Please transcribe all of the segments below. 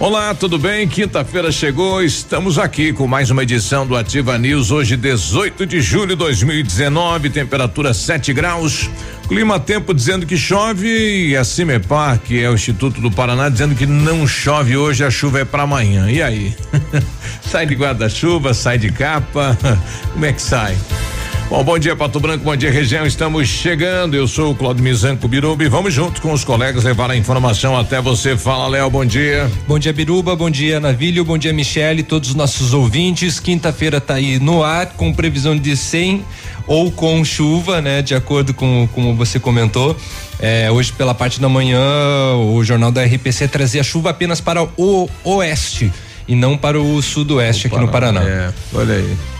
Olá, tudo bem? Quinta-feira chegou, estamos aqui com mais uma edição do Ativa News, hoje 18 de julho de 2019, temperatura 7 graus. Clima tempo dizendo que chove e a Cimepar, que é o Instituto do Paraná, dizendo que não chove hoje, a chuva é para amanhã. E aí? sai de guarda-chuva, sai de capa, como é que sai? Bom, bom dia, Pato Branco, bom dia, região. Estamos chegando. Eu sou o Claudio Mizanco Biruba e vamos junto com os colegas levar a informação até você. Fala, Léo, bom dia. Bom dia, Biruba, bom dia, Navilho, bom dia, Michele, todos os nossos ouvintes. Quinta-feira tá aí no ar com previsão de 100 ou com chuva, né? De acordo com como você comentou. É, hoje, pela parte da manhã, o jornal da RPC trazia chuva apenas para o oeste e não para o sudoeste Opa, aqui no Paraná. É, olha aí.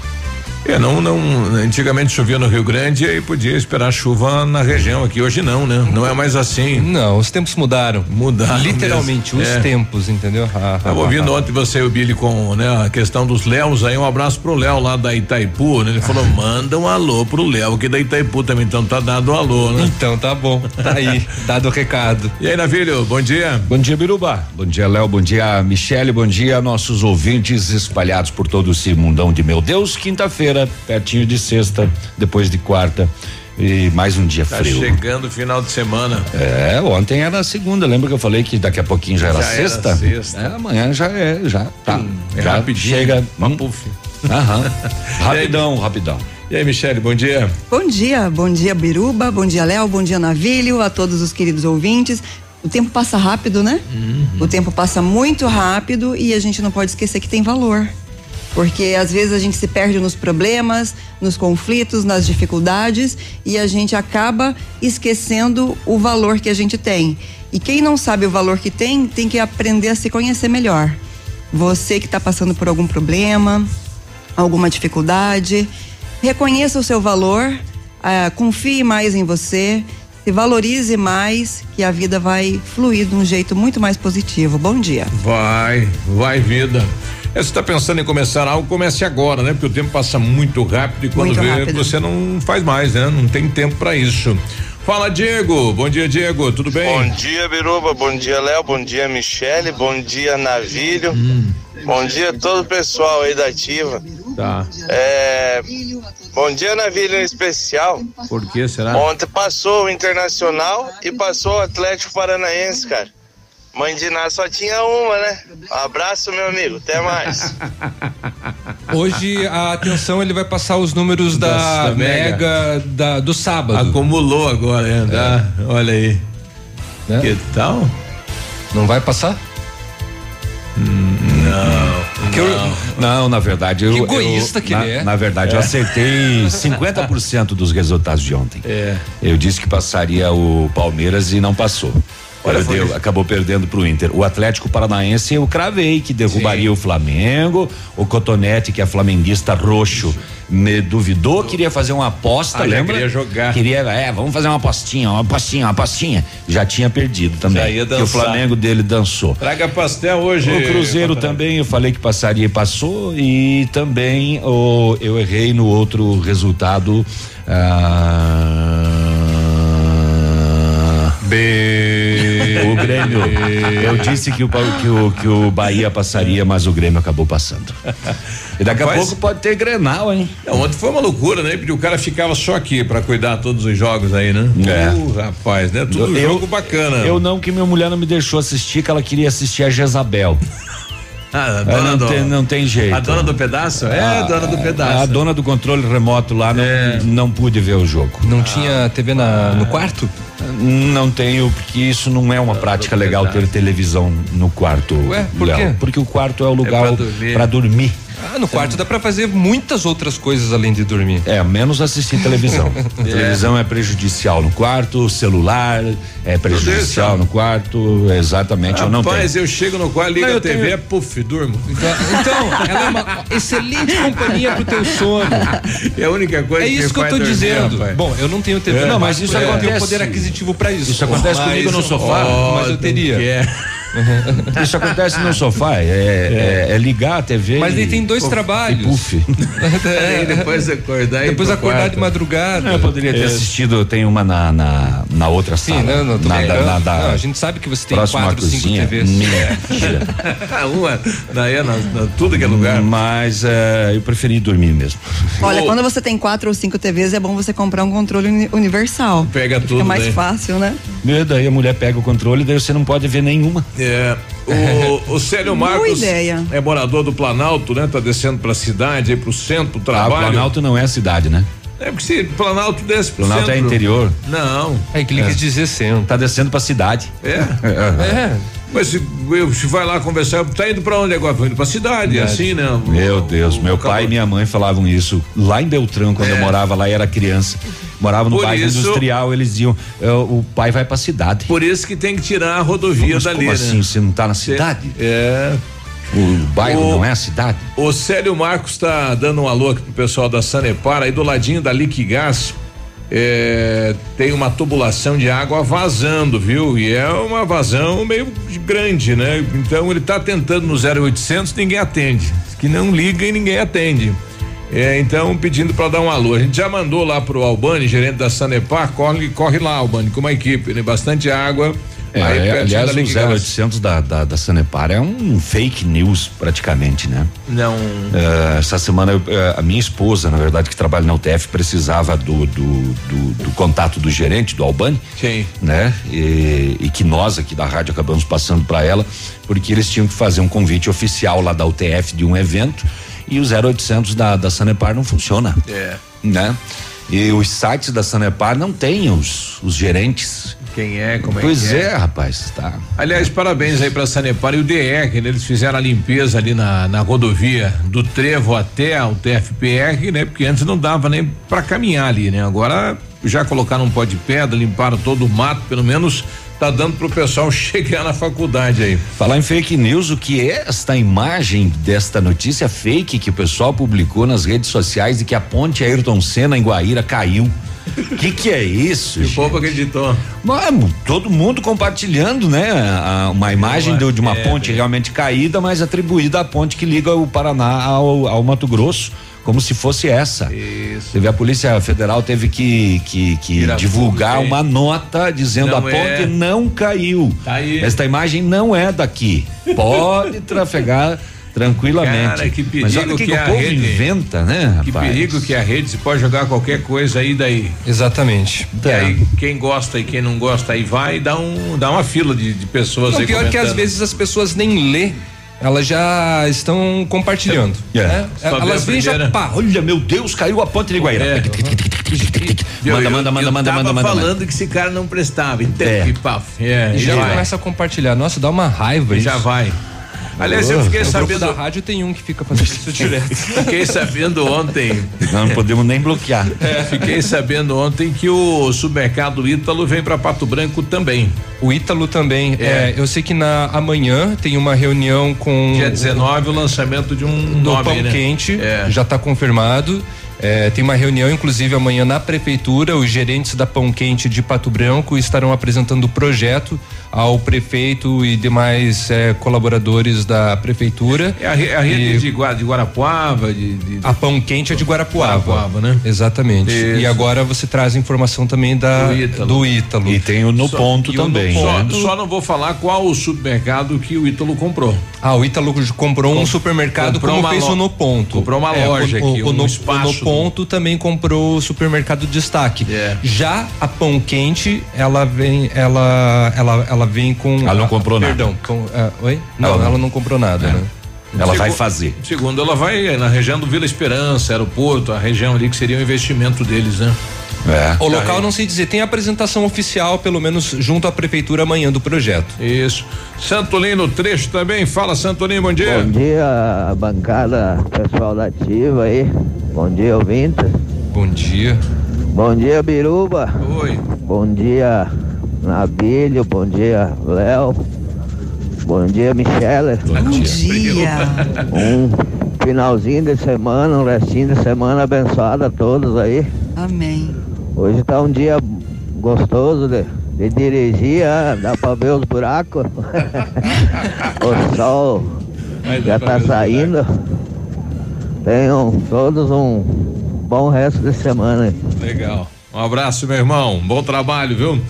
É, não, não, antigamente chovia no Rio Grande e aí podia esperar chuva na região aqui, hoje não, né? Não é mais assim. Não, os tempos mudaram. Mudaram. Literalmente, mesmo. os é. tempos, entendeu? Tava ouvindo ontem você e o Billy com, né, a questão dos Léos aí, um abraço pro Léo lá da Itaipu, né? Ele falou, manda um alô pro Léo, que da Itaipu também, então tá dado um alô, né? Então tá bom, tá aí, dado o recado. E aí, Navilho, bom dia. Bom dia, Biruba. Bom dia, Léo, bom dia, Michele, bom dia, nossos ouvintes espalhados por todo esse mundão de meu Deus, quinta-feira quinta-feira, pertinho de sexta, depois de quarta. E mais um dia tá frio. chegando o final de semana. É, ontem era segunda, lembra que eu falei que daqui a pouquinho já, já era sexta? Era sexta. É, amanhã já é, já tá. Hum, é já rapidinho. chega. Uma hum, puff. Aham. rapidão, rapidão. E aí, Michele, bom dia. Bom dia, bom dia, Biruba, bom dia, Léo, bom dia, Navilho, a todos os queridos ouvintes. O tempo passa rápido, né? Uhum. O tempo passa muito rápido e a gente não pode esquecer que tem valor porque às vezes a gente se perde nos problemas, nos conflitos, nas dificuldades e a gente acaba esquecendo o valor que a gente tem. E quem não sabe o valor que tem, tem que aprender a se conhecer melhor. Você que está passando por algum problema, alguma dificuldade, reconheça o seu valor, uh, confie mais em você, se valorize mais, que a vida vai fluir de um jeito muito mais positivo. Bom dia. Vai, vai vida. É, você está pensando em começar algo, comece agora, né? Porque o tempo passa muito rápido e quando muito vê, rápido. você não faz mais, né? Não tem tempo para isso. Fala, Diego. Bom dia, Diego. Tudo bem? Bom dia, Biruba. Bom dia, Léo. Bom dia, Michele. Bom dia, Navilho. Hum. Bom dia a todo o pessoal aí da Ativa. Tá. É, bom dia, Navilho em especial. Por que será? Ontem passou o Internacional e passou o Atlético Paranaense, cara. Mãe de Ná só tinha uma, né? Um abraço, meu amigo. Até mais. Hoje, a atenção, ele vai passar os números da, da Mega, Mega da, do sábado. Acumulou agora, é. Tá? Olha aí. Né? Que tal? Não vai passar? Hum, não, não. Eu, não, na verdade eu. Que egoísta eu, que na, ele é. Na verdade, é. eu acertei 50% dos resultados de ontem. É. Eu disse que passaria o Palmeiras e não passou. Olha, Perdeu, acabou perdendo pro Inter. O Atlético Paranaense eu cravei que derrubaria Sim. o Flamengo. O Cotonete, que é flamenguista roxo, me duvidou, queria fazer uma aposta, ah, lembra? Queria jogar. Queria, é, vamos fazer uma apostinha, uma apostinha, uma apostinha. Já tinha perdido também. Já ia dançar. Que o Flamengo dele dançou. Traga pastel hoje. O Cruzeiro também, eu falei que passaria e passou. E também o, eu errei no outro resultado. Ah, B o Grêmio. Eu disse que o, que, o, que o Bahia passaria, mas o Grêmio acabou passando. E daqui Rapaz, a pouco pode ter Grenal, hein? ontem foi uma loucura, né? Porque o cara ficava só aqui para cuidar todos os jogos aí, né? É. Uh, rapaz, né? Tudo eu, jogo bacana. Eu não, que minha mulher não me deixou assistir, que ela queria assistir a Jezabel. A É, dona não, do- tem, não tem jeito. A dona do pedaço? É, a dona do pedaço. A dona do controle remoto lá não, É. não pude ver o jogo. Não tinha TV na, no quarto? Não tenho, porque isso não é uma prática legal ter televisão no quarto. Ué, por Léo. quê? Porque o quarto é o lugar pra dormir. pra dormir. Ah, no quarto dá pra fazer muitas outras coisas além de dormir. É, menos assistir televisão. Televisão é prejudicial no quarto, celular é prejudicial no quarto, exatamente, eu não Rapaz, tenho. eu chego no quarto, ligo Não, eu a TV, tenho- é puff, durmo. Então, ela é uma excelente companhia pro teu sono. É a única coisa É isso que eu tô dormir, dizendo. rapaz. Bom, eu não tenho TV. É, no mas isso eu não tenho acontece- poder aquisitivo pra isso. Isso acontece Mas- comigo no sofá. mas eu não teria. Quer. Isso acontece no sofá, é, é- é ligar a TV. Mas e- ele tem dois e trabalhos. puff. Aí depois acordar e Depois acordar quarto. de madrugada. Eu poderia ter É, assistido, tem uma na, na, na outra Sim, sala. não, não, tô na, brincando. na, na, Não, a gente sabe que você tem quatro, cinco cozinha. TVs. Mentira. Uma, daí, na, na, tudo que é lugar. Mas é, eu preferi dormir mesmo. Olha, Ô. quando você tem quatro ou cinco TVs, é bom você comprar um controle uni- universal. Pega Fica tudo, mais né? fácil, né? E daí a mulher pega o controle, daí você não pode ver nenhuma. É, o, o Célio Marcos ideia. é morador do Planalto, né? Tá descendo pra cidade, aí pro centro, pro Ah, o trabalho. Planalto não é cidade, né? É porque se Planalto desce pro Planalto é centro. interior. Não. É que ele quis dizer centro. Tá descendo pra cidade. É. É. Mas se, eu, se vai lá conversar, tá indo pra onde agora? Tô indo pra cidade, Cidade. assim, né? Meu O- Deus, o- meu pai e minha mãe falavam isso lá em Beltrão, quando É. eu morava lá era criança. Morava no Por bairro isso- industrial, eles diziam, "É, o pai vai pra cidade. Por isso que tem que tirar a rodovia Mas dali, como né? assim, você não tá na cidade? É. O bairro O- não é a cidade? O Célio Marcos tá dando um alô aqui pro pessoal da Sanepar, aí do ladinho da Liquigás. É, tem uma tubulação de água vazando, viu? E é uma vazão meio grande, né? Então ele tá tentando no 0800, ninguém atende. Que não liga e ninguém atende. É, então pedindo para dar um alô. A gente já mandou lá pro Albani, gerente da Sanepar, corre, corre lá, Albani, com uma equipe, né? Bastante água. É, aí aliás, o Liquigás. 0800 da, da, da Sanepar é um fake news praticamente, né? Não. Eh, essa semana eu, eh, a minha esposa, na verdade, que trabalha na UTF, precisava do, do, do- do contato do gerente, do Albani, Sim. né? E, e que nós aqui da rádio acabamos passando para ela, porque eles tinham que fazer um convite oficial lá da UTF de um evento e o 0800 da, da Sanepar não funciona, É. né? E os sites da Sanepar não têm os, os gerentes. Quem é, como é pois que é, rapaz, tá. Aliás, parabéns aí pra Sanepar e o DR, né? Eles fizeram a limpeza ali na, na rodovia do Trevo até o TFPR, né? Porque antes não dava nem pra caminhar ali, né? Agora já colocaram um pó de pedra, limparam todo o mato, pelo menos tá dando pro pessoal chegar na faculdade aí. Falar em fake news, o que é esta imagem desta notícia fake que o pessoal publicou nas redes sociais de que a ponte Ayrton Senna em Guaíra caiu? O que que é isso? O gente? povo acreditou. Mano, todo mundo compartilhando, né? a- uma imagem de, de uma É, ponte bem. realmente caída, mas atribuída à ponte que liga o Paraná ao, ao Mato Grosso, como se fosse essa. Isso. Teve a Polícia Federal teve que, que, que divulgar uma nota dizendo Não a ponte é. não caiu. Tá. Esta imagem não é daqui. Pode trafegar tranquilamente. Cara, que Mas olha perigo o que, que que a o povo rede- inventa, né, Que rapaz? perigo que a rede se pode jogar qualquer coisa aí daí. Exatamente. E É. aí quem gosta e quem não gosta aí vai e dá um dá uma fila de, de pessoas Não, aí pior que às comentando. vezes as pessoas nem lê, elas já estão compartilhando. É. né? Só vê Elas vêm já pá. Olha, meu Deus, caiu a ponte de Guaíra. É. Manda, eu- manda, manda, eu manda, manda, manda. falando manda. que esse cara não prestava. Então, É. que paf. É, E e já vai. começa a compartilhar. Nossa, dá uma raiva E isso. já vai. Aliás, eu fiquei sabendo, da rádio tem um que fica fazendo isso direto. fiquei sabendo ontem, Não, não podemos nem bloquear. é, fiquei sabendo ontem que o supermercado Ítalo vem para Pato Branco também. O Ítalo também. É. É, eu sei que na amanhã tem uma reunião com Dia 19, o lançamento de um do nome, Pão né? Quente, É. já está confirmado. É, tem uma reunião, inclusive, amanhã na prefeitura. Os gerentes da Pão Quente de Pato Branco estarão apresentando o projeto ao prefeito e demais é, colaboradores da prefeitura. É a, re- a rede E- de, de Guarapuava, de, de- A Pão Quente é de Guarapuava. Guarapuava, né? Exatamente. Isso. E agora você traz informação também da, Do Ítalo. do Ítalo. E tem o no Só- ponto o no também. só, né? só não vou falar qual o supermercado que o Ítalo comprou. Ah, o Ítalo comprou um supermercado comprou como uma fez lo- o No Ponto. comprou uma É, loja o, aqui, o, um no, espaço Ponto também comprou o supermercado Destaque. É. Já a Pão Quente, ela vem, ela, ela, ela vem com. Ela não comprou nada. Perdão. com- ah, oi? Não, Ela ela não- não, comprou nada, É. né? Ela vai fazer. Segundo, ela vai na região do Vila Esperança, aeroporto, a região ali que seria o investimento deles, né? É. O local não sei dizer, tem apresentação oficial, pelo menos junto à prefeitura amanhã do projeto. Isso. Santolino trecho também, fala Santolino, bom dia. Bom dia, bancada pessoal da Ativa aí. Bom dia, ouvinte. Bom dia. Bom dia, Biruba. Oi. Bom dia, Nabilho. Bom dia, Léo. Bom dia, Michele. Bom dia. Um finalzinho de semana, um restinho de semana abençoado a todos aí. Amém. Hoje tá um dia gostoso de, de dirigir, ah, dá pra ver os buracos. o sol já tá saindo. Tenham todos um bom resto de semana. Legal. Um abraço, meu irmão. Bom trabalho, viu?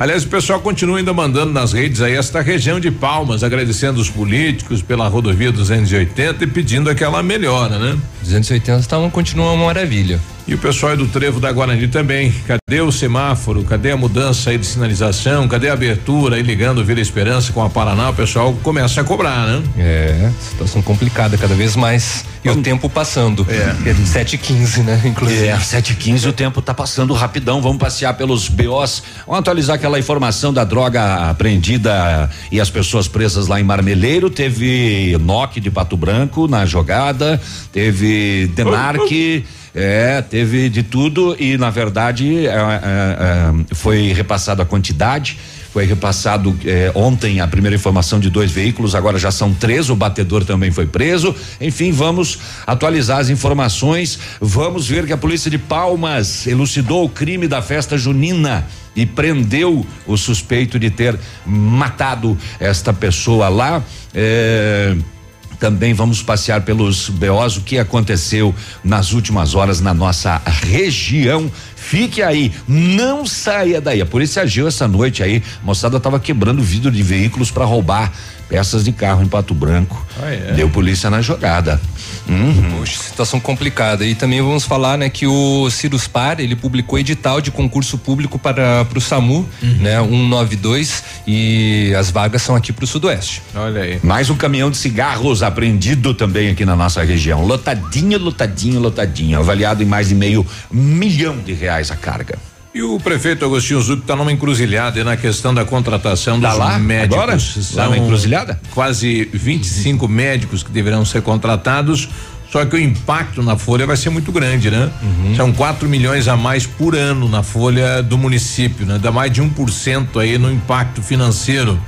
Aliás, o pessoal continua ainda mandando nas redes aí esta região de Palmas, agradecendo os políticos pela rodovia 280 e pedindo aquela melhora, né? 280 tá, continua uma maravilha. E o pessoal do Trevo da Guarani também. Cadê o semáforo? Cadê a mudança aí de sinalização? Cadê a abertura aí ligando Vila Esperança com a Paraná? O pessoal começa a cobrar, né? É, situação complicada cada vez mais. E Vamos. o tempo passando. É. 7 e 15 né? Inclusive. É, 7 e 15 o tempo tá passando rapidão. Vamos passear pelos BOs. Vamos atualizar aquela informação da droga apreendida e as pessoas presas lá em Marmeleiro. Teve NOC de Pato Branco na jogada. Teve Denarque. É, teve de tudo e na verdade é, é, é, foi repassado a quantidade. Foi repassado é, ontem a primeira informação de dois veículos, agora já são três. O batedor também foi preso. Enfim, vamos atualizar as informações. Vamos ver que a polícia de Palmas elucidou o crime da festa junina e prendeu o suspeito de ter matado esta pessoa lá. É, também vamos passear pelos BOs, o que aconteceu nas últimas horas na nossa região. Fique aí, não saia daí. A polícia agiu essa noite aí. A moçada estava quebrando vidro de veículos para roubar peças de carro em Pato Branco. Ah, é. Deu polícia na jogada. Uhum. Poxa, situação complicada. E também vamos falar, né, que o Ciruspar, ele publicou edital de concurso público para o SAMU, uhum. né, 192 e as vagas são aqui para o Sudoeste. Olha aí. Mais um caminhão de cigarros apreendido também aqui na nossa região. Lotadinho, lotadinho, lotadinho. Avaliado em mais de meio milhão de reais a carga. E o prefeito Agostinho Zuc está numa encruzilhada na questão da contratação tá dos lá? médicos. Agora? São encruzilhada? Quase 25 uhum. médicos que deverão ser contratados. Só que o impacto na folha vai ser muito grande, né? Uhum. São 4 milhões a mais por ano na folha do município, né? Dá mais de 1% aí no impacto financeiro.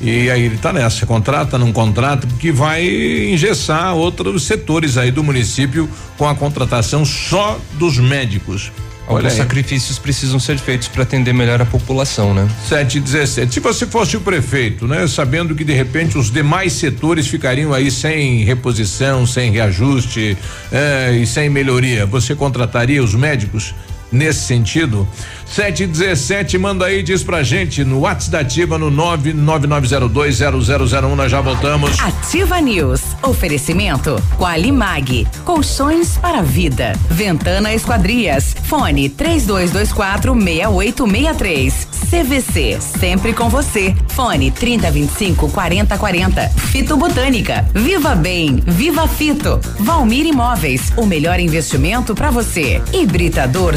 E aí ele está nessa, contrata, não contrata, porque vai engessar outros setores aí do município com a contratação só dos médicos. Olha Alguns sacrifícios precisam ser feitos para atender melhor a população, né? 7 e 17. Se você fosse o prefeito, né? Sabendo que de repente os demais setores ficariam aí sem reposição, sem reajuste eh, e sem melhoria, você contrataria os médicos? Nesse sentido. 717 manda aí, diz pra gente no WhatsApp da Ativa no 999020001. Nós já voltamos. Ativa News. Oferecimento Qualimag. Colchões para vida. Ventana Esquadrias. Fone 3224 6863. CVC. Sempre com você. Fone 3025 4040. Fito Botânica. Viva Bem. Viva Fito. Valmir Imóveis. O melhor investimento para você. Hibridador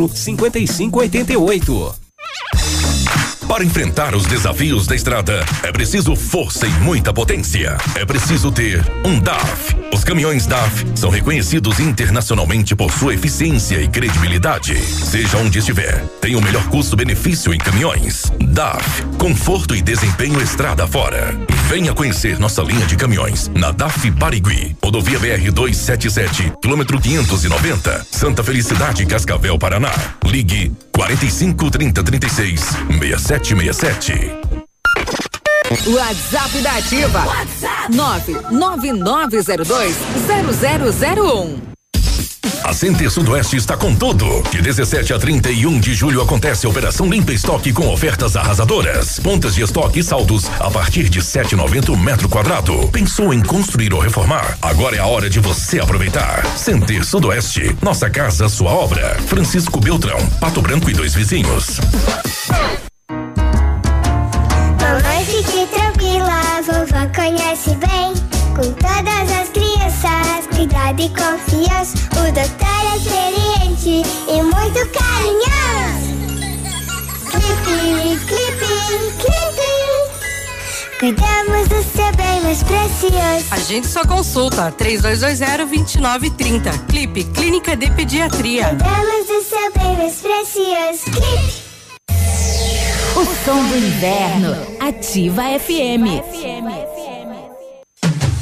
5588. Para enfrentar os desafios da estrada, é preciso força e muita potência. É preciso ter um DAF. Os caminhões DAF são reconhecidos internacionalmente por sua eficiência e credibilidade. Seja onde estiver, tem o melhor custo-benefício em caminhões. DAF, conforto e desempenho estrada fora. Venha conhecer nossa linha de caminhões na DAF Barigui, rodovia BR 277, quilômetro 590, Santa Felicidade, Cascavel, Paraná. Ligue 45 30 36 6767. WhatsApp da Ativa. WhatsApp 999020001. A Center Sudoeste está com tudo. De 17 a 31 de julho acontece a Operação Limpa Estoque com ofertas arrasadoras. Pontas de estoque e saldos a partir de 7,90 metro quadrado. Pensou em construir ou reformar? Agora é a hora de você aproveitar. Center Sudoeste, nossa casa, sua obra. Francisco Beltrão, Pato Branco e dois vizinhos. Mamãe, fique tranquila, vovó conhece bem. Com todas as crianças, cuidado e confiança. O doutor é experiente e muito carinhoso. Clipe, clipe, clipe. Cuidamos do seu bem mais precioso. Agende sua consulta 3220-2930. Clipe Clínica de Pediatria. Cuidamos do seu bem mais precioso. Clipe. O som do inverno. Ativa FM.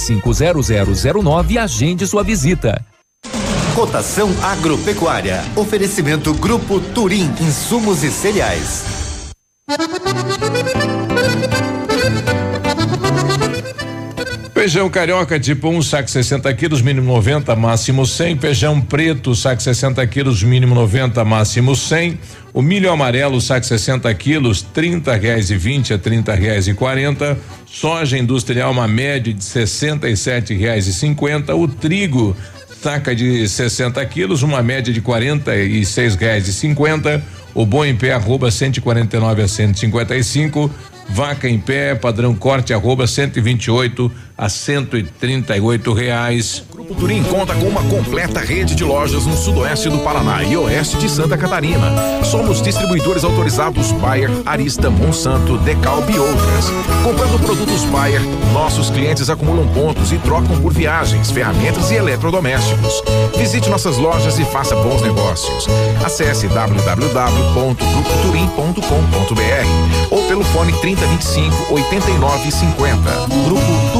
0009 e agende sua visita. Cotação agropecuária. Oferecimento Grupo Turim, insumos e cereais. Feijão carioca tipo 1, um, saco 60 quilos, mínimo 90, máximo 100. Feijão preto, saco 60 quilos, mínimo 90, máximo 100. O milho amarelo, saco 60 quilos, 30 reais e 20 a 30 reais e 40. Soja industrial, uma média de 67 reais e 50. O trigo, saca de 60 quilos, uma média de 46 reais e 50. O bom em pé, arroba 149 a 155. Vaca em pé, padrão corte, arroba 128 a 138 reais. Grupo Turim conta com uma completa rede de lojas no sudoeste do Paraná e oeste de Santa Catarina. Somos distribuidores autorizados Bayer, Arista, Monsanto, Decalb e outras. Comprando produtos Bayer, nossos clientes acumulam pontos e trocam por viagens, ferramentas e eletrodomésticos. Visite nossas lojas e faça bons negócios. Acesse www.grupoturim.com.br ou pelo fone 3025 8950. Grupo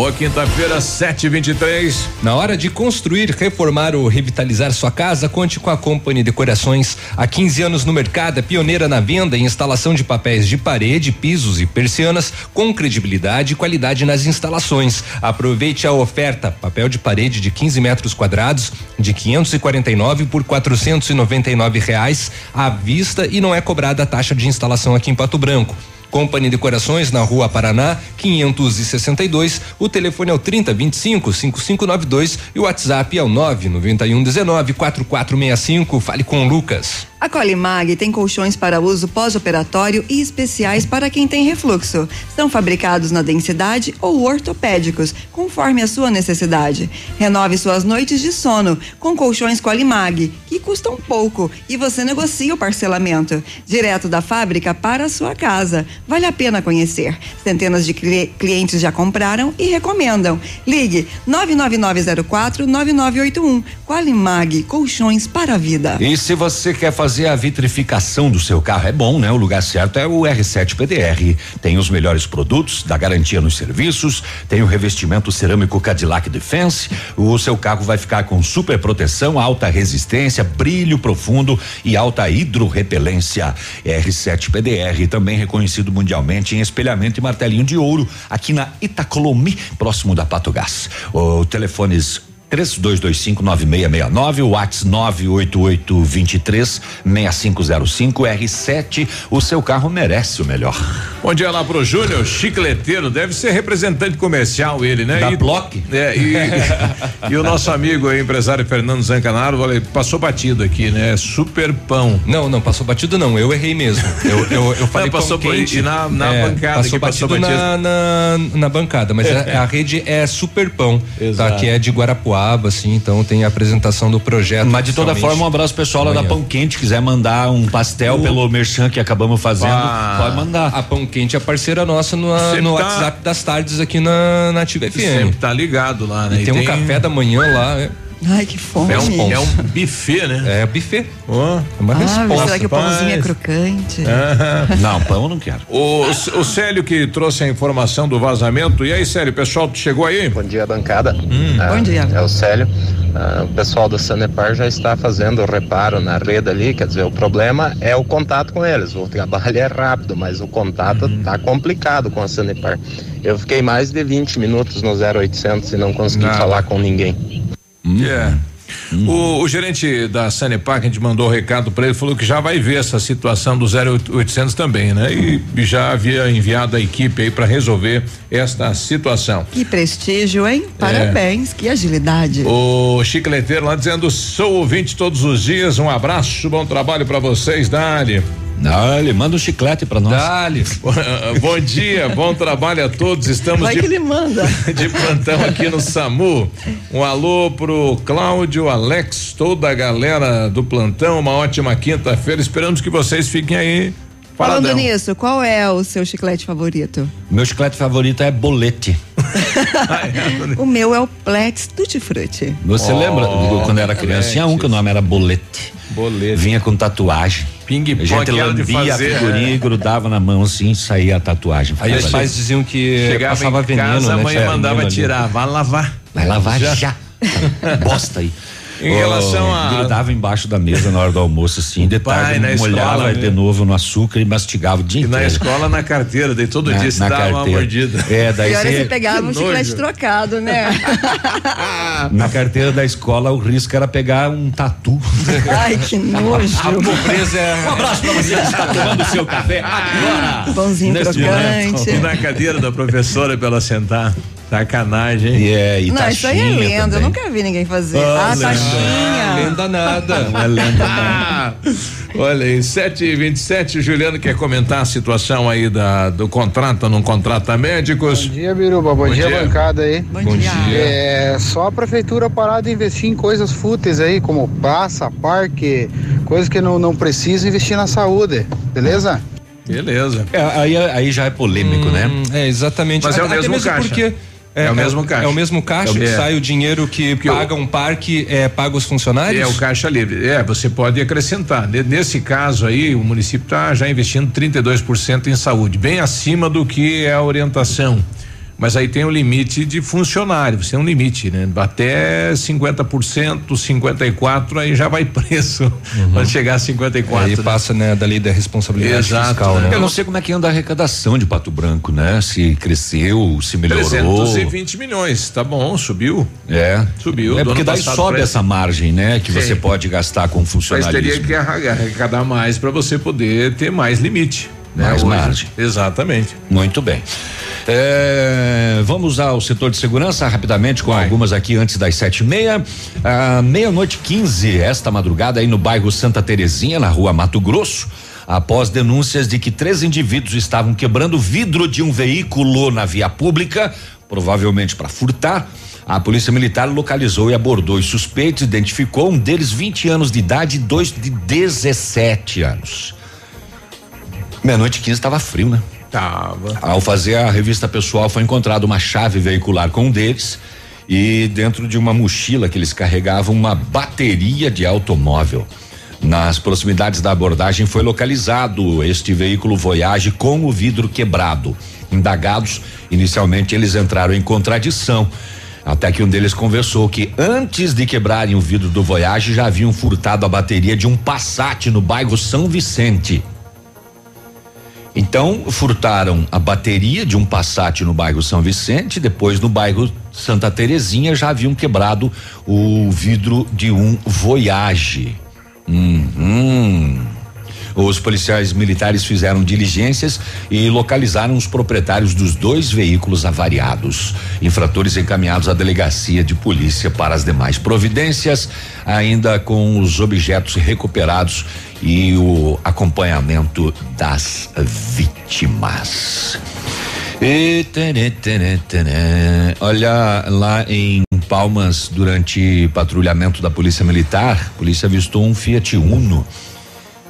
Boa quinta-feira, 723. Na hora de construir, reformar ou revitalizar sua casa, conte com a Company Decorações. Há 15 anos no mercado, é pioneira na venda e instalação de papéis de parede, pisos e persianas, com credibilidade e qualidade nas instalações. Aproveite a oferta: papel de parede de 15 metros quadrados, de 549 por 499 reais à vista e não é cobrada a taxa de instalação aqui em Pato Branco. Company Decorações na Rua Paraná, 562. O telefone é o 3025 5592 e o WhatsApp é o 991 19 4465. Fale com o Lucas. A Colimag tem colchões para uso pós-operatório e especiais para quem tem refluxo. São fabricados na densidade ou ortopédicos, conforme a sua necessidade. Renove suas noites de sono com colchões Colimag, que custam pouco e você negocia o parcelamento. Direto da fábrica para a sua casa. Vale a pena conhecer. Centenas de cli- clientes já compraram e recomendam. Ligue 99904 9981. Qualimag, colchões para a vida. E se você quer fazer a vitrificação do seu carro, é bom, né? O lugar certo é o R7 PDR. Tem os melhores produtos, dá garantia nos serviços, tem o revestimento cerâmico Cadillac Defense. O seu carro vai ficar com super proteção, alta resistência, brilho profundo e alta hidrorrepelência. R7 PDR, também reconhecido mundialmente em espelhamento e martelinho de ouro, aqui na Itacolomi, próximo da Pato Gás. O telefones 32259669, o WhatsApp 988236505 R7. O seu carro merece o melhor. Bom dia lá pro Júnior, chicleteiro, deve ser representante comercial ele, né? Da e, Block? É, e, e o nosso amigo aí, empresário Fernando Zancanaro, olha, passou batido aqui, né? Super pão. Não, não, passou batido não, eu errei mesmo. Eu, eu, eu falei Não, passou pão quente. e na- na É, bancada Passou que batido, passou na, na, na bancada, mas a, a rede é Super Pão, tá? Exato. Que é de Assim, então tem a apresentação do projeto. Mas de toda forma, um abraço pessoal lá da. Pão Quente, quiser mandar um pastel O- pelo merchan que acabamos fazendo, Ah. pode mandar. A Pão Quente é parceira nossa no, no tá- WhatsApp das tardes aqui na, na Ativa FM. Sempre tá ligado lá, né? E tem um café da manhã lá. É, Ai, que fome. É um, é um buffet, né? é buffet. Ó. É uma Ah, resposta. será que o pãozinho é crocante? Não, pão eu não quero. O, o Célio que trouxe a informação do vazamento. E aí, Célio, pessoal, tu chegou aí? Bom dia, bancada. Ah, Bom dia. É o Célio. Ah, o pessoal da Sanepar já está fazendo o reparo na rede ali, quer dizer, o problema é o contato com eles. O trabalho é rápido, mas o contato tá complicado com a Sanepar. Eu fiquei mais de 20 minutos no 0800 e não consegui Ah. falar com ninguém. É. O, o gerente da Sanepar, que a gente mandou o recado para ele, falou que já vai ver essa situação do 0800 também, né? E, e já havia enviado a equipe aí para resolver esta situação. Que prestígio, hein? Parabéns, que agilidade. O chicleteiro lá dizendo: sou ouvinte todos os dias, um abraço, bom trabalho para vocês, Dali. Dale, manda um chiclete pra nós. Dale. bom dia, bom trabalho a todos. Estamos Vai de que ele manda. de plantão aqui no SAMU. Um alô pro Cláudio, Alex, toda a galera do plantão. Uma ótima quinta-feira. Esperamos que vocês fiquem aí. Falando paradão. nisso, qual é o seu chiclete favorito? Meu chiclete favorito é bolete. O meu é o Plex Tutti Frutti. Você Oh, lembra do- quando era criança? Tinha um que o nome era bolete. Bolete. Vinha com tatuagem. Ping-pong, A gente lambia a figurinha e grudava na mão assim, saía a tatuagem. Aí os pais diziam que Chegava passava em veneno, casa, a né? mãe Tinha mandava tirar. Vai lavar. Vai lavar Já. já. Bosta aí. Em relação a- Grudava embaixo da mesa na hora do almoço, assim, de Pai, tarde, na molhava escola, de né? novo no açúcar e mastigava o dia E na inteiro. escola, na carteira, daí todo Na- dia se na dava uma carteira. mordida. É, daí Pior é você- você pegava um chiclete trocado, né? Na carteira da escola, o risco era pegar um tatu. Ai, que nojo. A pobreza é. Um abraço pra você que está tomando seu café agora. Pãozinho Neste crocante. E na cadeira da professora pra ela sentar. Sacanagem, hein? E é, e Não, isso aí é lenda, eu também. nunca vi ninguém fazer. Ah, Ah, lenda. taxinha. Lenda nada. Não é lenda, não. Ah, olha aí, 7 e 27 o Juliano quer comentar a situação aí da, do contrato, não contrata médicos. Bom dia, Biruba. Bom, Bom dia, dia. bancada aí. Bom, Bom dia. dia. É só a prefeitura parar de investir em coisas fúteis aí, como praça, parque, coisas que não, não precisa investir na saúde, beleza? Beleza. É, aí, aí já é polêmico, né? Hum, É, exatamente. Mas é o mesmo caixa. Porque É o mesmo caixa. É o mesmo caixa É o que mesmo. sai o dinheiro que Porque paga um parque, é, paga os funcionários? É o caixa livre. É, você pode acrescentar. Ne- Nesse caso aí, o município está já investindo 32% em saúde, bem acima do que é a orientação. Mas aí tem o limite de funcionário, você tem um limite, né? Até 50%, 54 aí já vai preço. Quando chegar a 54. Aí né? passa, né, da lei da responsabilidade Exato, fiscal, né? né? Eu não sei como é que anda a arrecadação de Pato Branco, né? Se cresceu, se melhorou. 320 milhões, tá bom, subiu. É. Subiu. É porque daí sobe essa margem, né? Que Sim. você pode gastar com Mas teria que arrecadar mais para você poder ter mais limite. né? Mais Hoje- margem. Exatamente. Muito bem. É, vamos ao setor de segurança rapidamente com algumas aqui antes das sete e meia. Ah, Meia-noite 15, esta madrugada aí no bairro Santa Terezinha, na rua Mato Grosso, após denúncias de que três indivíduos estavam quebrando vidro de um veículo na via pública, provavelmente para furtar. A polícia militar localizou e abordou os suspeitos, identificou um deles 20 anos de idade e dois de 17 anos. Meia-noite 15 estava frio, né? Tava. Ao fazer a revista pessoal, foi encontrada uma chave veicular com um deles e dentro de uma mochila que eles carregavam uma bateria de automóvel. Nas proximidades da abordagem foi localizado este veículo Voyage com o vidro quebrado. Indagados, inicialmente eles entraram em contradição. Até que um deles conversou que antes de quebrarem o vidro do Voyage já haviam furtado a bateria de um Passat no bairro São Vicente. Então, furtaram a bateria de um Passat no bairro São Vicente, depois no bairro Santa Terezinha já haviam quebrado o vidro de um Voyage. Uhum. Os policiais militares fizeram diligências e localizaram os proprietários dos dois veículos avariados. Infratores encaminhados à delegacia de polícia para as demais providências, ainda com os objetos recuperados e o acompanhamento das vítimas. E tene, tene, tene. Olha, lá em Palmas, durante patrulhamento da Polícia Militar, a polícia avistou um Fiat Uno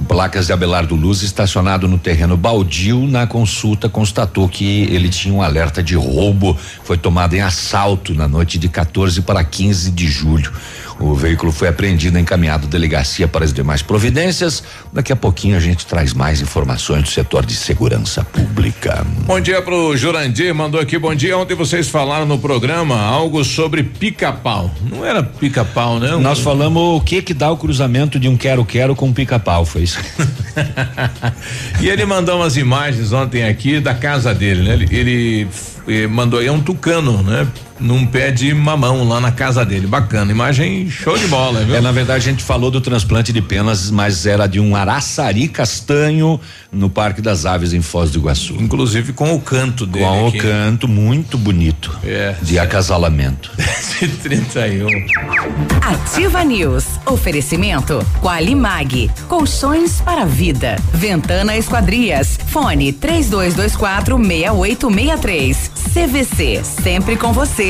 placas de Abelardo Luz estacionado no terreno baldio. Na consulta constatou que ele tinha um alerta de roubo. Foi tomado em assalto na noite de 14 para 15 de julho. O veículo foi apreendido e encaminhado à delegacia para as demais providências. Daqui a pouquinho a gente traz mais informações do setor de segurança pública. Bom dia pro Jurandir, mandou aqui, bom dia. Ontem vocês falaram no programa algo sobre pica-pau. Não era pica-pau, né? Nós falamos o que que dá o cruzamento de um quero-quero com um pica-pau, foi isso? E ele mandou umas imagens ontem aqui da casa dele, né? Ele, ele eh, mandou aí um tucano, né? Num pé de mamão lá na casa dele. Bacana, imagem show de bola, viu? É, na verdade, a gente falou do transplante de penas, mas era de um araçari castanho no Parque das Aves em Foz do Iguaçu. Inclusive com o canto dele. Com aqui. o canto muito bonito. É. De acasalamento. 31. Ativa News. Oferecimento Qualimag. Colchões para a vida. Ventana Esquadrias. Fone 3224 6863. CVC. Sempre com você.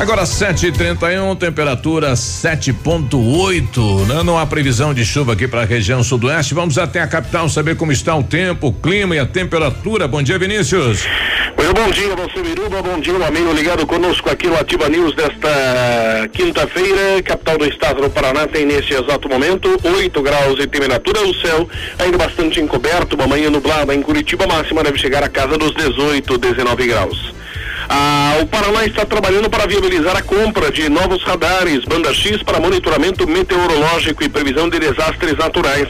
Agora 7h31, temperatura 7.8. Né? Não há previsão de chuva aqui para a região sudoeste. Vamos até a capital saber como está o tempo, o clima e a temperatura. Bom dia, Vinícius. Muito bom dia, você Biruba, bom dia, um amigo ligado conosco aqui no Ativa News desta quinta-feira, capital do estado do Paraná tem nesse exato momento 8 graus de temperatura, o céu ainda bastante encoberto, uma manhã nublada em Curitiba, máxima deve chegar a casa dos 18, 19 graus. Ah, o Paraná está trabalhando para viabilizar a compra de novos radares banda X para monitoramento meteorológico e previsão de desastres naturais.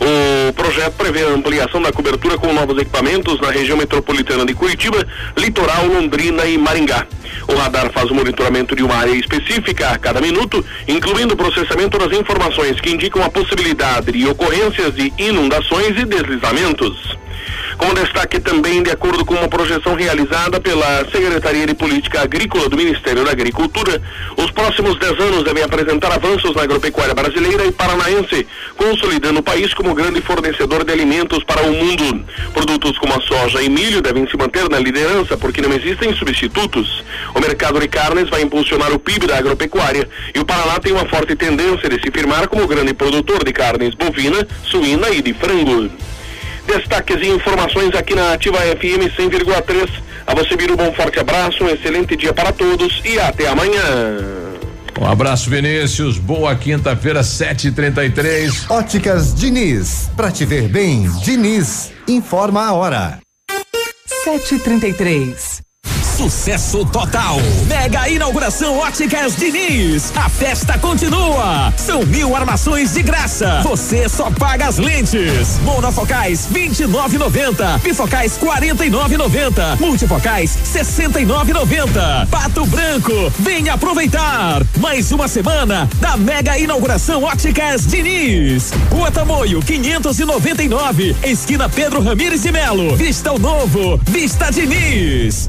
O projeto prevê a ampliação da cobertura com novos equipamentos na região metropolitana de Curitiba, Litoral, Londrina e Maringá. O radar faz o monitoramento de uma área específica a cada minuto, incluindo o processamento das informações que indicam a possibilidade de ocorrências de inundações e deslizamentos. Como destaque também, de acordo com uma projeção realizada pela Secretaria de Política Agrícola do Ministério da Agricultura, os próximos 10 anos devem apresentar avanços na agropecuária brasileira e paranaense, consolidando o país como grande fornecedor de alimentos para o mundo. Produtos como a soja e milho devem se manter na liderança porque não existem substitutos. O mercado de carnes vai impulsionar o PIB da agropecuária e o Paraná tem uma forte tendência de se firmar como grande produtor de carnes bovina, suína e de frango. Destaques e informações aqui na Ativa FM 100,3. A você, Biruba, um forte abraço, um excelente dia para todos e até amanhã. Um abraço, Vinícius. Boa quinta-feira, 7h33. Óticas Diniz. Pra te ver bem, Diniz. Informa a hora. 733. Sucesso total. Mega inauguração Óticas Diniz. A festa continua. São mil armações de graça. Você só paga as lentes. Monofocais 29,90. Bifocais 49,90. Multifocais 69,90. Pato Branco, venha aproveitar. Mais uma semana da mega inauguração Óticas Diniz. Rua Tamoio 599, esquina Pedro Ramires de Melo. Vista o novo, Vista Diniz.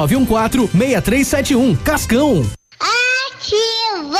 9914-6371. Cascão. Ativa!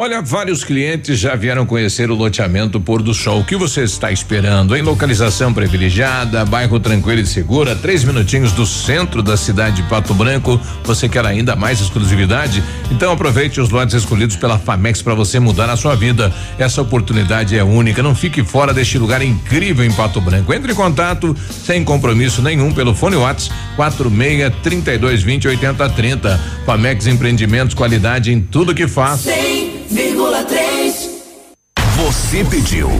Olha, vários clientes já vieram conhecer o loteamento Pôr do Sol. O que você está esperando? Em localização privilegiada, bairro tranquilo e seguro, a três minutinhos do centro da cidade de Pato Branco. Você quer ainda mais exclusividade? Então aproveite os lotes escolhidos pela Famex para você mudar a sua vida. Essa oportunidade é única. Não fique fora deste lugar incrível em Pato Branco. Entre em contato sem compromisso nenhum pelo fone Whats 46 32 20 80 30. Famex Empreendimentos, qualidade em tudo que faz. 100,3 Você pediu.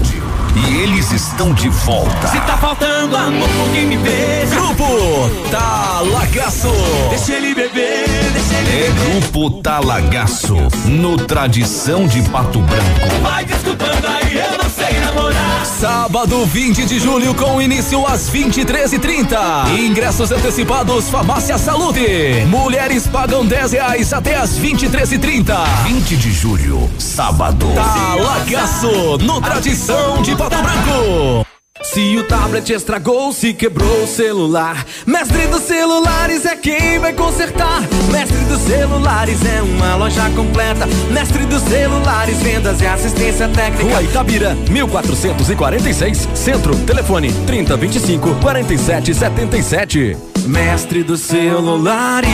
E eles estão de volta. Se tá faltando amor, quem me beija. Grupo Talagaço. Deixa ele beber, deixa ele É Grupo Talagaço. No Tradição de Pato Branco. Vai desculpando aí, eu não sei namorar. Sábado 20 de julho com início às 23h30. Ingressos antecipados Farmácia Saúde. Mulheres pagam 10 reais até às 23h30. 20 de julho, sábado. Talagaço no Tradição de Pato Branco. Se o tablet estragou, se quebrou o celular, Mestre dos Celulares é quem vai consertar. Mestre dos Celulares é uma loja completa. Mestre dos Celulares, vendas e assistência técnica. Rua Itabira, 1446, Centro, telefone 3025 4777. Mestre dos Celulares.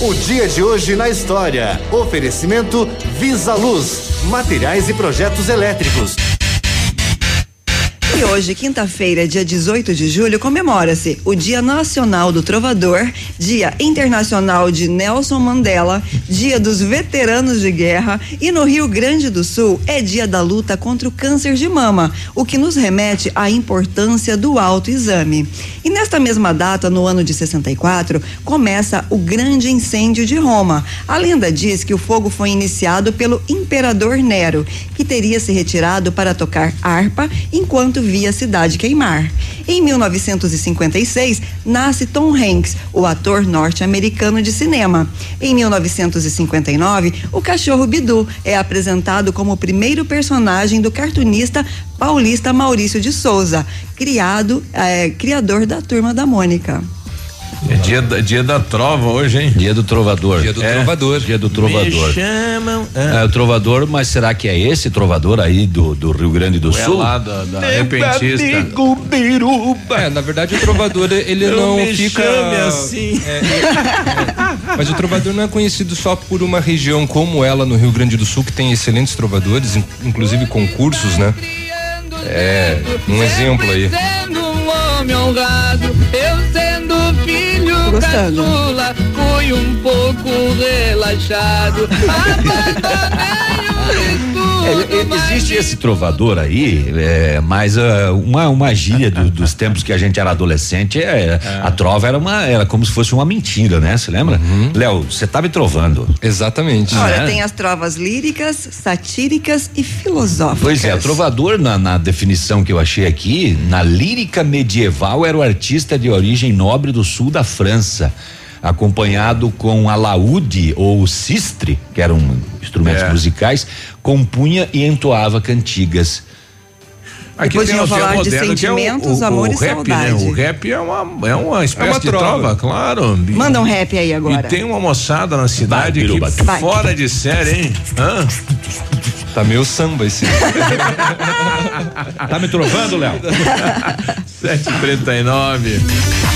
O dia de hoje na história. Oferecimento Visa Luz, materiais e projetos elétricos. E hoje, quinta-feira, dia 18 de julho, comemora-se o Dia Nacional do Trovador, Dia Internacional de Nelson Mandela, Dia dos Veteranos de Guerra e no Rio Grande do Sul é dia da luta contra o câncer de mama, o que nos remete à importância do autoexame. E nesta mesma data, no ano de 64, começa o grande incêndio de Roma. A lenda diz que o fogo foi iniciado pelo imperador Nero, que teria se retirado para tocar harpa enquanto via a cidade queimar. Em 1956, nasce Tom Hanks, o ator norte-americano de cinema. Em 1959, o cachorro Bidu é apresentado como o primeiro personagem do cartunista paulista Maurício de Souza, criado, eh, criador da Turma da Mônica. É dia da, dia da trova hoje, hein? Dia do trovador. Dia do É, trovador. Dia do trovador. Me chamam. É, o trovador, mas será que é esse trovador aí do, do Rio Grande do Ou é Sul? lá da, da repentista. É, na verdade o trovador ele não me fica chame assim. É, é, é. mas o trovador não é conhecido só por uma região como ela no Rio Grande do Sul que tem excelentes trovadores, in- inclusive concursos, né? É, um exemplo aí. Sendo um homem honrado, tô gostando. caçula, fui um pouco relaxado. É, é, existe esse trovador aí, é, mas ah, uma, uma gíria do- dos tempos que a gente era adolescente, é, a trova era uma, era como se fosse uma mentira, né? Você lembra? Léo, você tava trovando. Exatamente. Olha, tem as trovas líricas, satíricas e filosóficas. Pois é, trovador, na, na definição que eu achei aqui, na lírica medieval, era o artista de origem nobre do sul da França, acompanhado com alaúde ou sistre, que eram instrumentos É. musicais, compunha e entoava cantigas. Aqui Depois tem iam o falar de moderno, que é o- sentimentos, o, amor o e rap, né? saudade. O rap é uma, é uma espécie É uma de trova. trova, claro. Manda um rap aí agora. E tem uma moçada na cidade Vai, que Biruba. Vai. fora de série, hein? Hã? Tá meio samba esse. Tá me trovando, Léo? 7h39.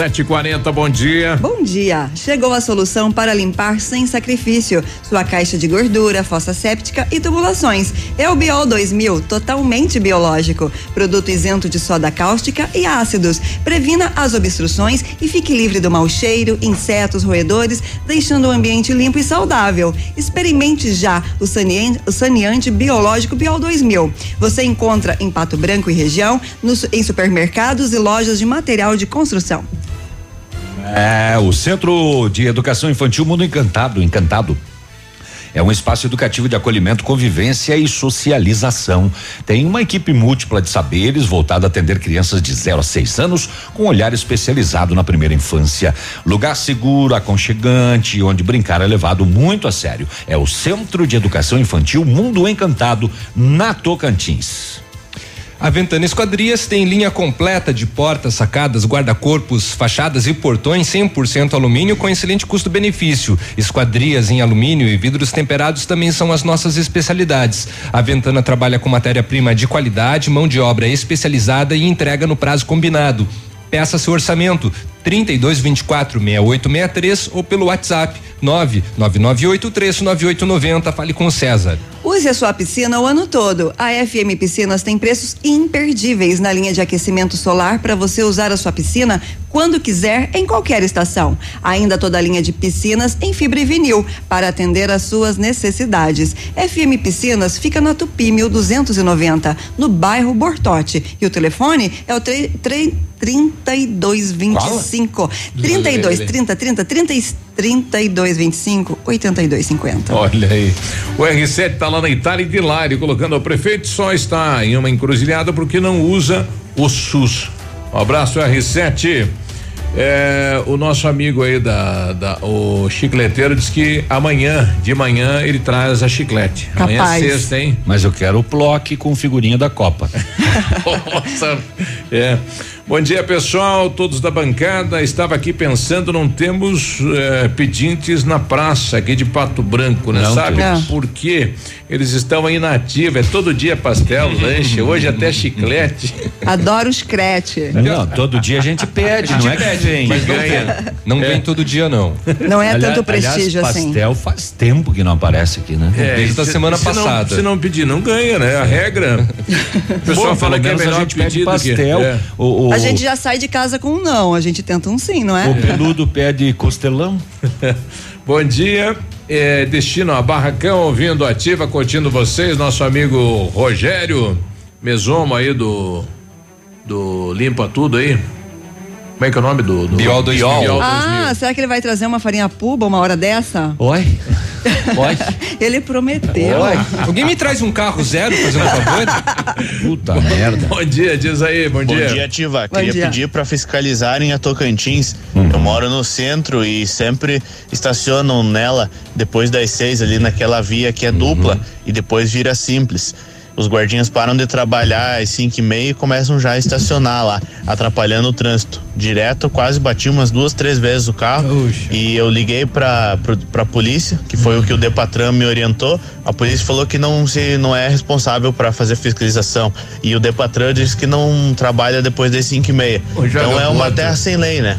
740, bom dia. Bom dia. Chegou a solução para limpar sem sacrifício sua caixa de gordura, fossa séptica e tubulações. É o Biol 2000, totalmente biológico. Produto isento de soda cáustica e ácidos. Previna as obstruções e fique livre do mau cheiro, insetos, roedores, deixando o ambiente limpo e saudável. Experimente já o saneante, o saneante biológico Biol 2000. Você encontra em Pato Branco e região, nos, em supermercados e lojas de material de construção. É, o Centro de Educação Infantil Mundo Encantado, Encantado. É um espaço educativo de acolhimento, convivência e socialização. Tem uma equipe múltipla de saberes voltada a atender crianças de 0 a 6 anos com olhar especializado na primeira infância. Lugar seguro, aconchegante, onde brincar é levado muito a sério. É o Centro de Educação Infantil Mundo Encantado, na Tocantins. A Ventana Esquadrias tem linha completa de portas, sacadas, guarda-corpos, fachadas e portões 100% alumínio com excelente custo-benefício. Esquadrias em alumínio e vidros temperados também são as nossas especialidades. A Ventana trabalha com matéria-prima de qualidade, mão de obra especializada e entrega no prazo combinado. Peça seu orçamento 3224 6863 ou pelo WhatsApp 999839890. Fale com o César. Use a sua piscina o ano todo. A FM Piscinas tem preços imperdíveis na linha de aquecimento solar para você usar a sua piscina quando quiser, em qualquer estação. Ainda toda a linha de piscinas em fibra e vinil para atender às suas necessidades. FM Piscinas fica na Tupi 1290, no bairro Bortote. E o telefone é o 3225 32 30 30 30 32 25 82 50. Olha aí. O R7 tá lá na Itália e de Lari, colocando o prefeito só está em uma encruzilhada porque não usa o SUS. Um abraço, R7. É, o nosso amigo aí da, da- o chicleteiro diz que amanhã, de manhã, ele traz a chiclete. Amanhã é Capaz. sexta, hein? Mas eu quero o bloco com figurinha da Copa. Nossa, é. Bom dia, pessoal, todos da bancada. Estava aqui pensando, não temos eh, pedintes na praça aqui de Pato Branco, né? Não Sabe temos. por quê? Eles estão aí na ativa, é todo dia pastel, lanche, hoje até chiclete. Adoro os crete. Não, todo dia a gente pede, não é que vem. mas não ganha. vem. Não vem todo dia, não. Não é Aliás- tanto prestígio aliás, assim. pastel faz tempo que não aparece aqui, né? É, Desde a se- semana se não- passada. se não pedir, não ganha, né? A regra. O pessoal Bom, fala que é menos a melhor gente pede pedir do que- pastel. é. O, o- A gente já sai de casa com um não, a gente tenta um sim, não é? o peludo pede costelão. Bom dia. É, destino a Barracão, ouvindo ativa, curtindo vocês, nosso amigo Rogério Mesomo aí do do Limpa Tudo aí. Como é que é o nome do, do Biol 2000. Biol Ah, será que ele vai trazer uma farinha puba uma hora dessa? Oi? Oi? Ele prometeu. Alguém me traz um carro zero, fazendo um favor? Puta merda. Bom dia, diz aí, bom, Bom dia. dia, Ativa. Bom Queria dia. pedir para fiscalizarem a Tocantins. Eu moro no centro e sempre estacionam nela depois das seis ali naquela via que é dupla e depois vira simples. Os guardinhas param de trabalhar às cinco e meia e começam já a estacionar lá, atrapalhando o trânsito. Direto, quase bati umas duas, três vezes o carro e eu liguei pra, pra, pra polícia, que foi o que o Depatran me orientou. A polícia falou que não, se, não é responsável para fazer fiscalização e o Depatran disse que não trabalha depois das cinco e meia. Então é uma terra sem lei, né?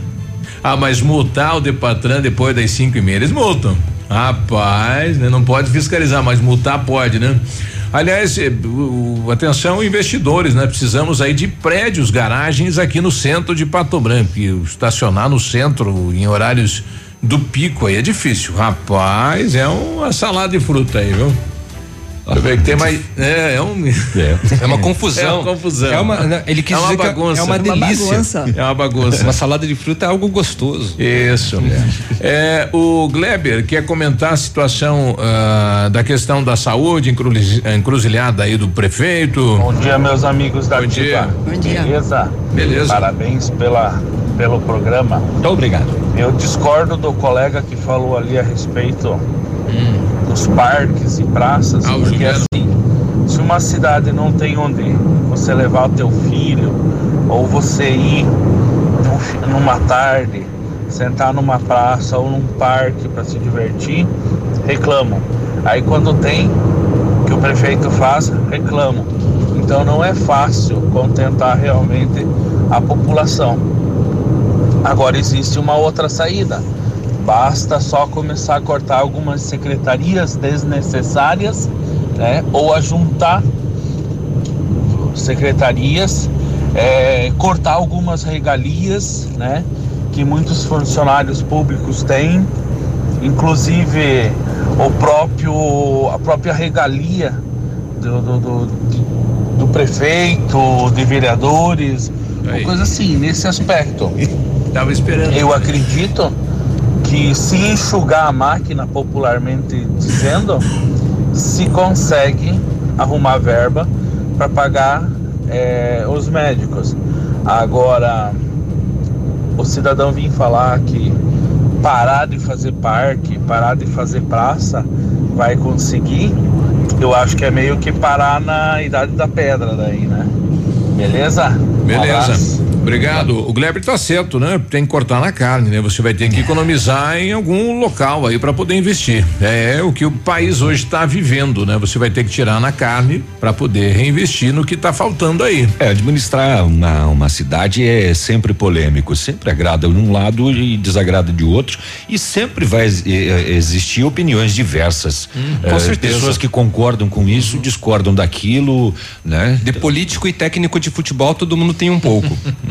Ah, mas multar o Depatran depois das cinco e meia, eles multam. Rapaz, né? Não pode fiscalizar, mas multar pode, né? Aliás, eh, atenção investidores, né? Precisamos aí de prédios, garagens aqui no centro de Pato Branco. Estacionar no centro em horários do pico aí é difícil. Rapaz, é uma salada de fruta aí, viu? Ver que tem mais. É, é um. É uma confusão. É uma confusão. É uma, ele quis É uma dizer que bagunça. é uma É uma delícia. bagunça. É uma bagunça. Uma salada de fruta é algo gostoso. Isso. É, o Gleber quer comentar a situação ah, da questão da saúde, encruz- encruzilhada aí do prefeito. Bom dia, meus amigos da Bom dia. Ativa. Bom dia. Beleza? Beleza. Parabéns pela, pelo programa. Muito obrigado. Eu discordo do colega que falou ali a respeito dos parques e praças, Ah, porque Juliano. assim, se uma cidade não tem onde você levar o teu filho, ou você ir numa tarde, sentar numa praça ou num parque para se divertir, reclamam. Aí quando tem, que o prefeito faz, reclamam. Então não é fácil contentar realmente a população. Agora existe uma outra saída. Basta só começar a cortar algumas secretarias desnecessárias, né? Ou a juntar secretarias, é, cortar algumas regalias, né? Que muitos funcionários públicos têm, inclusive o próprio a própria regalia do, do, do, do prefeito, de vereadores, uma coisa assim nesse aspecto. Tava esperando. Eu acredito que se enxugar a máquina, popularmente dizendo, se consegue arrumar verba para pagar eh, os médicos. Agora, o cidadão vir falar que parar de fazer parque, parar de fazer praça, vai conseguir, eu acho que é meio que parar na idade da pedra daí, né? Beleza? Beleza. Obrigado. O Gleber tá certo, né? Tem que cortar na carne, né? Você vai ter que economizar em algum local aí para poder investir. É o que o país hoje está vivendo, né? Você vai ter que tirar na carne para poder reinvestir no que tá faltando aí. É, administrar uma, uma cidade é sempre polêmico, sempre agrada de um lado e desagrada de outro, e sempre vai ex- existir opiniões diversas. com Eh, certeza. Pessoas que concordam com isso, discordam daquilo, né? De político e técnico de futebol, todo mundo tem um pouco.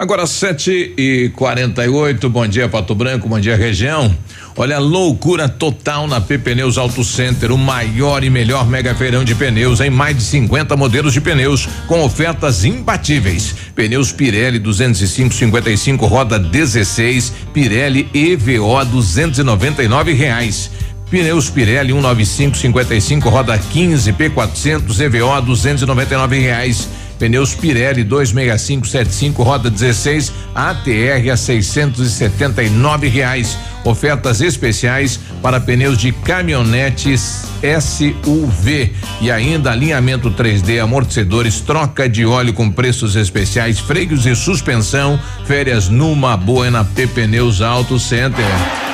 Agora 7 e 48 bom dia Pato Branco, bom dia região. Olha, loucura total na P Pneus Auto Center, o maior e melhor mega feirão de pneus em mais de 50 modelos de pneus com ofertas imbatíveis. Pneus Pirelli 205 55 roda 16, Pirelli EVO 299 reais. Pneus Pirelli 195 55 roda 15 P400 EVO 299 reais. Pneus Pirelli 26575 roda 16 ATR a 679 reais. Ofertas especiais para pneus de caminhonetes SUV e ainda alinhamento 3D, amortecedores, troca de óleo com preços especiais, freios e suspensão. Férias numa boa na P Pneus Auto Center.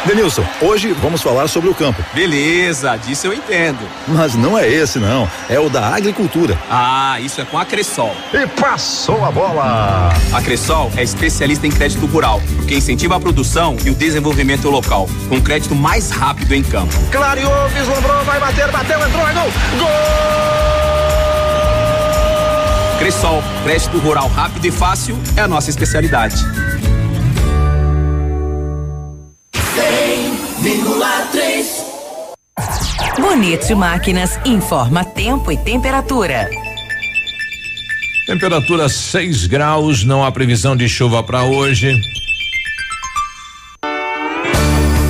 Denilson, hoje vamos falar sobre o campo. Beleza, disso eu entendo. Mas não é esse não, é o da agricultura. Ah, isso é com a Cressol. E passou a bola. A Cressol é especialista em crédito rural, que incentiva a produção e o desenvolvimento local, com crédito mais rápido em campo. Clareou, vislumbrou, vai bater, bateu, entrou, é gol. Gol! Cressol, crédito rural rápido e fácil é a nossa especialidade. 100,3 Bonito Máquinas informa tempo e temperatura. Temperatura 6 graus, não há previsão de chuva para hoje.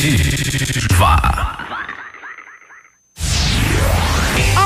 Ativa.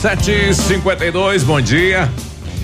Sete e cinquenta e dois, bom dia.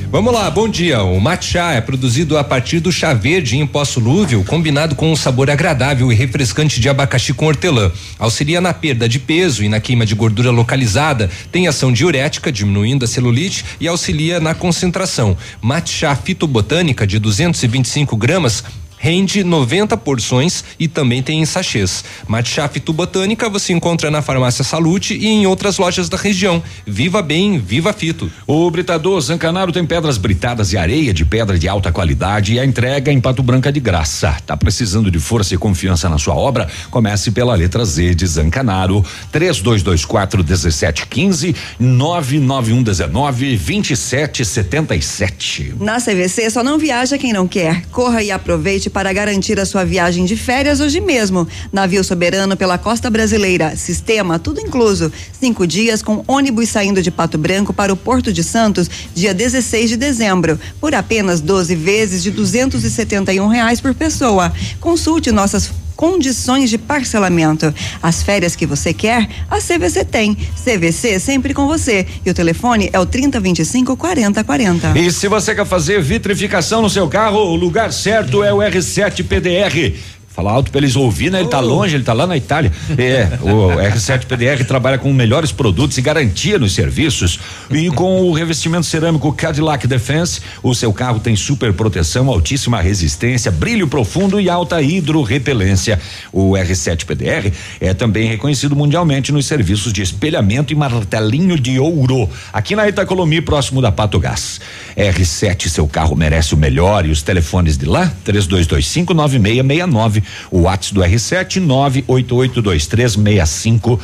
Vamos lá, bom dia. O matcha é produzido a partir do chá verde em pó solúvel, combinado com um sabor agradável e refrescante de abacaxi com hortelã. Auxilia na perda de peso e na queima de gordura localizada, tem ação diurética, diminuindo a celulite e auxilia na concentração. Matcha fitobotânica de 225 gramas rende 90 porções e também tem em sachês. Matcha Fitobotânica você encontra na Farmácia Salute e em outras lojas da região. Viva bem, viva Fito. O Britador Zancanaro tem pedras britadas e areia de pedra de alta qualidade e a entrega em Pato Branca de graça. Tá precisando de força e confiança na sua obra? Comece pela letra Z de Zancanaro. 3224 1715 991 19 2777. Na CVC só não viaja quem não quer. Corra e aproveite para garantir a sua viagem de férias hoje mesmo. Navio soberano pela costa brasileira. Sistema tudo incluso. Cinco dias com ônibus saindo de Pato Branco para o Porto de Santos, dia 16 de dezembro, por apenas 12 vezes de 271 reais por pessoa. Consulte nossas condições de parcelamento. As férias que você quer, a CVC tem. CVC sempre com você. E o telefone é o 3025 4040. E se você quer fazer vitrificação no seu carro, o lugar certo é o R7 PDR. Fala alto pra eles ouvirem, né? Ele tá longe, ele tá lá na Itália. É, o R7 PDR trabalha com melhores produtos e garantia nos serviços. E com o revestimento cerâmico Cadillac Defense, o seu carro tem super proteção, altíssima resistência, brilho profundo e alta hidrorrepelência. O R7 PDR é também reconhecido mundialmente nos serviços de espelhamento e martelinho de ouro. Aqui na Itacolomi, próximo da Pato Gás. R7, seu carro merece o melhor e os telefones de lá, 3225 9669 o WhatsApp do R7 988236505.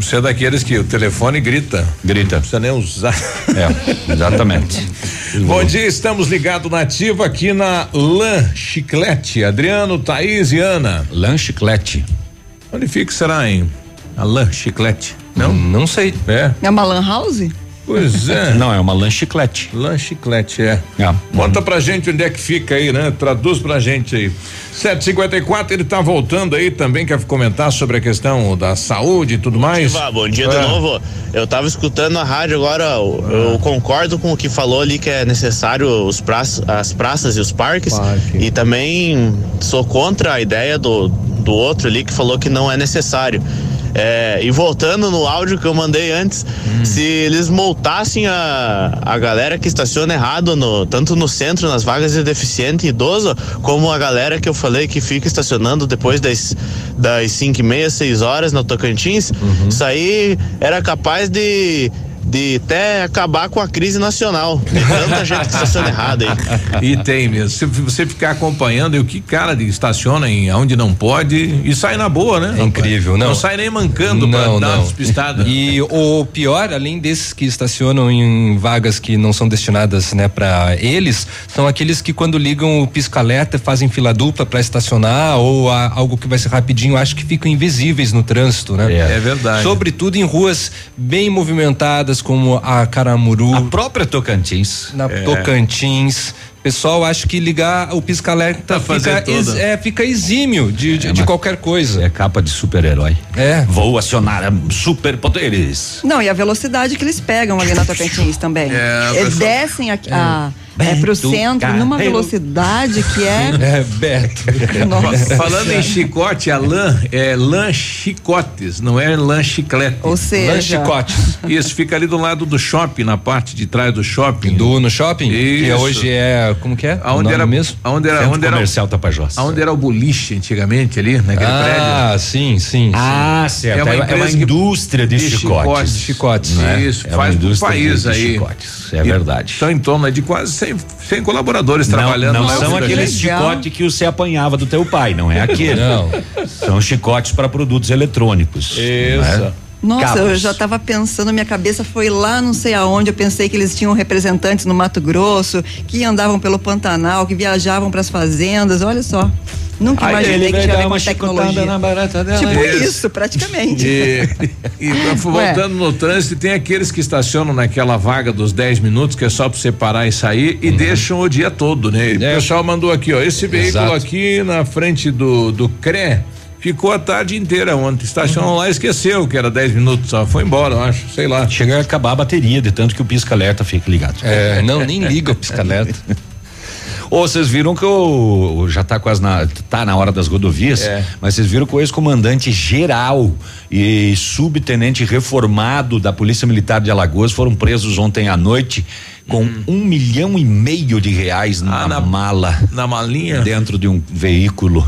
Você é daqueles que o telefone grita. Grita. Não precisa nem usar. É, exatamente. Bom dia, estamos ligados na ativa aqui na Lan Chiclete. Adriano, Thaís e Ana. Lan Chiclete. Onde fica será, hein? A Lan Chiclete. Não? Não sei. É. É uma lan house? Pois é. Não, é uma lanchiclete. Lanchiclete, é. é. Conta pra gente onde é que fica aí, né? Traduz pra gente aí. 754, ele tá voltando aí também, quer comentar sobre a questão da saúde e tudo mais? Ativa, bom dia de É. novo. Eu tava escutando a rádio agora, eu, eu concordo com o que falou ali que é necessário os praças, as praças e os parques. E também sou contra a ideia do, do outro ali que falou que não é necessário. É, e voltando no áudio que eu mandei antes, se eles multassem a, a galera que estaciona errado, no, tanto no centro, nas vagas de deficiente e idoso, como a galera que eu falei que fica estacionando depois das, das 5 e meia, 6 horas no Tocantins, isso aí era capaz de, de até acabar com a crise nacional. De tanta gente que estaciona errado aí. E tem mesmo. Se você ficar acompanhando e o que cara de estaciona em onde não pode e sai na boa, né? É incrível, não. Não sai nem mancando pra Não, dar uma não. despistada. E o pior, além desses que estacionam em vagas que não são destinadas, né, para eles, são aqueles que quando ligam o pisca-alerta fazem fila dupla para estacionar ou a- algo que vai ser rapidinho, acho que ficam invisíveis no trânsito, né? É verdade. Sobretudo em ruas bem movimentadas como a Caramuru. A própria Tocantins. Na É. Tocantins. Pessoal, acho que ligar o pisca-alerta fica, ex- é, fica exímio de, de, É, de mas- qualquer coisa. É capa de super-herói. É. Vou acionar a superpoderes. Não, e a velocidade que eles pegam ali na Tocantins também. É, eles pessoal- descem aqui, a, é, pro centro numa Carreiro. velocidade que é. É, Beto. Nossa. Falando em chicote, a lã é lã chicotes, não é lã chiclete. Ou seja- Lã chicotes. Isso, fica ali do lado do shopping, na parte de trás do shopping. Do no shopping? Isso. Que hoje é. Como que é? O Aonde era mesmo? Aonde era, Centro aonde era Comercial Tapajós. Aonde era o boliche antigamente ali, naquele prédio. Ah, sim, sim. Ah, certo. É uma, empresa que- indústria de, de chicotes. chicotes. né? Isso, é uma faz indústria país de, de aí. chicotes. É E verdade. Estão em torno de quase 100, 100 colaboradores Não, trabalhando não lá. são Legal. aqueles chicotes que você apanhava do teu pai, não é aquele. Não. São chicotes para produtos eletrônicos. Isso. Nossa, eu já estava pensando, minha cabeça foi lá não sei aonde, eu pensei que eles tinham representantes no Mato Grosso, que andavam pelo Pantanal, que viajavam para as fazendas, olha só. Nunca Aí imaginei ele que tinha uma tecnologia. na barata dela. Tipo Isso. isso, praticamente. E, e voltando no trânsito, tem aqueles que estacionam naquela vaga dos 10 minutos, que é só pra você parar e sair, e deixam o dia todo, né? E O pessoal mandou aqui, ó, esse veículo Exato. aqui na frente do, do CRE ficou a tarde inteira ontem. Estacionou lá e esqueceu que era 10 minutos só. Foi embora, eu acho, sei lá. Chega a acabar a bateria, de tanto que o pisca-alerta fica ligado. É, não, nem liga o pisca-alerta. Ô, vocês viram que o, o- já tá quase na tá na hora das rodovias, É. mas vocês viram que o ex-comandante geral e subtenente reformado da Polícia Militar de Alagoas foram presos ontem à noite com um milhão e meio de reais na, Uhum. Ah, na- mala Na malinha. dentro de um veículo.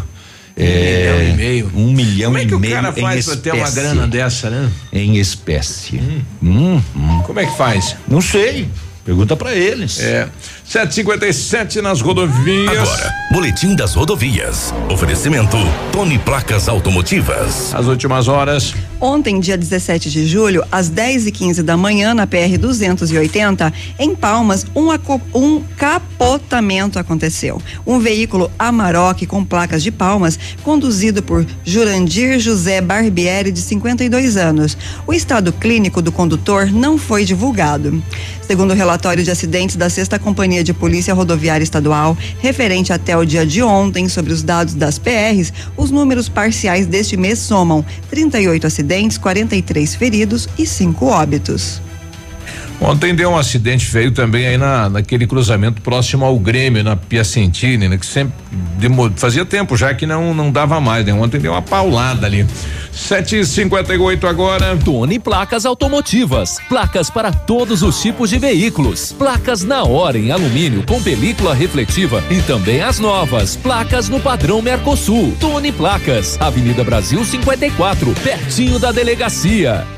Um milhão e meio. Um milhão Como é que o cara faz pra ter uma grana dessa, né? Em espécie. Hum, hum. Como é que faz? Não sei. Pergunta pra eles. É. 757 nas rodovias. Agora, Boletim das Rodovias. Oferecimento Tony Placas Automotivas. As últimas horas. Ontem, dia 17 de julho, às 10 e 15 da manhã, na PR 280, em Palmas, um, um capotamento aconteceu. Um veículo Amarok com placas de Palmas, conduzido por Jurandir José Barbieri, de 52 anos. O estado clínico do condutor não foi divulgado. Segundo o relatório de acidentes da Sexta Companhia Companhia de Polícia Rodoviária Estadual, referente até o dia de ontem sobre os dados das PRs, os números parciais deste mês somam 38 acidentes, 43 feridos e 5 óbitos. Ontem deu um acidente feio também aí na, naquele cruzamento próximo ao Grêmio, na Piacentini, né? Que sempre demor, fazia tempo já que não não dava mais, né? Ontem deu uma paulada ali. 758 agora. Tone Placas Automotivas. Placas para todos os tipos de veículos. Placas na hora em alumínio com película refletiva e também as novas. Placas no padrão Mercosul. Tone Placas. Avenida Brasil 54, pertinho da delegacia.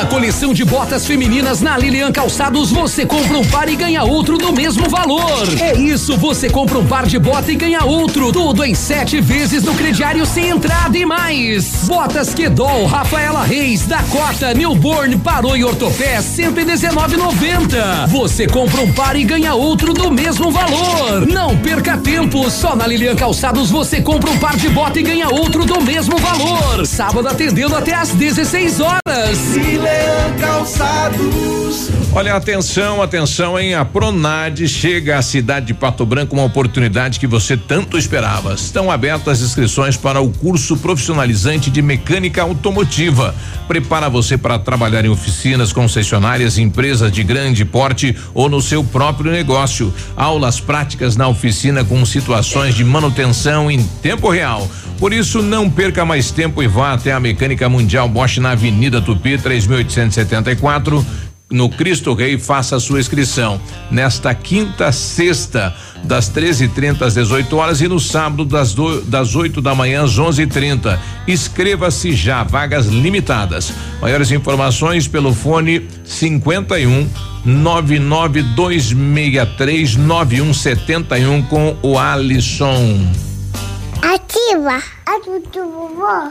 Toda a coleção de botas femininas na Lilian Calçados você compra um par e ganha outro do mesmo valor. É isso, você compra um par de bota e ganha outro. Tudo em sete vezes no crediário sem entrada e mais. Botas Quedol, Rafaela Reis, Dakota, Newborn, Parou e Ortopé, 119,90. Você compra um par e ganha outro do mesmo valor. Não perca tempo, só na Lilian Calçados você compra um par de bota e ganha outro do mesmo valor. Sábado atendendo até às 16 horas. Leão Calçados. Olha, atenção, atenção, hein? A Pronad chega à cidade de Pato Branco, uma oportunidade que você tanto esperava. Estão abertas as inscrições para o curso profissionalizante de mecânica automotiva. Prepara você para trabalhar em oficinas, concessionárias, empresas de grande porte ou no seu próprio negócio. Aulas práticas na oficina com situações de manutenção em tempo real. Por isso, não perca mais tempo e vá até a Mecânica Mundial Bosch na Avenida Tupi, 3874 no Cristo Rei, faça a sua inscrição nesta quinta, sexta, das 13h30 às 18 horas e no sábado das, do, das 8 da manhã às 11:30. Inscreva-se já, vagas limitadas. Maiores informações pelo fone 51 99263 9171 com o Alisson. Ativa a tudo vovó.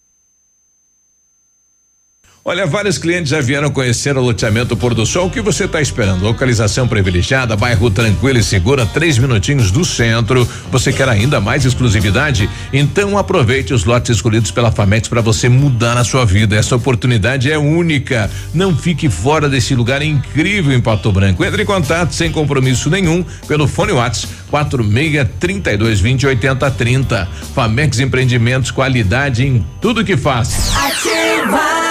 Olha, vários clientes já vieram conhecer o loteamento Pôr do Sol. O que você está esperando? Localização privilegiada, bairro tranquilo e segura, três minutinhos do centro. Você quer ainda mais exclusividade? Então aproveite os lotes escolhidos pela Famex para você mudar a sua vida. Essa oportunidade é única. Não fique fora desse lugar incrível em Pato Branco. Entre em contato sem compromisso nenhum pelo fone WhatsApp 46 32 20 80 30. Famex Empreendimentos, qualidade em tudo que faz. Ativa!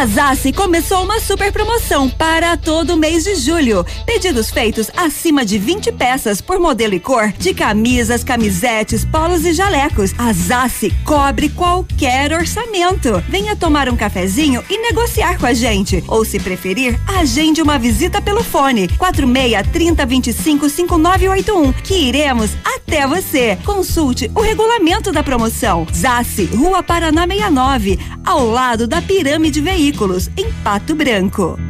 A Zassi começou uma super promoção para todo mês de julho. Pedidos feitos acima de 20 peças por modelo e cor de camisas, camisetes, polos e jalecos. A Zassi cobre qualquer orçamento. Venha tomar um cafezinho e negociar com a gente. Ou se preferir, agende uma visita pelo fone 46 30 25 5981 que iremos até você. Consulte o regulamento da promoção. Zassi, Rua Paraná 69, ao lado da Pirâmide Veículos, em Pato Branco.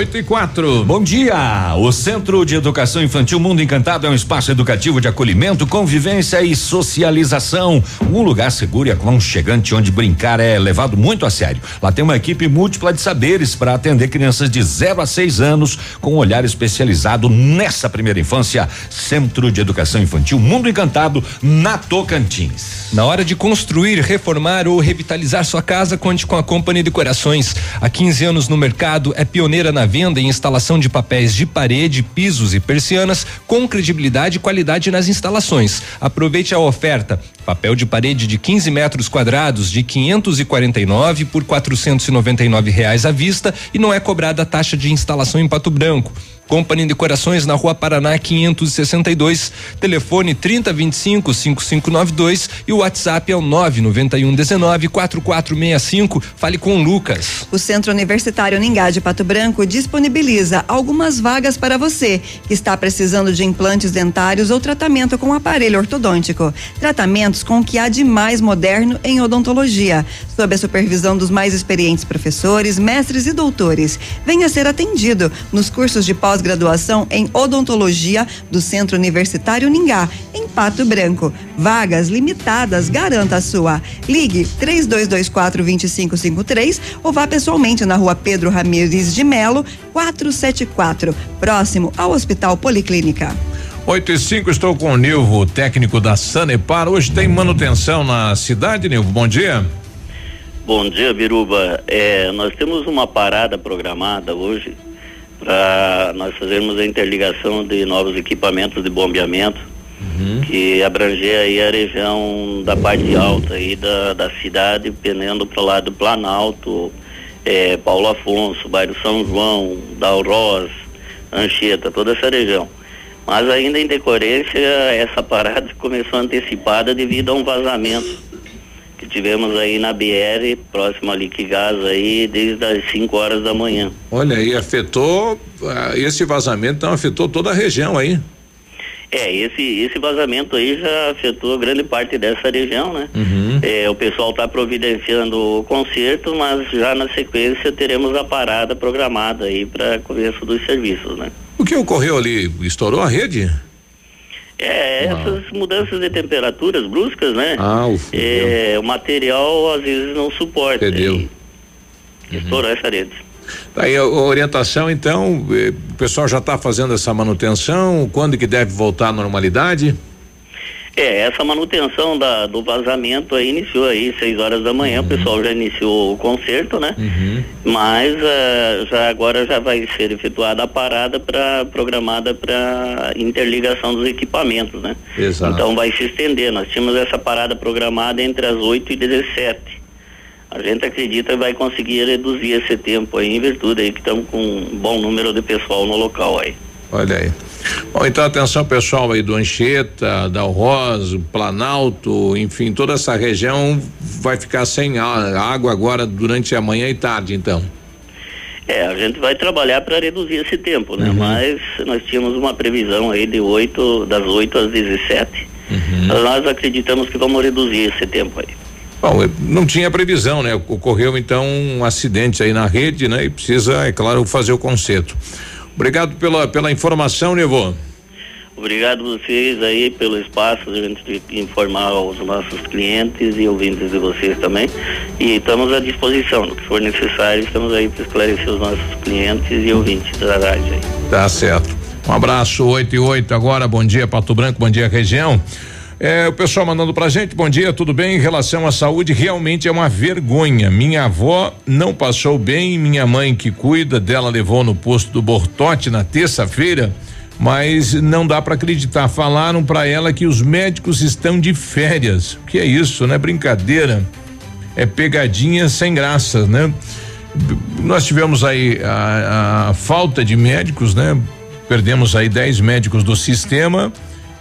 Oito e quatro. Bom dia! O Centro de Educação Infantil Mundo Encantado é um espaço educativo de acolhimento, convivência e socialização. Um lugar seguro e aconchegante onde brincar é levado muito a sério. Lá tem uma equipe múltipla de saberes para atender crianças de 0 a 6 anos com um olhar especializado nessa primeira infância. Centro de Educação Infantil Mundo Encantado, na Tocantins. Na hora de construir, reformar ou revitalizar sua casa, conte com a Companhia Decorações. Há 15 anos no mercado, é pioneira na venda e instalação de papéis de parede, pisos e persianas com credibilidade e qualidade nas instalações. Aproveite a oferta. Papel de parede de 15 metros quadrados de 549 por 499 reais à vista e não é cobrada a taxa de instalação em Pato Branco. Companhia Decorações na Rua Paraná 562, telefone 3025 5592 e o WhatsApp é o 991 19 4465. Fale com o Lucas. O Centro Universitário Ningá de Pato Branco disponibiliza algumas vagas para você que está precisando de implantes dentários ou tratamento com aparelho ortodôntico. Tratamentos com o que há de mais moderno em odontologia, sob a supervisão dos mais experientes professores, mestres e doutores. Venha ser atendido nos cursos de pós-graduação em odontologia do Centro Universitário Ningá, em Pato Branco. Vagas limitadas, garanta a sua. Ligue 3224 2553 ou vá pessoalmente na rua Pedro Ramires de Melo, 474, próximo ao Hospital Policlínica. 8 e 5, estou com o Nilvo, técnico da Sanepar. Hoje tem manutenção na cidade, Nilvo. Bom dia. Bom dia, Biruba. É, nós temos uma parada programada hoje para nós fazermos a interligação de novos equipamentos de bombeamento Uhum. que abranger aí a região da parte alta aí da, da cidade, pendendo para o lado do Planalto, é, Paulo Afonso, bairro São João, Dalroz, Anchieta, toda essa região. Mas ainda em decorrência, essa parada começou antecipada devido a um vazamento que tivemos aí na BR, próximo a Liquigás aí, desde as 5 horas da manhã. Olha aí, afetou, ah, esse vazamento então afetou toda a região aí. É, esse, esse vazamento aí já afetou grande parte dessa região, né? Uhum. É, o pessoal está providenciando o concerto, mas já na sequência teremos a parada programada aí para começo dos serviços, né? O que ocorreu ali? Estourou a rede? É, essas mudanças de temperaturas bruscas, né? Ah, o é, o material às vezes não suporta. Perdeu. e Estourou essa rede. Tá Aí a orientação, então, eh, o pessoal já está fazendo essa manutenção, quando que deve voltar à normalidade? É, essa manutenção da, do vazamento aí iniciou aí seis horas da manhã, o pessoal já iniciou o concerto, né? Mas eh, já agora já vai ser efetuada a parada para programada para interligação dos equipamentos, né? Exato. Então vai se estender. Nós tínhamos essa parada programada entre as 8 e 17. A gente acredita que vai conseguir reduzir esse tempo aí em virtude aí que estamos com um bom número de pessoal no local aí. Olha aí. Bom, então atenção pessoal aí do Anchieta, da Rosa, Planalto, enfim, toda essa região vai ficar sem água agora durante a manhã e tarde, então. É, a gente vai trabalhar para reduzir esse tempo, né? Mas nós tínhamos uma previsão aí de 8, das 8 às 17. Nós acreditamos que vamos reduzir esse tempo aí. Bom, não tinha previsão, né? Ocorreu então um acidente aí na rede, né? E precisa, é claro, fazer o conserto. Obrigado pela, pela informação, Nevo. Obrigado vocês aí pelo espaço, a gente informar aos nossos clientes e ouvintes de vocês também. E estamos à disposição, no que for necessário, estamos aí para esclarecer os nossos clientes e ouvintes da rádio aí. Tá certo. Um abraço, 8 e 8 agora, bom dia Pato Branco, bom dia região. É, o pessoal mandando pra gente, bom dia, tudo bem? Em relação à saúde, realmente é uma vergonha. Minha avó não passou bem, minha mãe que cuida dela levou no posto do Bortote na terça-feira, mas não dá para acreditar. Falaram para ela que os médicos estão de férias. O que é isso, né? Brincadeira. É pegadinha sem graça, né? Nós tivemos aí a, a falta de médicos, né? Perdemos aí 10 médicos do sistema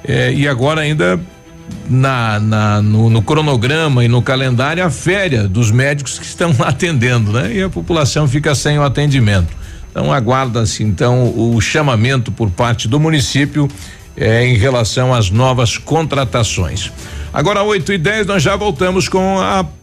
eh, e agora ainda na, na no, no, cronograma e no calendário a férias dos médicos que estão atendendo, né? E a população fica sem o atendimento. Então aguarda-se então o chamamento por parte do município eh, em relação às novas contratações. Agora 8 e 10 nós já voltamos com a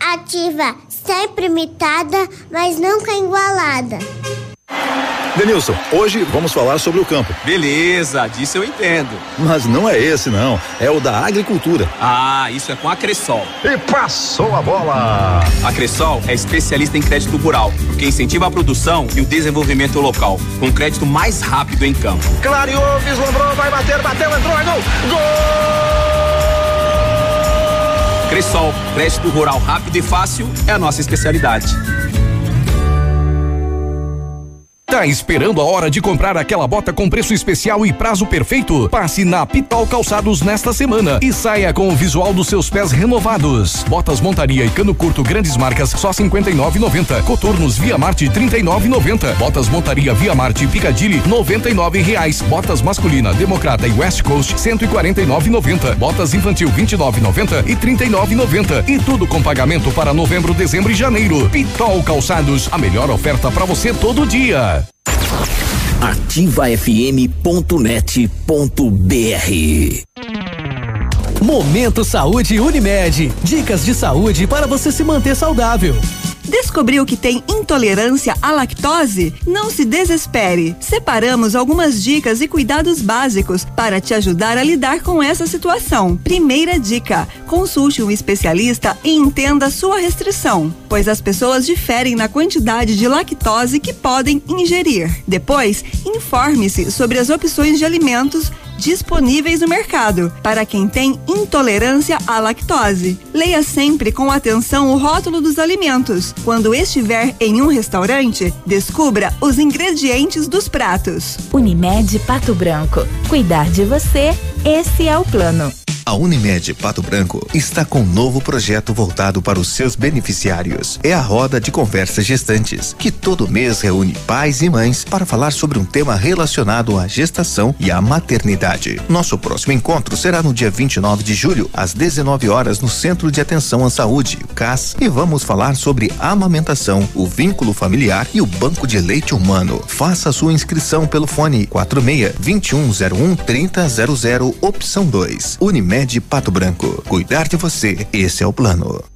Ativa, sempre imitada, mas nunca igualada. Denilson, hoje vamos falar sobre o campo. Beleza, disso eu entendo. Mas não é esse não, é o da agricultura. Ah, isso é com a Cressol. E passou a bola. A Cressol é especialista em crédito rural, que incentiva a produção e o desenvolvimento local, com crédito mais rápido em campo. Clareou, vislumbrou, vai bater, bateu, entrou, é gol! Gol! Cressol, crédito rural rápido e fácil é a nossa especialidade. Tá esperando a hora de comprar aquela bota com preço especial e prazo perfeito? Passe na Pitol Calçados nesta semana e saia com o visual dos seus pés renovados. Botas montaria e cano curto grandes marcas só 59,90. Coturnos Via Marte 39,90. Botas montaria Via Marte Picadilly 99 reais. Botas masculina Democrata e West Coast 149,90. Botas infantil 29,90 e 39,90. E tudo com pagamento para novembro, dezembro e janeiro. Pitol Calçados, a melhor oferta para você todo dia ativafm.net.br Momento Saúde Unimed. Dicas de saúde para você se manter saudável. Descobriu que tem intolerância à lactose? Não se desespere. Separamos algumas dicas e cuidados básicos para te ajudar a lidar com essa situação. Primeira dica: consulte um especialista e entenda sua restrição, pois as pessoas diferem na quantidade de lactose que podem ingerir. Depois, informe-se sobre as opções de alimentos disponíveis no mercado para quem tem intolerância à lactose. Leia sempre com atenção o rótulo dos alimentos. Quando estiver em um restaurante, descubra os ingredientes dos pratos. Unimed Pato Branco. Cuidar de você, esse é o plano. A Unimed Pato Branco está com um novo projeto voltado para os seus beneficiários. É a Roda de Conversas Gestantes, que todo mês reúne pais e mães para falar sobre um tema relacionado à gestação e à maternidade. Nosso próximo encontro será no dia 29 de julho, às 19 horas, no Centro de Atenção à Saúde, CAS, e vamos falar sobre amamentação, o vínculo familiar e o banco de leite humano. Faça sua inscrição pelo fone 46 2101 3000 opção 2. Unimed Unimed Pato Branco. Cuidar de você, esse é o plano.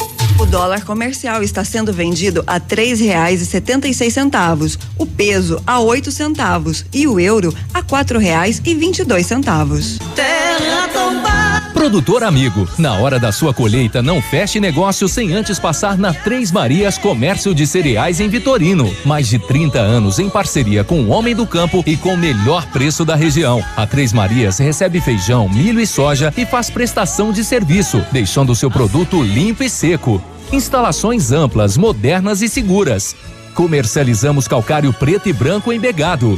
O dólar comercial está sendo vendido a três reais e setenta e seis centavos, o peso a oito centavos e o euro a quatro reais e vinte e dois centavos. Terra tombada. Produtor amigo, na hora da sua colheita, não feche negócio sem antes passar na Três Marias Comércio de Cereais em Vitorino. Mais de 30 anos em parceria com o Homem do Campo e com o melhor preço da região. A Três Marias recebe feijão, milho e soja e faz prestação de serviço, deixando o seu produto limpo e seco. Instalações amplas, modernas e seguras. Comercializamos calcário preto e branco em Begado.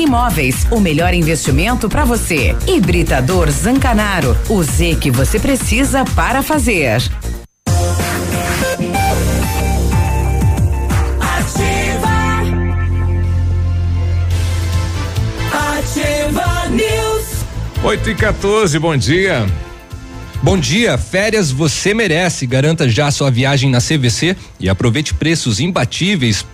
Imóveis. O melhor investimento para você. Hibridador Zancanaro. O Z que você precisa para fazer. Ativa. Ativa News. 8 e 14, bom dia. Bom dia, férias você merece. Garanta já sua viagem na CVC e aproveite preços imbatíveis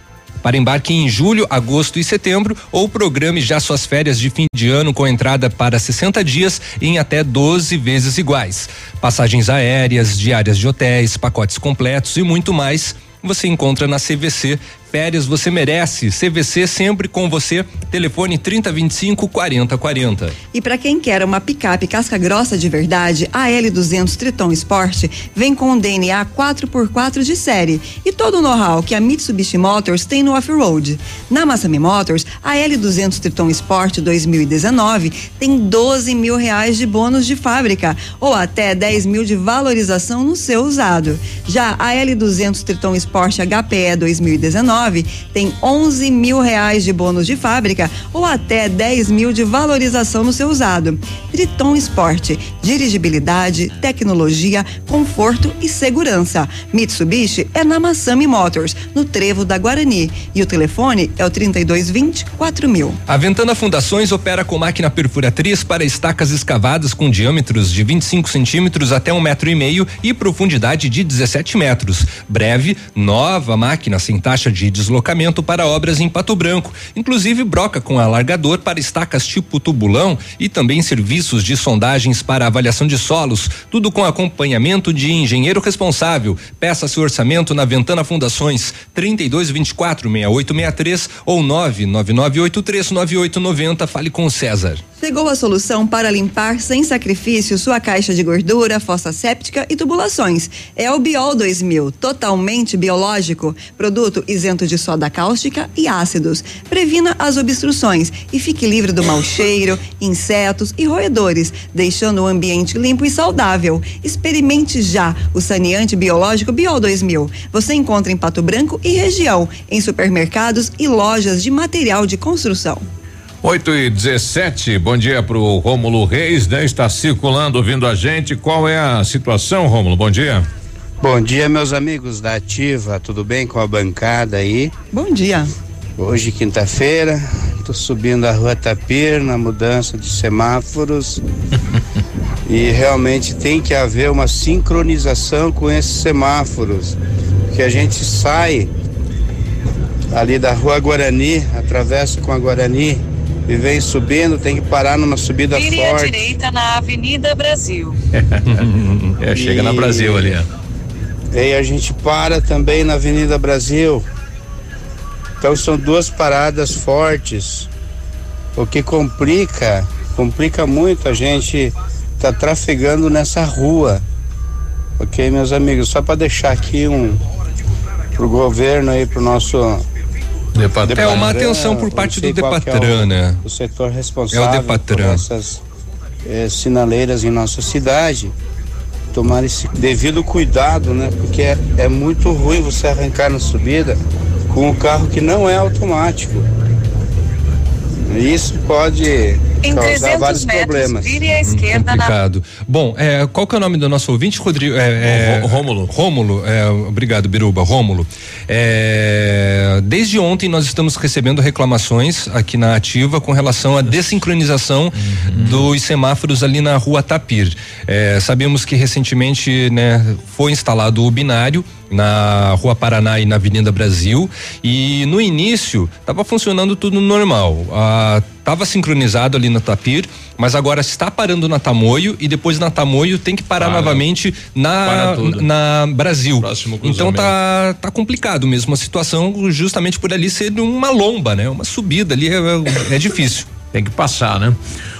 para embarque em julho, agosto e setembro ou programe já suas férias de fim de ano com entrada para 60 dias em até 12 vezes iguais. Passagens aéreas, diárias de hotéis, pacotes completos e muito mais. Você encontra na CVC. Férias você merece. CVC sempre com você. Telefone 3025 4040. E para quem quer uma picape casca grossa de verdade, a L200 Triton Sport vem com um DNA 4x4 de série e todo o know-how que a Mitsubishi Motors tem no off-road. Na Massami Motors, a L200 Triton Sport 2019 tem 12 mil reais de bônus de fábrica ou até 10 mil de valorização no seu usado. Já a L200 Triton Sport HPE 2019 tem 11 mil reais de bônus de fábrica ou até 10 mil de valorização no seu usado. Triton Sport, dirigibilidade, tecnologia, conforto e segurança. Mitsubishi é na Massami Motors, no Trevo da Guarani. E o telefone é o 3220 4000. A Ventana Fundações opera com máquina perfuratriz para estacas escavadas com diâmetros de 25 centímetros até um metro e meio e profundidade de 17 metros. Breve, nova máquina sem taxa de deslocamento para obras em Pato Branco, inclusive broca com alargador para estacas tipo tubulão e também serviços de sondagens para avaliação de solos, tudo com acompanhamento de engenheiro responsável. Peça seu orçamento na Ventana Fundações 3224 6863 ou 99983 9890. Fale com o César. Chegou a solução para limpar sem sacrifício sua caixa de gordura, fossa séptica e tubulações. É o Biol 2000, totalmente biológico, produto isento de soda cáustica e ácidos. Previna as obstruções e fique livre do mau cheiro, insetos e roedores, deixando o ambiente limpo e saudável. Experimente já o saneante biológico Biol 2000. Você encontra em Pato Branco e região, em supermercados e lojas de material de construção. 8 e 17, bom dia pro Rômulo Reis, né? Está circulando, ouvindo a gente. Qual é a situação, Rômulo? Bom dia. Bom dia, meus amigos da Ativa, tudo bem com a bancada aí? Bom dia. Hoje, quinta-feira, tô subindo a rua Tapir na mudança de semáforos e realmente tem que haver uma sincronização com esses semáforos, que a gente sai ali da rua Guarani, atravessa com a Guarani e vem subindo, tem que parar numa subida Vire à forte. direita na Avenida Brasil. é, chega na Brasil ali. ó. E aí a gente para também na Avenida Brasil. Então são duas paradas fortes. O que complica, complica muito a gente tá trafegando nessa rua. Ok, meus amigos? Só para deixar aqui um pro governo aí, pro nosso É uma atenção por parte do Depatran, né? o setor responsável É o Depatran. por essas eh, sinaleiras em nossa cidade tomar esse devido cuidado, né? Porque é, é muito ruim você arrancar na subida com um carro que não é automático. Isso pode Em causar 300 vários metros, problemas. vire à esquerda na Complicado. Bom, é, qual que é o nome do nosso ouvinte, Rodrigo? É, é, Rômulo. Rômulo, é, obrigado, Biruba. Rômulo. É, desde ontem nós estamos recebendo reclamações aqui na Ativa com relação à desincronização dos semáforos ali na rua Tapir. É, sabemos que recentemente né, foi instalado o binário na Rua Paraná e na Avenida Brasil e no início estava funcionando tudo normal. Ah, Tava sincronizado ali na Tapir, mas agora está parando na Tamoio e depois na Tamoio tem que parar Para. novamente na na Brasil. Então tá tá complicado mesmo a situação, justamente por ali ser uma lomba, né? Uma subida ali é, é difícil. Tem que passar, né?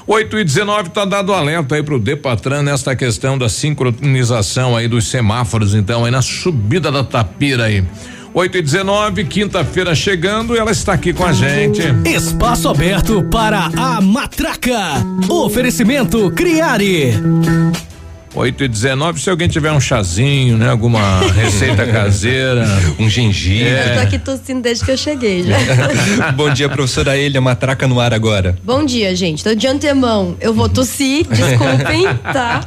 8 e 19 tá dado alerta aí pro Depatran nesta questão da sincronização aí dos semáforos, então, aí na subida da Tapira aí. 8 e 19 quinta-feira chegando, ela está aqui com a gente. Espaço aberto para a matraca. Oferecimento Criare. 8 e 19 se alguém tiver um chazinho, né? Alguma receita caseira. Um gengibre. Eu tô aqui tossindo desde que eu cheguei já. Bom dia, professora Elia, matraca no ar agora. Bom dia, gente. Então, de antemão, eu vou tossir, desculpem, tá?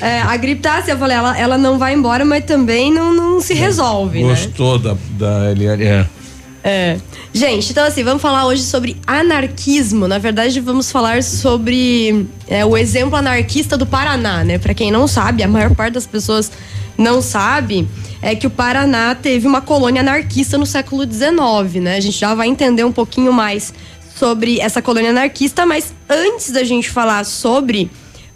É, a gripe tá assim, eu falei, ela, ela não vai embora, mas também não, não se resolve, né? Gostou da, da Eliane? É. É. Gente, então assim, vamos falar hoje sobre anarquismo. Na verdade, vamos falar sobre é, o exemplo anarquista do Paraná, né? Pra quem não sabe, a maior parte das pessoas não sabe, é que o Paraná teve uma colônia anarquista no século XIX, né? A gente já vai entender um pouquinho mais sobre essa colônia anarquista, mas antes da gente falar sobre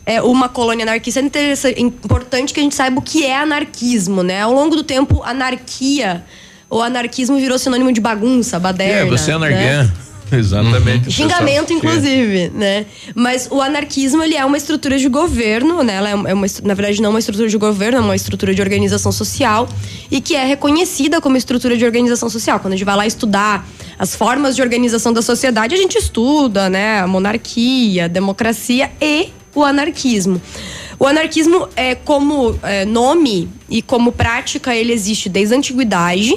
é, uma colônia anarquista, é importante que a gente saiba o que é anarquismo, né? Ao longo do tempo, anarquia o anarquismo virou sinônimo de bagunça, baderna. É, você é né? anarquia. Exatamente. Xingamento, inclusive, né? Mas o anarquismo, ele é uma estrutura de governo, né? Ela é uma, é na verdade, não uma estrutura de governo, é uma estrutura de organização social e que é reconhecida como estrutura de organização social. Quando a gente vai lá estudar as formas de organização da sociedade, a gente estuda, né? A monarquia, a democracia e o anarquismo. O anarquismo, é, como é, nome e como prática, ele existe desde a antiguidade,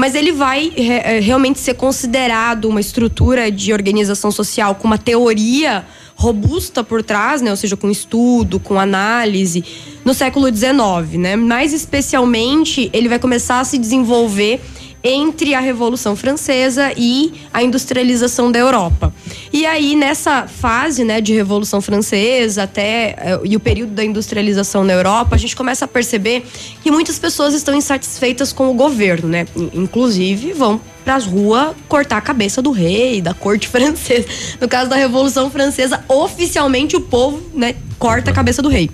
mas ele vai re- é, realmente ser considerado uma estrutura de organização social com uma teoria robusta por trás, né? Ou seja, com estudo, com análise, no século XIX, né? Mais especialmente, ele vai começar a se desenvolver entre a Revolução Francesa e a industrialização da Europa. E aí, nessa fase né, de Revolução Francesa até eh, e o período da industrialização na Europa, a gente começa a perceber que muitas pessoas estão insatisfeitas com o governo, né? In- Inclusive, vão para as ruas cortar a cabeça do rei, da corte francesa. No caso da Revolução Francesa, oficialmente o povo né, corta a cabeça do rei.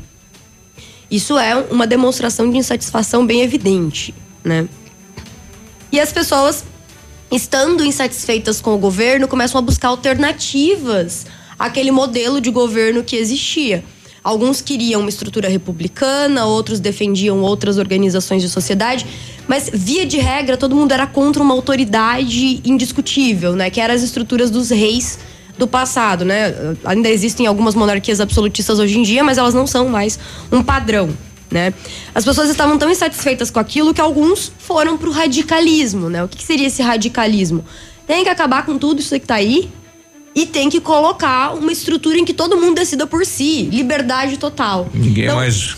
Isso é uma demonstração de insatisfação bem evidente, né? E as pessoas, estando insatisfeitas com o governo, começam a buscar alternativas àquele modelo de governo que existia. Alguns queriam uma estrutura republicana, outros defendiam outras organizações de sociedade, mas via de regra todo mundo era contra uma autoridade indiscutível, né, que eram as estruturas dos reis do passado, né? Ainda existem algumas monarquias absolutistas hoje em dia, mas elas não são mais um padrão. Né? As pessoas estavam tão insatisfeitas com aquilo que alguns foram pro radicalismo, né? O que, que seria esse radicalismo? Tem que acabar com tudo isso que tá aí e tem que colocar uma estrutura em que todo mundo decida por si, liberdade total. Ninguém Então, mais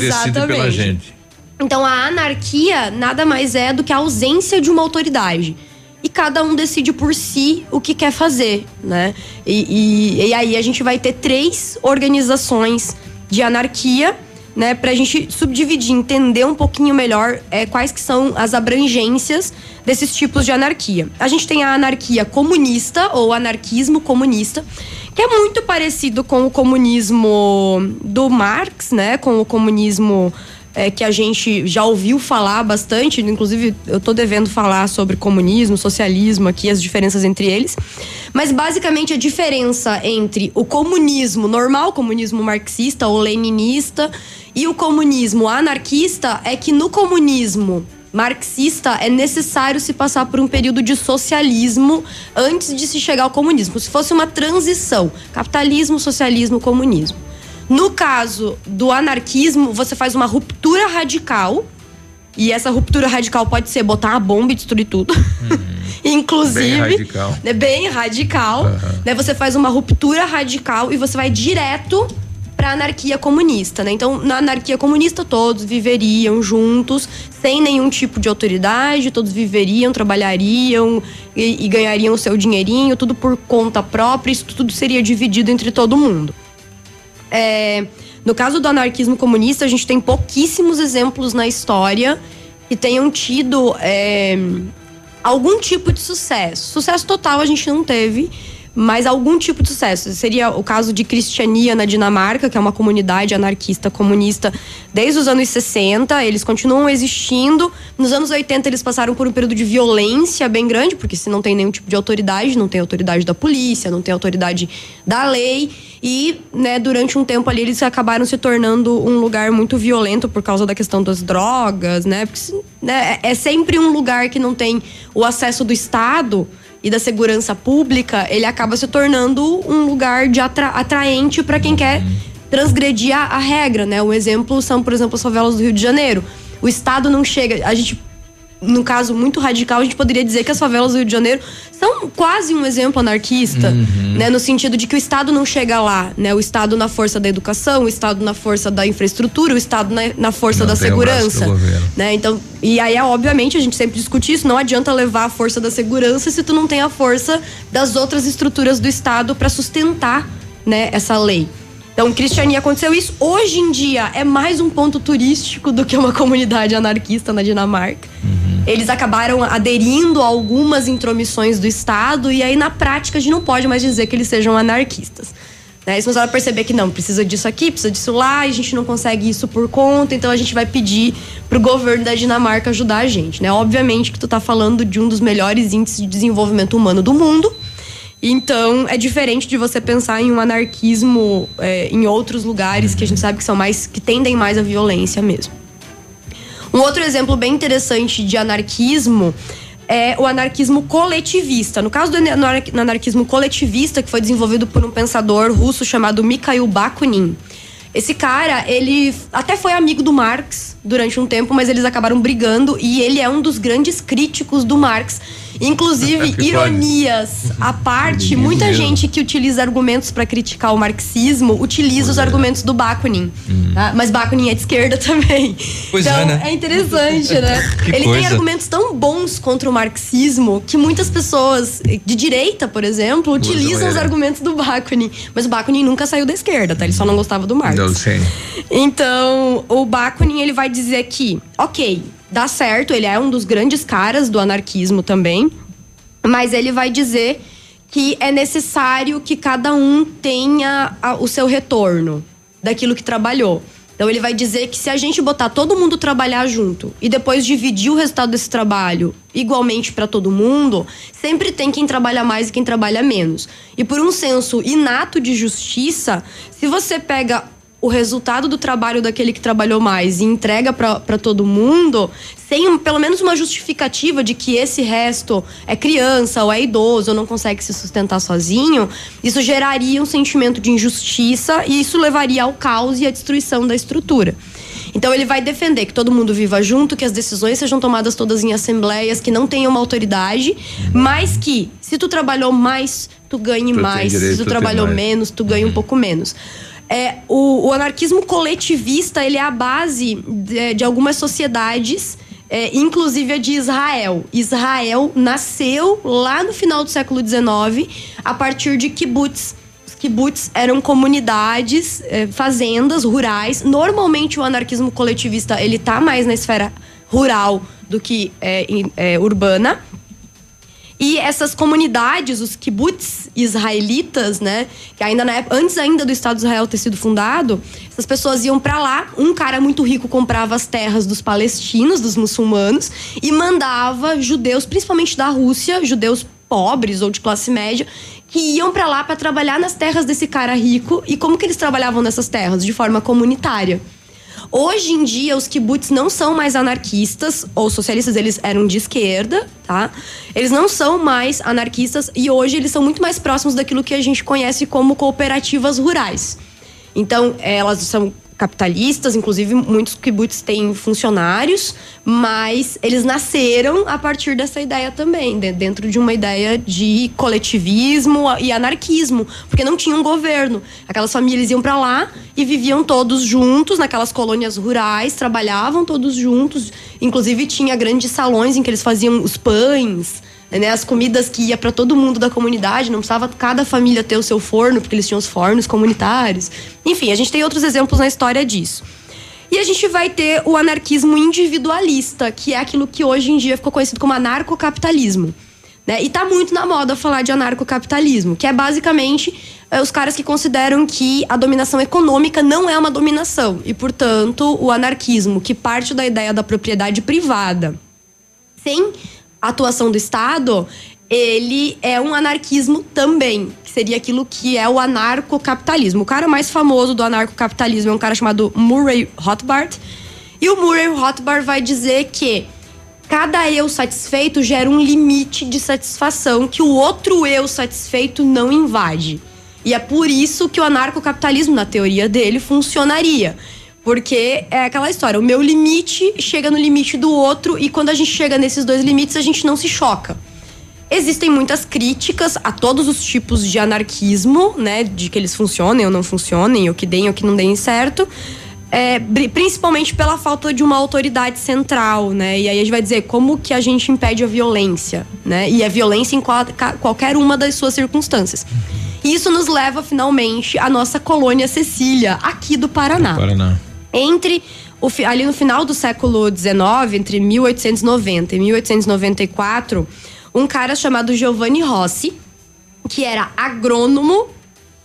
decide pela gente. Então a anarquia nada mais é do que a ausência de uma autoridade. E cada um decide por si o que quer fazer, né? E, e- e aí a gente vai ter três organizações de anarquia né, pra gente subdividir, entender um pouquinho melhor é, quais que são as abrangências desses tipos de anarquia. A gente tem a anarquia comunista ou anarquismo comunista, que é muito parecido com o comunismo do Marx, né, com o comunismo é, que a gente já ouviu falar bastante, inclusive eu tô devendo falar sobre comunismo, socialismo aqui, as diferenças entre eles. Mas basicamente a diferença entre o comunismo normal, comunismo marxista ou leninista, e o comunismo anarquista é que no comunismo marxista é necessário se passar por um período de socialismo antes de se chegar ao comunismo. Se fosse uma transição, capitalismo, socialismo, comunismo. No caso do anarquismo, você faz uma ruptura radical. E essa ruptura radical pode ser botar uma bomba e destruir tudo. Inclusive. Bem radical. É bem radical. Aham. Né? Você faz uma ruptura radical e você vai direto para anarquia comunista, né? Então, na anarquia comunista todos viveriam juntos, sem nenhum tipo de autoridade, todos viveriam, trabalhariam e, e ganhariam o seu dinheirinho, tudo por conta própria, isso tudo seria dividido entre todo mundo. É, no caso do anarquismo comunista, a gente tem pouquíssimos exemplos na história que tenham tido é, algum tipo de sucesso. Sucesso total a gente não teve, mas algum tipo de sucesso. Seria o caso de Cristiania na Dinamarca, que é uma comunidade anarquista comunista desde os anos 60. Eles continuam existindo. Nos anos 80, eles passaram por um período de violência bem grande, porque se não tem nenhum tipo de autoridade, não tem autoridade da polícia, não tem autoridade da lei. E, né, durante um tempo ali, eles acabaram se tornando um lugar muito violento por causa da questão das drogas, né? Porque né, é sempre um lugar que não tem o acesso do Estado e da segurança pública, ele acaba se tornando um lugar de atra atraente para quem quer transgredir a, a, regra, né? Um exemplo são, por exemplo, as favelas do Rio de Janeiro. O Estado não chega, a gente no caso muito radical, a gente poderia dizer que as favelas do Rio de Janeiro são quase um exemplo anarquista, Uhum. né? No sentido de que o Estado não chega lá, né? O Estado na força da educação, o Estado na força da infraestrutura, o Estado na, na força Não da segurança, né? Então, e aí, obviamente, a gente sempre discute isso, não adianta levar a força da segurança se tu não tem a força das outras estruturas do Estado para sustentar, né, essa lei. Então, Cristiania aconteceu isso. Hoje em dia é mais um ponto turístico do que uma comunidade anarquista na Dinamarca. Eles acabaram aderindo a algumas intromissões do Estado e aí na prática a gente não pode mais dizer que eles sejam anarquistas. Né? Eles começaram a perceber que não, precisa disso aqui, precisa disso lá, e a gente não consegue isso por conta, então a gente vai pedir pro governo da Dinamarca ajudar a gente, né? Obviamente que tu tá falando de um dos melhores índices de desenvolvimento humano do mundo, então é diferente de você pensar em um anarquismo é, em outros lugares que a gente sabe que são mais, que tendem mais à violência mesmo. Um outro exemplo bem interessante de anarquismo é o anarquismo coletivista. No caso do anar- anarquismo coletivista, que foi desenvolvido por um pensador russo chamado Mikhail Bakunin. Esse cara, ele até foi amigo do Marx durante um tempo, mas eles acabaram brigando e ele é um dos grandes críticos do Marx. Inclusive, pode. ironias à parte, muita gente que utiliza argumentos para criticar o marxismo utiliza os argumentos do Bakunin. tá? Mas Bakunin é de esquerda também. Pois então, é, né? interessante, né? Ele tem coisa. argumentos tão bons contra o marxismo que muitas pessoas de direita, por exemplo, utilizam os argumentos do Bakunin. Mas o Bakunin nunca saiu da esquerda, tá? Ele só não gostava do Marx. Não sei. Então, o Bakunin ele vai dizer que, ok, dá certo, ele é um dos grandes caras do anarquismo também, mas ele vai dizer que é necessário que cada um tenha a- o seu retorno daquilo que trabalhou. Então ele vai dizer que se a gente botar todo mundo trabalhar junto e depois dividir o resultado desse trabalho igualmente para todo mundo, sempre tem quem trabalha mais e quem trabalha menos. E por um senso inato de justiça, se você pega o resultado do trabalho daquele que trabalhou mais e entrega para todo mundo, sem pelo menos uma justificativa de que esse resto é criança ou é idoso ou não consegue se sustentar sozinho, isso geraria um sentimento de injustiça e isso levaria ao caos e à destruição da estrutura. Então ele vai defender que todo mundo viva junto, que as decisões sejam tomadas todas em assembleias, que não tenham uma autoridade, mas que se tu trabalhou mais, tu ganhe Tu mais, se tu trabalhou menos, tu ganha um pouco menos. É, o, o anarquismo coletivista ele é a base de, de algumas sociedades, é, inclusive a de Israel. Israel nasceu lá no final do século XIX a partir de kibbutz. Os kibbutz eram comunidades, eh, fazendas rurais. Normalmente o anarquismo coletivista ele tá mais na esfera rural do que em- eh, urbana. E essas comunidades, os kibbutz israelitas, né, que ainda época, antes ainda do Estado de Israel ter sido fundado, essas pessoas iam pra lá, um cara muito rico comprava as terras dos palestinos, dos muçulmanos e mandava judeus, principalmente da Rússia, judeus pobres ou de classe média, que iam pra lá pra trabalhar nas terras desse cara rico. E como que eles trabalhavam nessas terras? De forma comunitária. Hoje em dia, os kibbutz não são mais anarquistas, ou socialistas, eles eram de esquerda, tá? Eles não são mais anarquistas e hoje eles são muito mais próximos daquilo que a gente conhece como cooperativas rurais. Então, elas são capitalistas, inclusive muitos kibbutz têm funcionários, mas eles nasceram a partir dessa ideia também, de- dentro de uma ideia de coletivismo e anarquismo, porque não tinha um governo. Aquelas famílias iam para lá e viviam todos juntos naquelas colônias rurais, trabalhavam todos juntos, inclusive tinha grandes salões em que eles faziam os pães, né, as comidas que ia para todo mundo da comunidade, não precisava cada família ter o seu forno, porque eles tinham os fornos comunitários. Enfim, a gente tem outros exemplos na história disso. E a gente vai ter o anarquismo individualista, que é aquilo que hoje em dia ficou conhecido como anarcocapitalismo. Né? E tá muito na moda falar de anarcocapitalismo, que é basicamente é, os caras que consideram que a dominação econômica não é uma dominação. E, portanto, o anarquismo, que parte da ideia da propriedade privada, sem atuação do Estado, ele é um anarquismo também, que seria aquilo que é o anarcocapitalismo. O cara mais famoso do anarcocapitalismo é um cara chamado Murray Rothbard. E o Murray Rothbard vai dizer que cada eu satisfeito gera um limite de satisfação que o outro eu satisfeito não invade. E é por isso que o anarcocapitalismo, na teoria dele, funcionaria. Porque é aquela história, o meu limite chega no limite do outro e quando a gente chega nesses dois limites, a gente não se choca. Existem muitas críticas a todos os tipos de anarquismo, né? De que eles funcionem ou não funcionem, ou que deem ou que não deem certo. É, principalmente pela falta de uma autoridade central, né? E aí a gente vai dizer como que a gente impede a violência, né? E a violência em qual- qualquer uma das suas circunstâncias. E isso nos leva finalmente à nossa colônia Cecília, aqui do Paraná Paraná. Entre o ali no final do século XIX, entre 1890 e 1894, um cara chamado Giovanni Rossi, que era agrônomo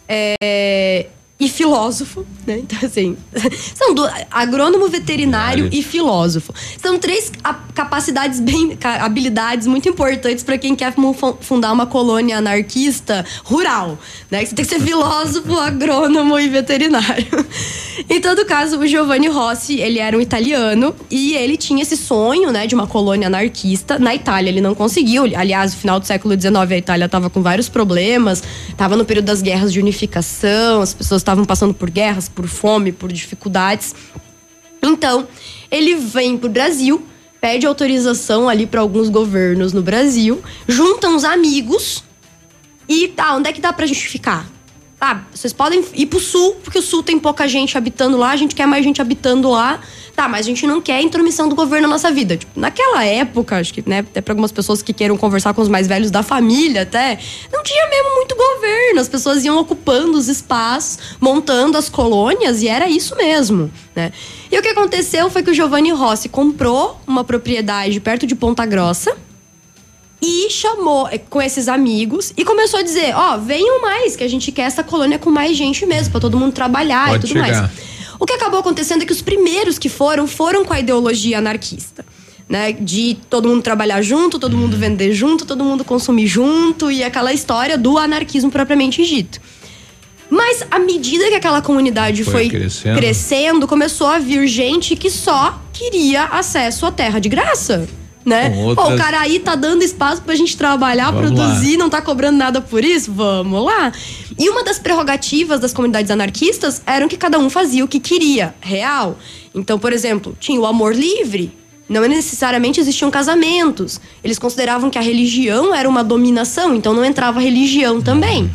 é, e filósofo, né? Então, assim, são do, agrônomo, veterinário e filósofo. São três capacidades bem, habilidades muito importantes para quem quer fundar uma colônia anarquista rural, né? Você tem que ser filósofo, agrônomo e veterinário. Em todo caso, o Giovanni Rossi, ele era um italiano e ele tinha esse sonho, né, de uma colônia anarquista. Na Itália ele não conseguiu. Aliás, no final do século XIX a Itália estava com vários problemas, estava no período das guerras de unificação, as pessoas estavam passando por guerras, por fome, por dificuldades. Então, ele vem pro Brasil, pede autorização ali para alguns governos no Brasil, junta uns amigos e tá, onde é que dá gente ficar? Tá, vocês podem ir pro sul, porque o sul tem pouca gente habitando lá, a gente quer mais gente habitando lá. Tá, mas a gente não quer intromissão do governo na nossa vida. Tipo, naquela época, acho que, né, até pra algumas pessoas que queiram conversar com os mais velhos da família até, não tinha mesmo muito governo. As pessoas iam ocupando os espaços, montando as colônias, e era isso mesmo, né? E o que aconteceu foi que o Giovanni Rossi comprou uma propriedade perto de Ponta Grossa, e chamou eh, com esses amigos e começou a dizer: Ó, venham mais, que a gente quer essa colônia com mais gente mesmo, pra todo mundo trabalhar Pode e tudo chegar. mais. O que acabou acontecendo é que os primeiros que foram, foram com a ideologia anarquista. Né, de todo mundo trabalhar junto, todo mundo vender junto, todo mundo consumir junto e aquela história do anarquismo propriamente dito. Mas à medida que aquela comunidade Foi foi, crescendo. crescendo, começou a vir gente que só queria acesso à terra de graça. Né? Com Pô, o outras- cara aí tá dando espaço pra gente trabalhar, Vamos produzir, não tá cobrando nada por isso? Vamos lá. E uma das prerrogativas das comunidades anarquistas eram que cada um fazia o que queria, real. Então, por exemplo, tinha o amor livre. Não necessariamente existiam casamentos. Eles consideravam que a religião era uma dominação, então não entrava religião também.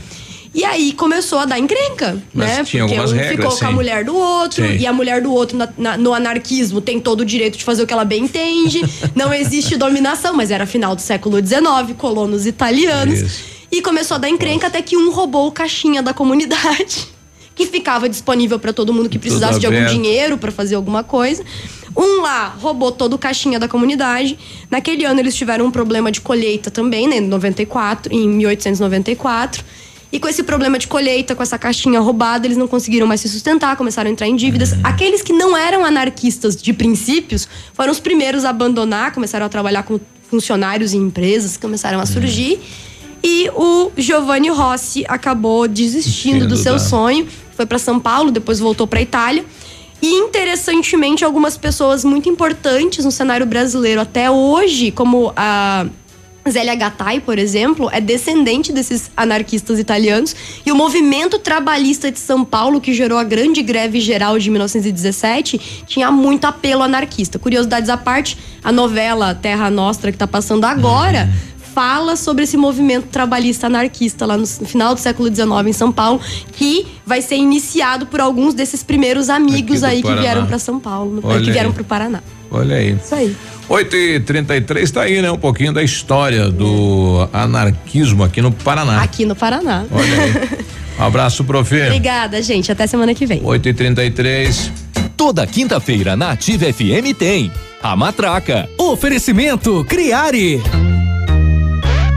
E aí começou a dar encrenca, Mas né? tinha Porque algumas um regras, ficou com a sim. mulher do outro, Sim. e a mulher do outro na- na- no anarquismo tem todo o direito de fazer o que ela bem entende. não existe dominação, mas era final do século XIX, colonos italianos. Isso. E começou a dar encrenca até que um roubou o caixinha da comunidade, que ficava disponível para todo mundo que precisasse de algum dinheiro para fazer alguma coisa. Um lá roubou todo o caixinha da comunidade. Naquele ano eles tiveram um problema de colheita também, né, em 94, em 1894. E com esse problema de colheita, com essa caixinha roubada, eles não conseguiram mais se sustentar, começaram a entrar em dívidas. Aqueles que não eram anarquistas de princípios foram os primeiros a abandonar, começaram a trabalhar com funcionários em empresas, começaram a surgir. E o Giovanni Rossi acabou desistindo do seu sonho, foi para São Paulo, depois voltou para Itália. E interessantemente, algumas pessoas muito importantes no cenário brasileiro até hoje, como a Zélia Gattai, por exemplo, é descendente desses anarquistas italianos. E o movimento trabalhista de São Paulo, que gerou a grande greve geral de 1917, tinha muito apelo anarquista. Curiosidades à parte, a novela Terra Nostra, que está passando agora, fala sobre esse movimento trabalhista anarquista lá no final do século XIX em São Paulo, que vai ser iniciado por alguns desses primeiros amigos aí que Paraná. vieram para São Paulo, Olha que vieram para o Paraná. Olha aí. Isso aí. 8 e 33 tá aí, né? Um pouquinho da história do anarquismo aqui no Paraná. Aqui no Paraná. Olha aí. Um abraço, prof. Obrigada, gente. Até semana que vem. 8 e 33 Toda quinta-feira na Ativa FM tem a Matraca. Oferecimento Criare.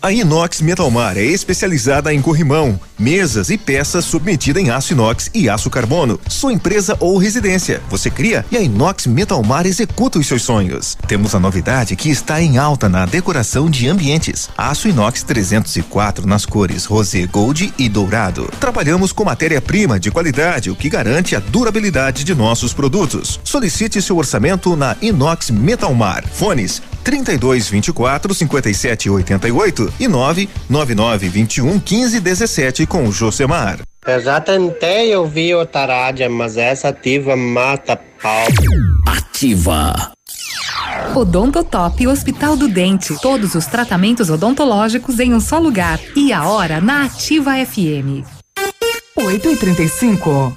A Inox Metalmar é especializada em corrimão, mesas e peças sob medida em aço inox e aço carbono. Sua empresa ou residência. Você cria e a Inox Metalmar executa os seus sonhos. Temos a novidade que está em alta na decoração de ambientes. Aço inox 304 nas cores rosé gold e dourado. Trabalhamos com matéria-prima de qualidade, o que garante a durabilidade de nossos produtos. Solicite seu orçamento na Inox Metalmar. Fones 32 24 57 88 e 999 21 15 17 com o Josemar. Eu já tentei ouvir outra rádio, mas essa ativa mata pau. Ativa. Odontotop Hospital do Dente. Todos os tratamentos odontológicos em um só lugar. E a hora na Ativa FM. 8 e 35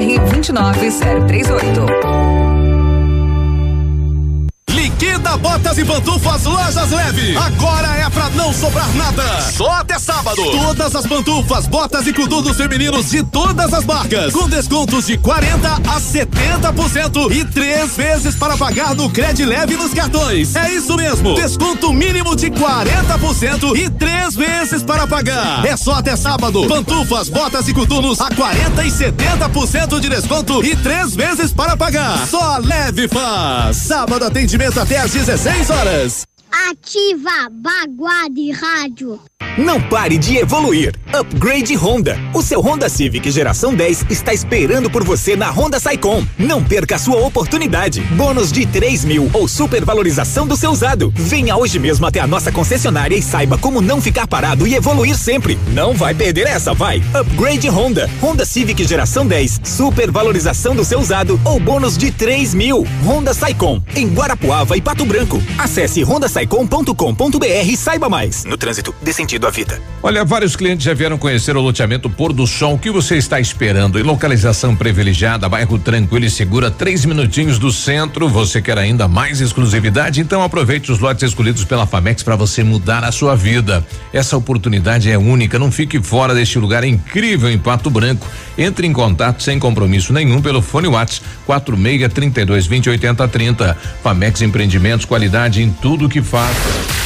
29038. Liquida botas e pantufas Lojas Leve. Agora é pra não sobrar nada. Só até sábado. Todas as pantufas, botas e coturnos femininos de todas as marcas. Com descontos de 40 a 70% e três vezes para pagar no Cred Leve nos cartões. É isso mesmo. Desconto mínimo de 40% e três vezes para pagar. É só até sábado. Pantufas, botas e coturnos a 40 e 70% de desconto e três vezes para pagar. Só Leve faz. Sábado atendimento até às 16 horas. Ativa Baguá de Rádio. Não pare de evoluir. Upgrade Honda. O seu Honda Civic geração 10 está esperando por você na Honda Saicom. Não perca a sua oportunidade. Bônus de 3 mil ou supervalorização do seu usado. Venha hoje mesmo até a nossa concessionária e saiba como não ficar parado e evoluir sempre. Não vai perder essa, vai. Upgrade Honda. Honda Civic geração 10. Supervalorização do seu usado ou bônus de 3 mil. Honda Saicom. Em Guarapuava e Pato Branco. Acesse hondasaicom.com.br e saiba mais. No trânsito, dê sentido a vida. Olha, vários clientes já vieram conhecer o loteamento Pôr do Sol. O que você está esperando? Em localização privilegiada, bairro tranquilo e segura, três minutinhos do centro. Você quer ainda mais exclusividade? Então aproveite os lotes escolhidos pela Famex para você mudar a sua vida. Essa oportunidade é única. Não fique fora deste lugar incrível em Pato Branco. Entre em contato sem compromisso nenhum pelo fone Whats 46 32 20 80 30. Famex Empreendimentos, qualidade em tudo que faz.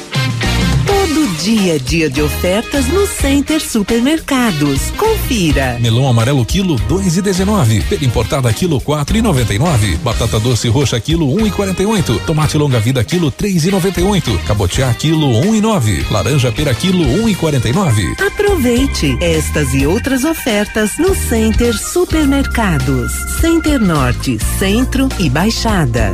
Todo dia dia de ofertas no Center Supermercados. Confira. Melão amarelo quilo dois e dezenove. Pera importada quilo quatro e noventa e nove. Batata doce roxa quilo um e quarenta e oito. Tomate longa vida quilo três e noventa e oito. Cabotiá quilo um e nove. Laranja pera quilo um e quarenta e nove. Aproveite estas e outras ofertas no Center Supermercados. Center Norte, Centro e Baixada.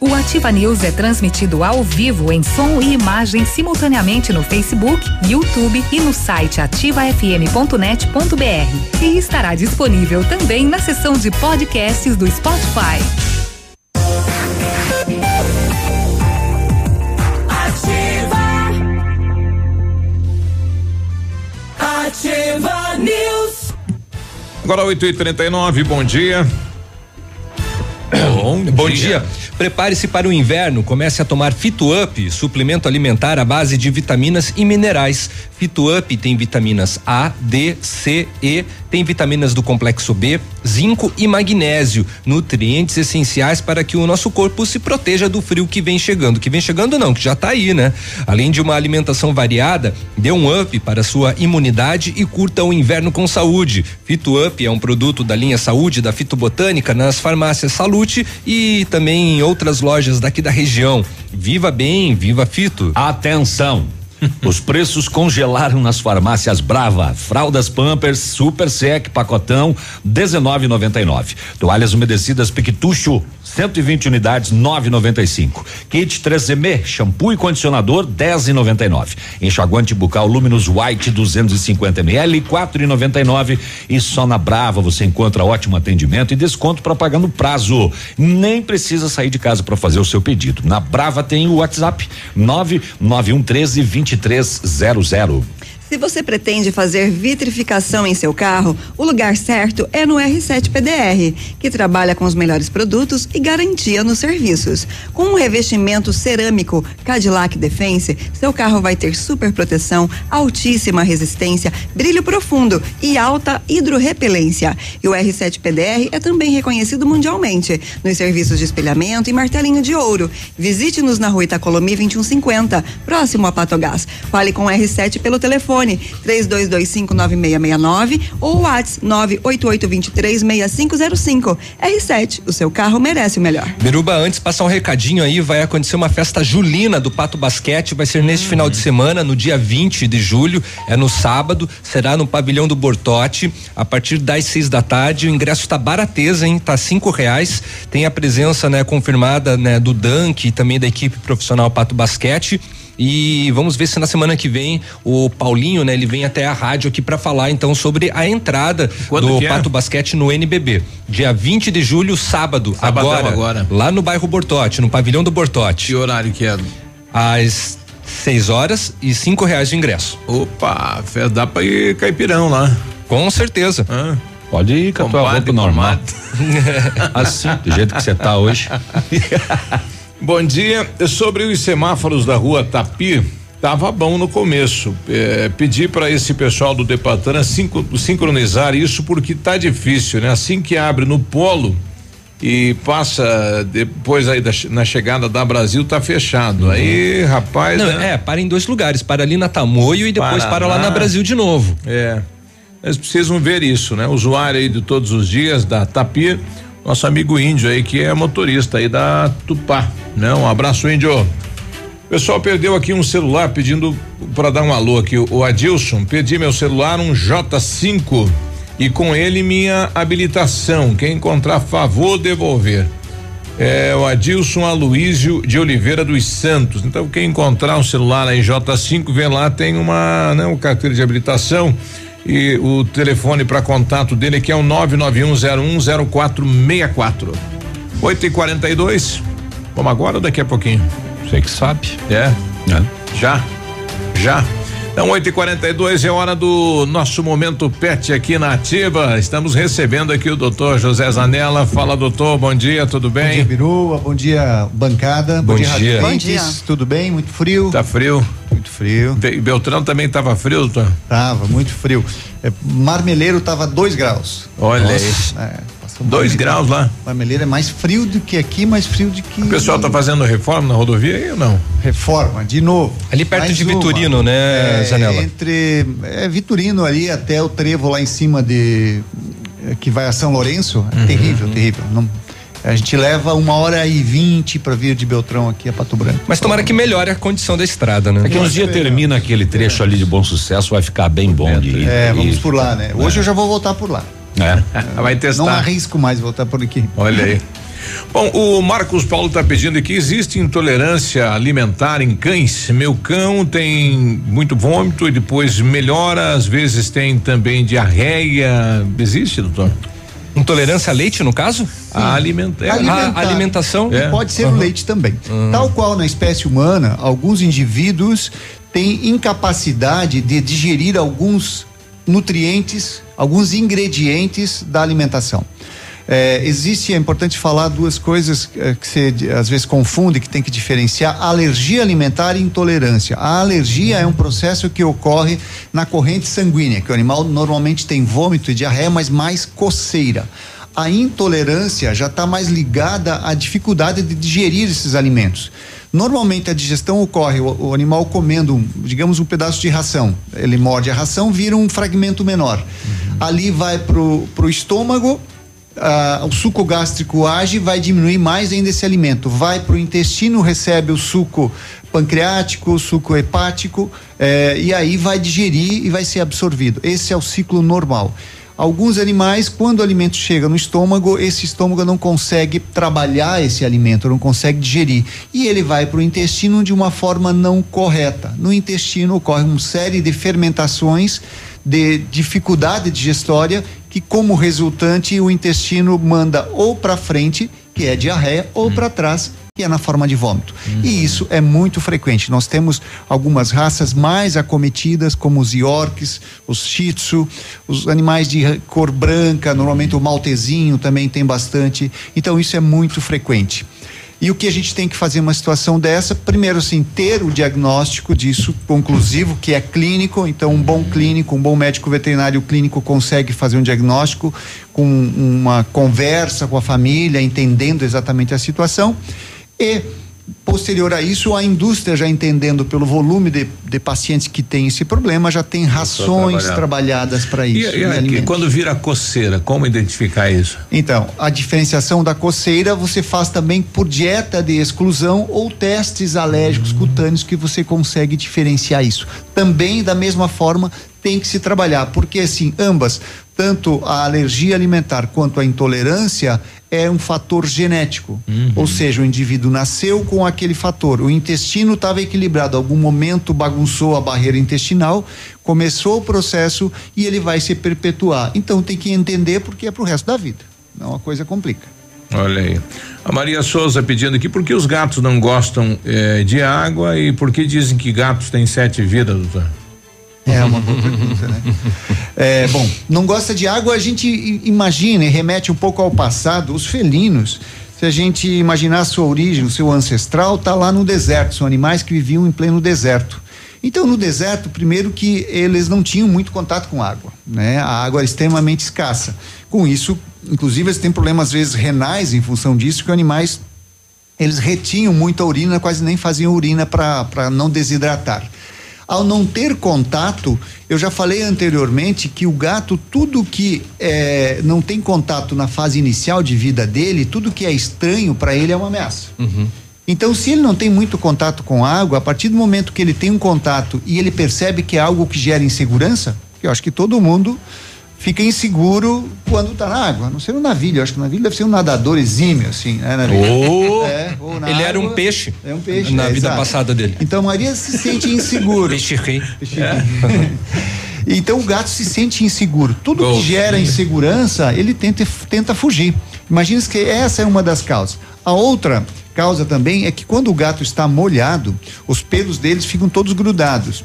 O Ativa News é transmitido ao vivo em som e imagem simultaneamente no Facebook, YouTube e no site ativafm.net.br. E estará disponível também na seção de podcasts do Spotify. Ativa. Ativa News. Agora 8 e 39 bom dia. Bom, Bom dia. dia. Prepare-se para o inverno. Comece a tomar Fito Up, suplemento alimentar à base de vitaminas e minerais. Fito Up tem vitaminas A, D, C, E, tem vitaminas do complexo B, zinco e magnésio, nutrientes essenciais para que o nosso corpo se proteja do frio que vem chegando. Que vem chegando não, que já está aí, né? Além de uma alimentação variada, dê um up para sua imunidade e curta o inverno com saúde. Fito Up é um produto da linha Saúde da Fitobotânica nas farmácias Salute e também em outras lojas daqui da região. Viva bem, viva Fito. Atenção! Os preços congelaram nas farmácias Brava. Fraldas Pampers Super Sec pacotão 19,99. Toalhas umedecidas Piquetucho 120 unidades 9,95. Kit 3M shampoo e condicionador 10,99. Enxaguante bucal Luminous White 250 ml 4,99 e só na Brava você encontra ótimo atendimento e desconto para pagar no prazo. Nem precisa sair de casa para fazer o seu pedido. Na Brava tem o WhatsApp 99113 2300. Se você pretende fazer vitrificação em seu carro, o lugar certo é no R7 PDR, que trabalha com os melhores produtos e garantia nos serviços. Com um revestimento cerâmico Cadillac Defense, seu carro vai ter super proteção, altíssima resistência, brilho profundo e alta hidrorrepelência. E o R7 PDR é também reconhecido mundialmente nos serviços de espelhamento e martelinho de ouro. Visite-nos na rua Itacolomi 2150, próximo a Patogás. Fale com o R7 pelo telefone telefone 32259669 ou WhatsApp 988236505. R7, o seu carro merece o melhor. Beruba, antes passar um recadinho aí, vai acontecer uma festa julina do Pato Basquete, vai ser neste final de semana, no dia 20 de julho, é no sábado, será no pavilhão do Bortote, a partir das seis da tarde, o ingresso tá barateza, hein? Tá cinco reais, tem a presença, né, confirmada, né, do Dunk e também da equipe profissional Pato Basquete e vamos ver se na semana que vem o Paulinho, né, ele vem até a rádio aqui para falar então sobre a entrada Quando do é? Pato Basquete no NBB. Dia 20 de julho, sábado, agora, agora, lá no bairro Bortote, no pavilhão do Bortote. Que horário que é? Às 6 horas e cinco reais de ingresso. Opa, dá pra ir caipirão lá. Com certeza. Ah. Pode ir com a tua roupa normal. assim, do jeito que você tá hoje. Bom dia. Sobre os semáforos da rua Tapi, tava bom no começo. É, pedi para esse pessoal do Depatana sincronizar isso porque tá difícil, né? Assim que abre no polo e passa depois aí da, na chegada da Brasil tá fechado. Uhum. Aí, rapaz. Não, né? É, para em dois lugares, para ali na Tamoio e depois Paraná. para lá na Brasil de novo. É. Eles precisam ver isso, né? Usuário aí de todos os dias da Tapi nosso amigo índio aí, que é motorista aí da Tupá, né? Um abraço, índio. pessoal perdeu aqui um celular pedindo para dar um alô aqui. O Adilson, perdi meu celular, um J5 e com ele minha habilitação. Quem encontrar, favor devolver. É o Adilson Aloísio de Oliveira dos Santos. Então, quem encontrar um celular aí J5, vê lá, tem uma, né, um carteira de habilitação e o telefone para contato dele aqui é o 991010464. 8 e 42 Vamos agora ou daqui a pouquinho? Você que sabe. É? é. Já? Já. Então, 8 e 42 é hora do nosso momento pet aqui na Ativa. Estamos recebendo aqui o doutor José Zanella. Fala, doutor, bom dia, tudo bem? Bom dia, Biruba, bom dia, bancada. Bom, bom dia, dia. Bom dia. Tudo bem? Muito frio? Tá frio. Muito frio. Be Beltrão também tava frio, doutor? Tava, muito frio. É, Marmeleiro tava 2 graus. Olha aí. É, Dois graus lá. Marmeleiro é mais frio do que aqui, mais frio do que. O pessoal tá fazendo reforma na rodovia aí ou não? Reforma, de novo. Ali perto de Vitorino, uma. né, é, Zanella? Entre. É Vitorino ali até o trevo lá em cima de. Que vai a São Lourenço. É uhum, terrível, uhum. terrível. Não, a gente leva uma hora e vinte para vir de Beltrão aqui a Pato Branco. Mas tomara que melhore a condição da estrada, né? Daqui uns dias termina aquele trecho é. ali de bom sucesso, vai ficar bem bom de ir. É, vamos por lá, né? Hoje é. eu já vou voltar por lá. É. Vai testar. Não arrisco mais voltar por aqui. Olha aí. Bom, o Marcos Paulo está pedindo aqui: existe intolerância alimentar em cães? Meu cão tem muito vômito e depois melhora, às vezes tem também diarreia. Existe, doutor? Intolerância a leite, no caso? A, alimenta, é. a alimentação. É. Pode ser uhum. o leite também. Uhum. Tal qual na espécie humana, alguns indivíduos têm incapacidade de digerir alguns nutrientes, alguns ingredientes da alimentação. É, existe, é importante falar duas coisas é, que você às vezes confunde, que tem que diferenciar: alergia alimentar e intolerância. A alergia é um processo que ocorre na corrente sanguínea, que o animal normalmente tem vômito e diarreia, mas mais coceira. A intolerância já está mais ligada à dificuldade de digerir esses alimentos. Normalmente a digestão ocorre o, animal comendo, digamos, um pedaço de ração. Ele morde a ração, vira um fragmento menor. Uhum. Ali vai pro, pro estômago, ah, o suco gástrico age, vai diminuir mais ainda esse alimento. Vai para o intestino, recebe o suco pancreático, o suco hepático, eh, e aí vai digerir e vai ser absorvido. Esse é o ciclo normal. Alguns animais, quando o alimento chega no estômago, esse estômago não consegue trabalhar esse alimento, não consegue digerir. E ele vai para o intestino de uma forma não correta. No intestino ocorre uma série de fermentações, de dificuldade digestória, que como resultante o intestino manda ou para frente, que é diarreia, ou para trás, que é na forma de vômito. Uhum. E isso é muito frequente. Nós temos algumas raças mais acometidas, como os Yorks, os Shih Tzu, os animais de cor branca, normalmente o maltezinho também tem bastante. Então isso é muito frequente. E o que a gente tem que fazer uma situação dessa? Primeiro, assim, ter o diagnóstico disso conclusivo, que é clínico. Então, um bom clínico, um bom médico veterinário clínico consegue fazer um diagnóstico com uma conversa com a família, entendendo exatamente a situação. E posterior a isso, a indústria já entendendo pelo volume de, de pacientes que tem esse problema, já tem rações trabalhadas para isso. E, e, e quando vira coceira, como identificar isso? Então, a diferenciação da coceira você faz também por dieta de exclusão ou testes alérgicos hum. cutâneos que você consegue diferenciar isso. Também da mesma forma tem que se trabalhar, porque assim, ambas, tanto a alergia alimentar quanto a intolerância é um fator genético. Uhum. Ou seja, o indivíduo nasceu com aquele fator. O intestino estava equilibrado, algum momento bagunçou a barreira intestinal, começou o processo e ele vai se perpetuar. Então tem que entender porque é para o resto da vida. Não a coisa complica. Olha aí. A Maria Souza pedindo aqui por que os gatos não gostam eh, de água e por que dizem que gatos têm sete vidas, doutor? É uma boa pergunta, né? É, bom, não gosta de água, a gente imagina e remete um pouco ao passado. Os felinos, se a gente imaginar a sua origem, o seu ancestral, tá lá no deserto. São animais que viviam em pleno deserto. Então, no deserto, primeiro que eles não tinham muito contato com água, né? A água era extremamente escassa. Com isso, inclusive, eles têm problemas às vezes renais em função disso, que os animais eles retinham muita urina, quase nem faziam urina para não desidratar. Ao não ter contato, eu já falei anteriormente que o gato, tudo que é, não tem contato na fase inicial de vida dele, tudo que é estranho para ele é uma ameaça. Uhum. Então, se ele não tem muito contato com água, a partir do momento que ele tem um contato e ele percebe que é algo que gera insegurança, eu acho que todo mundo fica inseguro quando está na água. Não ser no navio, acho que o navio deve ser um nadador exímio, assim, né? Navio? Oh, É, ou ele era um água, peixe. É um peixe. Na é, vida exato. passada dele. Então, Maria se sente inseguro. Peixe rei. Então o gato se sente inseguro. Tudo que gera insegurança, ele tenta, tenta fugir. Imagina que essa é uma das causas. A outra causa também é que quando o gato está molhado, os pelos deles ficam todos grudados.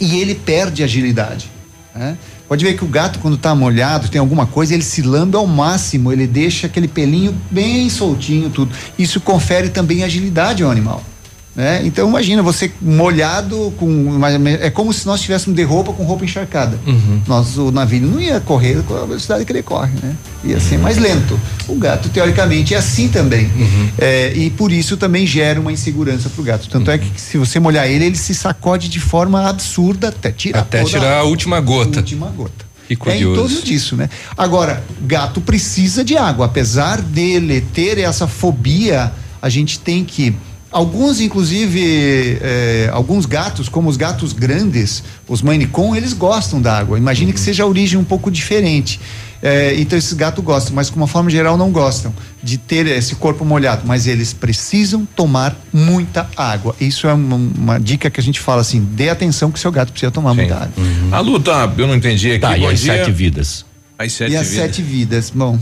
E ele perde agilidade. né? Pode ver que o gato, quando está molhado, tem alguma coisa, ele se lambe ao máximo, ele deixa aquele pelinho bem soltinho, tudo. Isso confere também agilidade ao animal. Né? Então imagina você molhado com é como se nós tivéssemos de roupa com roupa encharcada. Nós o navio não ia correr com a velocidade que ele corre, né? Ia ser mais lento. O gato teoricamente é assim também. É, e por isso também gera uma insegurança para o gato. Tanto é que se você molhar ele, ele se sacode de forma absurda até tirar Até tirar a última gota. última gota. Que É em curioso. torno disso, né? Agora, gato precisa de água. Apesar dele ter essa fobia, a gente tem que. Alguns, inclusive, eh, alguns gatos, como os gatos grandes, os Maine Coon, eles gostam da água. Imagine que seja a origem um pouco diferente. Eh, então, esses gatos gostam, mas, de uma forma geral, não gostam de ter esse corpo molhado. Mas eles precisam tomar muita água. Isso é uma, uma dica que a gente fala assim: dê atenção que seu gato precisa tomar muita água. A luta, eu não entendi aqui. Tá, e as dia. sete vidas? As sete e as vidas. sete vidas, bom.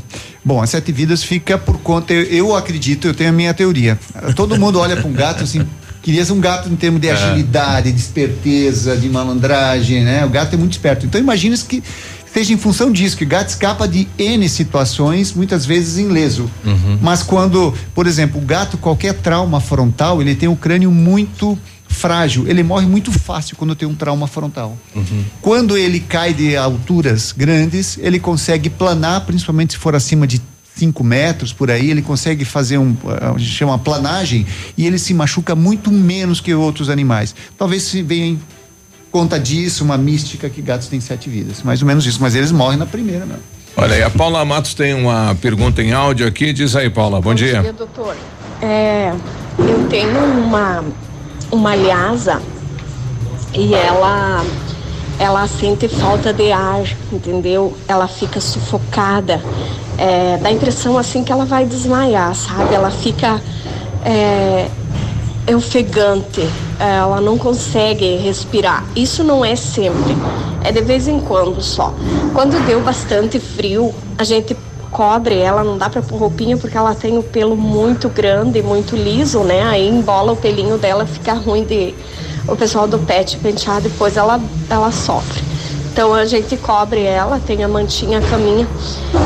Bom, as sete vidas fica por conta, eu, eu acredito, eu tenho a minha teoria. Todo mundo olha para um gato assim, queria ser um gato em termos de É. agilidade, de esperteza, de malandragem, né? O gato é muito esperto. Então imagina que seja em função disso, que o gato escapa de N situações, muitas vezes ileso. Mas quando, por exemplo, o gato, qualquer trauma frontal, ele tem um crânio muito frágil, ele morre muito fácil quando tem um trauma frontal. Quando ele cai de alturas grandes, ele consegue planar, principalmente se for acima de 5 metros por aí, ele consegue fazer um, a gente chama uma planagem, e ele se machuca muito menos que outros animais. Talvez se venha em conta disso uma mística que gatos têm sete vidas, mais ou menos isso, mas eles morrem na primeira, né? Olha aí, a Paula Matos tem uma pergunta em áudio aqui. Diz aí, Paula. Bom, dia. doutor. É, eu tenho uma, uma lhasa e ela ela sente falta de ar, entendeu? Ela fica sufocada. É, dá a impressão assim que ela vai desmaiar, sabe? Ela fica é, ofegante, é, ela não consegue respirar. Isso não é sempre, é de vez em quando só. Quando deu bastante frio, a gente cobre ela, não dá pra pôr roupinha porque ela tem o pelo muito grande, muito liso, né? Aí embola o pelinho dela, fica ruim de o pessoal do pet pentear, depois ela, ela sofre. Então a gente cobre ela, tem a mantinha, a caminha.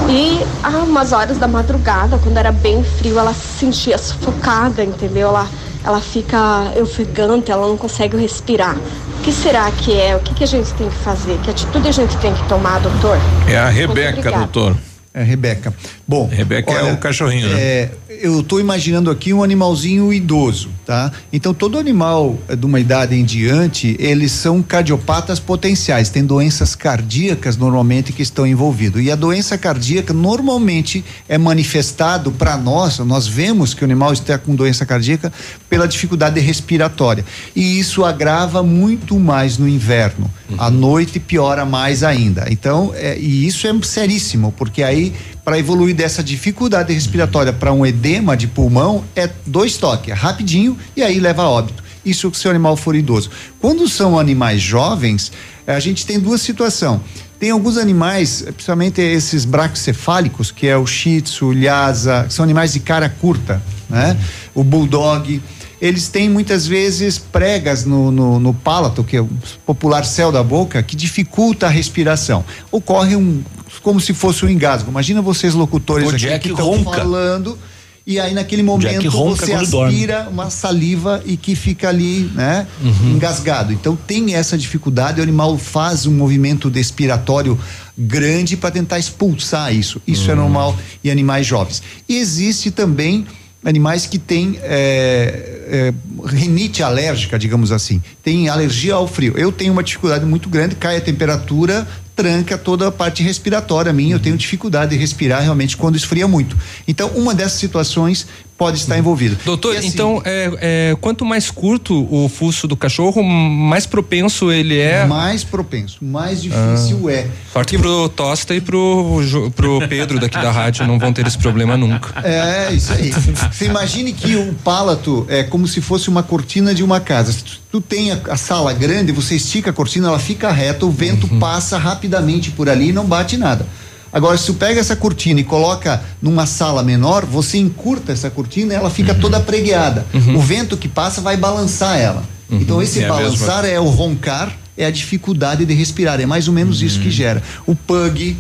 E há umas horas da madrugada, quando era bem frio, ela se sentia sufocada, entendeu? Ela, ela fica ofegante, ela não consegue respirar. O que será que é? O que, que a gente tem que fazer? Que atitude a gente tem que tomar, doutor? É a Rebeca, doutor. É Rebeca. Bom, Rebeca é olha, o cachorrinho, né? É, eu estou imaginando aqui um animalzinho idoso, tá? Então todo animal eh, de uma idade em diante, eles são cardiopatas potenciais, tem doenças cardíacas normalmente que estão envolvidos. E a doença cardíaca normalmente é manifestado para nós, nós vemos que o animal está com doença cardíaca pela dificuldade respiratória. E isso agrava muito mais no inverno. À noite piora mais ainda. Então, é, e isso é seríssimo, porque aí para evoluir dessa dificuldade respiratória para um edema de pulmão é dois toques, é rapidinho e aí leva a óbito. Isso se o animal for idoso. Quando são animais jovens, a gente tem duas situações. Tem alguns animais, principalmente esses braquicefálicos, que é o shih tzu, o lhasa, que são animais de cara curta, né? O bulldog. Eles têm muitas vezes pregas no, no, no palato, que é o popular céu da boca, que dificulta a respiração. Ocorre um, como se fosse um engasgo. Imagina vocês locutores O aqui Jack que estão falando e aí naquele momento você dorme. aspira uma saliva e que fica ali, né, engasgado. Então tem essa dificuldade, o animal faz um movimento respiratório grande para tentar expulsar isso. Isso é normal em animais jovens. E existe também animais que têm é, é, rinite alérgica, digamos assim, tem alergia ao frio. Eu tenho uma dificuldade muito grande, cai a temperatura, tranca toda a parte respiratória minha, eu tenho dificuldade de respirar realmente quando esfria muito. Então, uma dessas situações pode estar envolvido. Doutor, assim, então é, é, quanto mais curto o fuço do cachorro, mais propenso ele é. Mais propenso, mais difícil ah, é. Sorte pro Tosta e pro, pro Pedro daqui da rádio não vão ter esse problema nunca. É, isso aí. Você imagine que o palato é como se fosse uma cortina de uma casa. Se tu tem a, a sala grande, você estica a cortina, ela fica reta, o vento uhum. passa rapidamente por ali e não bate nada. Agora, se tu pega essa cortina e coloca numa sala menor, você encurta essa cortina e ela fica uhum. toda pregueada. Uhum. O vento que passa vai balançar ela. Uhum. Então, esse é balançar é o roncar, é a dificuldade de respirar. É mais ou menos isso que uhum. gera. O pug,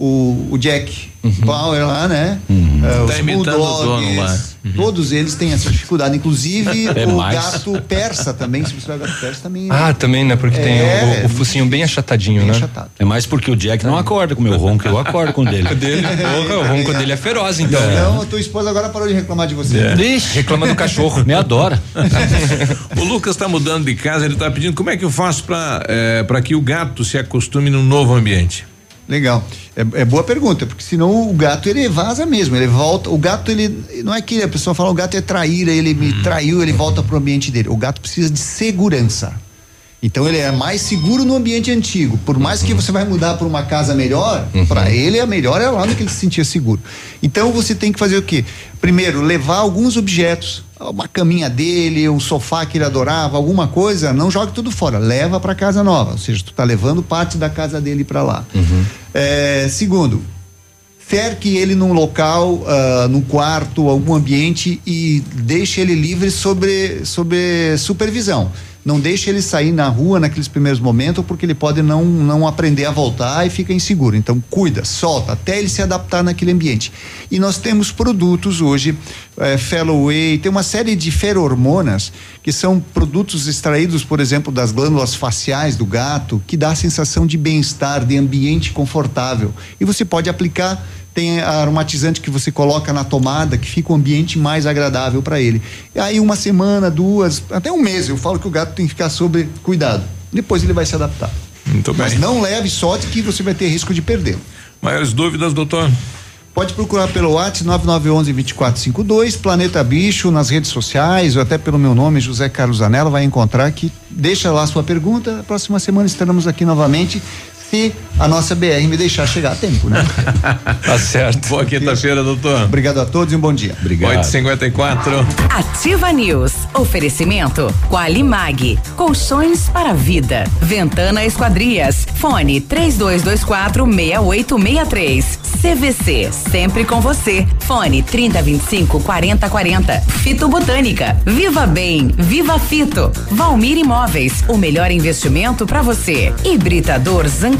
o, o Jack uhum. Power lá, né? Uhum. Uh, tá os Bulldogs, lá. Uhum. todos eles têm essa dificuldade. Inclusive é o mais. gato persa também, se você vai gato persa também. Ah, também, né? Porque é, tem o, o, focinho bem achatadinho, bem né? Achatado. É mais porque o Jack não acorda com o meu ronco, eu acordo com o dele. o dele porra, o ronco dele é feroz, então. Então, a tua esposa agora parou de reclamar de você. É. reclama do cachorro. Me adora. o Lucas está mudando de casa, ele está pedindo como é que eu faço para é, para que o gato se acostume num novo ambiente. Legal. É, é, boa pergunta, porque senão o gato ele vaza mesmo, ele volta. O gato ele não é que a pessoa fala o gato é traíra, ele me uhum. traiu, ele volta pro ambiente dele. O gato precisa de segurança. Então ele é mais seguro no ambiente antigo. Por mais que você vai mudar para uma casa melhor, uhum. para ele a melhor é lá no que ele se sentia seguro. Então você tem que fazer o quê? Primeiro, levar alguns objetos, uma caminha dele, um sofá que ele adorava, alguma coisa, não jogue tudo fora, leva para casa nova. Ou seja, tu tá levando parte da casa dele para lá. Uhum. É, segundo, cerque ele num local, uh, num quarto, algum ambiente e deixe ele livre sobre, sobre supervisão não deixe ele sair na rua naqueles primeiros momentos, porque ele pode não, não aprender a voltar e fica inseguro. Então, cuida, solta, até ele se adaptar naquele ambiente. E nós temos produtos hoje, é, Felloway, tem uma série de ferormonas, que são produtos extraídos, por exemplo, das glândulas faciais do gato, que dá a sensação de bem-estar, de ambiente confortável. E você pode aplicar tem aromatizante que você coloca na tomada, que fica o um ambiente mais agradável para ele. E aí uma semana, duas, até um mês, eu falo que o gato tem que ficar sob cuidado. Depois ele vai se adaptar. Muito bem. Mas não leve sorte que você vai ter risco de perder. Maiores dúvidas, doutor? Pode procurar pelo WhatsApp 9911 2452, Planeta Bicho nas redes sociais, ou até pelo meu nome, José Carlos Anela, vai encontrar que deixa lá sua pergunta. próxima semana estaremos aqui novamente se a nossa BR me deixar chegar a tempo, né? tá certo. Boa quinta-feira, doutor. Obrigado a todos e um bom dia. Obrigado. 854. Ativa News. Oferecimento Qualimag. Colchões para vida. Ventana Esquadrias. Fone 3224 6863. CVC. Sempre com você. Fone 3025 4040. Fito Botânica. Viva Bem. Viva Fito. Valmir Imóveis. O melhor investimento para você. Hibridador Zancanaro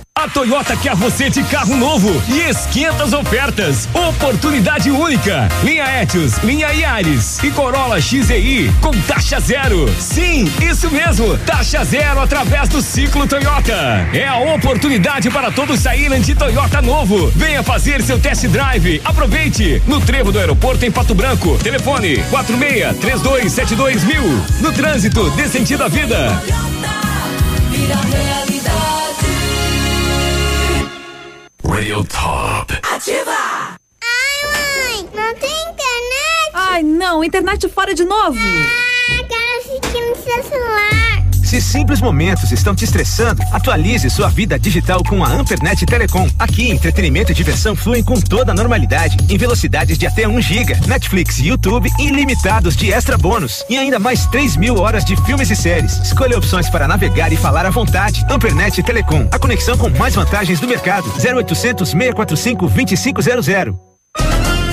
A Toyota quer você de carro novo e esquenta as ofertas. Oportunidade única. Linha Etios, linha Yaris e Corolla XEI com taxa zero. Sim, isso mesmo. Taxa zero através do ciclo Toyota. É a oportunidade para todos saírem de Toyota novo. Venha fazer seu test drive. Aproveite. No trevo do aeroporto em Pato Branco. Telefone 46 3272 mil. No trânsito, dê sentido à vida. Radio Top. Ativa! Ai, mãe, não tem internet? Ai, não, internet fora de novo. Ah, quero assistir no seu celular. Se simples momentos estão te estressando, atualize sua vida digital com a Ampernet Telecom. Aqui, entretenimento e diversão fluem com toda a normalidade, em velocidades de até 1 giga. Netflix YouTube ilimitados de extra bônus. E ainda mais 3 mil horas de filmes e séries. Escolha opções para navegar e falar à vontade. Ampernet Telecom, a conexão com mais vantagens do mercado. 0800 645 2500.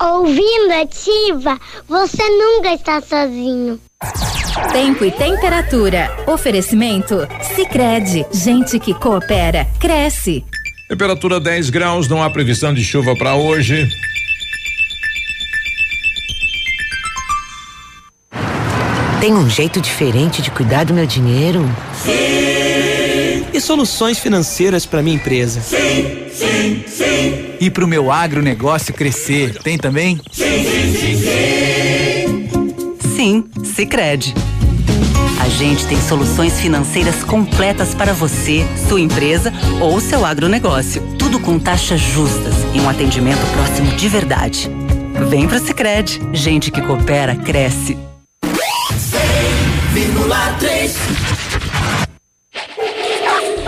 Ouvindo ativa, você nunca está sozinho. Tempo e temperatura. Oferecimento? Sicredi Gente que coopera, cresce. Temperatura 10 graus, não há previsão de chuva para hoje. Tem um jeito diferente de cuidar do meu dinheiro? Sim! Soluções financeiras para minha empresa? Sim, sim, sim. E para o meu agronegócio crescer, tem também? Sim, sim, sim, sim. Sim, Sicredi. A gente tem soluções financeiras completas para você, sua empresa ou seu agronegócio. Tudo com taxas justas e um atendimento próximo de verdade. Vem pro Sicredi. Gente que coopera cresce. 100,3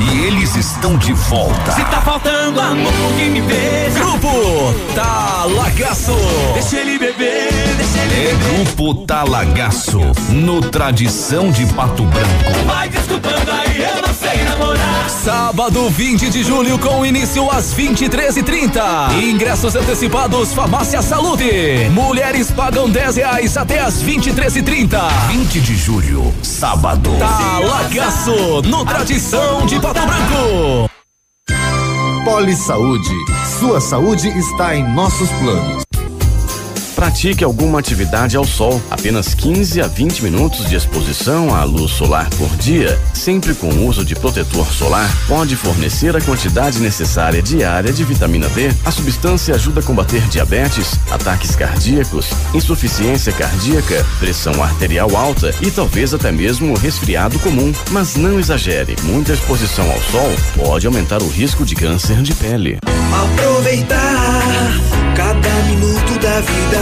E eles estão de volta. Se tá faltando amor, quem me beija. Grupo Talagaço. Deixa ele beber, deixa ele É beber. Grupo Talagaço. No Tradição de Pato Branco. Vai desculpando aí, eu não namorar. Sábado 20 de julho com início às 23h30. Ingressos antecipados Farmácia Saúde. Mulheres pagam 10 reais até às 23h30. 20 de julho, sábado. Talagaço, no Tradição de Pato Branco. Poli Saúde. Sua saúde está em nossos planos. Pratique alguma atividade ao sol. Apenas 15 a 20 minutos de exposição à luz solar por dia, sempre com o uso de protetor solar, pode fornecer a quantidade necessária diária de vitamina D. A substância ajuda a combater diabetes, ataques cardíacos, insuficiência cardíaca, pressão arterial alta e talvez até mesmo resfriado comum. Mas não exagere. Muita exposição ao sol pode aumentar o risco de câncer de pele. Aproveitar cada minuto da vida,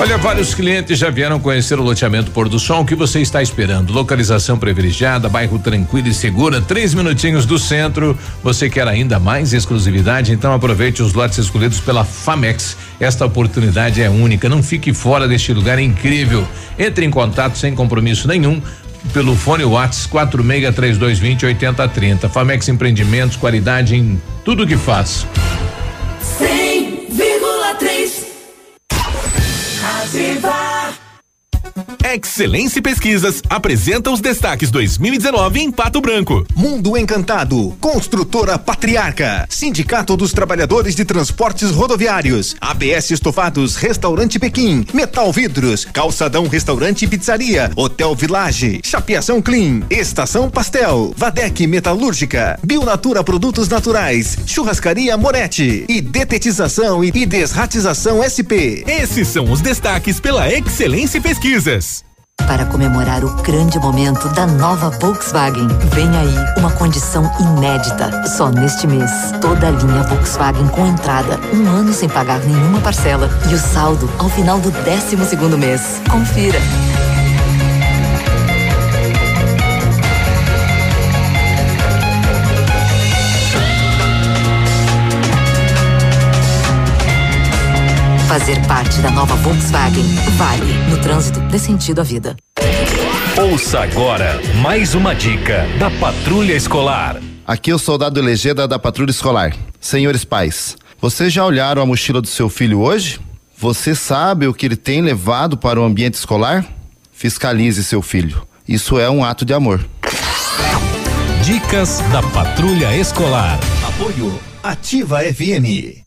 Olha, vários clientes já vieram conhecer o loteamento Pôr do Sol. O que você está esperando? Localização privilegiada, bairro tranquilo e segura, três minutinhos do centro. Você quer ainda mais exclusividade? Então aproveite os lotes escolhidos pela Famex. Esta oportunidade é única. Não fique fora deste lugar incrível. Entre em contato sem compromisso nenhum pelo fone Whats 463220 8030. Famex Empreendimentos, qualidade em tudo que faz. 100,3 Ativa. Excelência Pesquisas apresenta os destaques 2019 em Pato Branco. Mundo Encantado, Construtora Patriarca, Sindicato dos Trabalhadores de Transportes Rodoviários, ABS Estofados, Restaurante Pequim, Metal Vidros, Calçadão Restaurante e Pizzaria, Hotel Village, Chapeação Clean, Estação Pastel, Vadec Metalúrgica, Bionatura Produtos Naturais, Churrascaria Moretti e Detetização e Desratização SP. Esses são os destaques pela Excelência Pesquisas. Para comemorar o grande momento da nova Volkswagen, vem aí uma condição inédita. Só neste mês, toda a linha Volkswagen com entrada, um ano sem pagar nenhuma parcela e o saldo ao final do 12 segundo mês. Confira. Fazer parte da nova Volkswagen vale. No trânsito, dê sentido à vida. Ouça agora mais uma dica da Patrulha Escolar. Aqui é o soldado Legenda da Patrulha Escolar. Senhores pais, vocês já olharam a mochila do seu filho hoje? Você sabe o que ele tem levado para o ambiente escolar? Fiscalize seu filho. Isso é um ato de amor. Dicas da Patrulha Escolar. Apoio Ativa FM.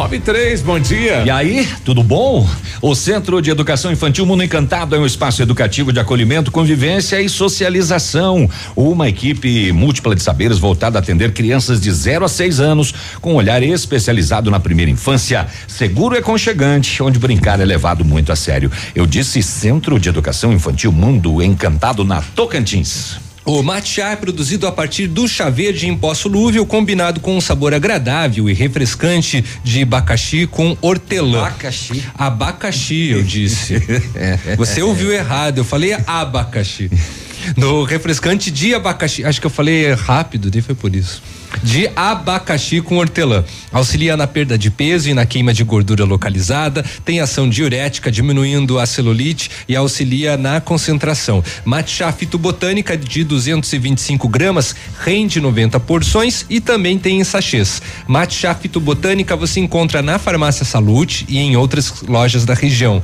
93, bom dia. E aí, tudo bom? O Centro de Educação Infantil Mundo Encantado é um espaço educativo de acolhimento, convivência e socialização. Uma equipe múltipla de saberes voltada a atender crianças de 0 a 6 anos, com um olhar especializado na primeira infância, seguro e aconchegante, onde brincar é levado muito a sério. Eu disse Centro de Educação Infantil Mundo Encantado na Tocantins. O matcha é produzido a partir do chá verde em pó solúvel, combinado com um sabor agradável e refrescante de abacaxi com hortelã. Abacaxi. Abacaxi, eu disse. Você ouviu errado, eu falei abacaxi. No refrescante de abacaxi, acho que eu falei rápido, daí foi por isso. De abacaxi com hortelã. Auxilia na perda de peso e na queima de gordura localizada, tem ação diurética, diminuindo a celulite e auxilia na concentração. Matcha fitobotânica de 225 gramas, rende 90 porções e também tem em sachês. Matcha fitobotânica você encontra na Farmácia Salute e em outras lojas da região.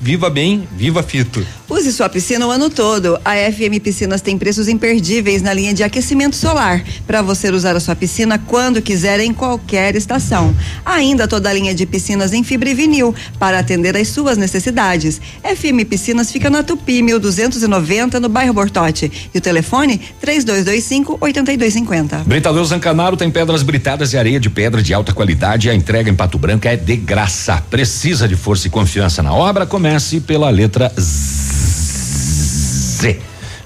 Viva bem, viva fito. Use sua piscina o ano todo. A FM Piscinas tem preços imperdíveis na linha de aquecimento solar, para você usar a sua piscina quando quiser em qualquer estação. Ainda toda a linha de piscinas em fibra e vinil, para atender às suas necessidades. FM Piscinas fica na Tupi 1290 no bairro Bortote. E o telefone 3225 8250. Britador Zancanaro tem pedras britadas e areia de pedra de alta qualidade. e A entrega em Pato Branco é de graça. Precisa de força e confiança na obra? Comece pela letra Z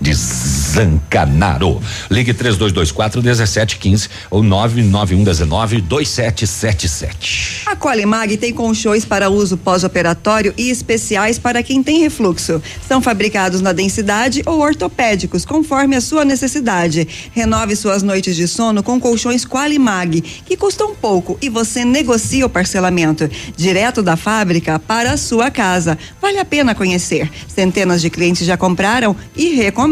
de Zancanaro. Ligue 3224 1715 ou 99119 2777. A Qualimag tem colchões para uso pós-operatório e especiais para quem tem refluxo. São fabricados na densidade ou ortopédicos, conforme a sua necessidade. Renove suas noites de sono com colchões Qualimag, que custam pouco e você negocia o parcelamento direto da fábrica para a sua casa. Vale a pena conhecer. Centenas de clientes já compraram e recomendam.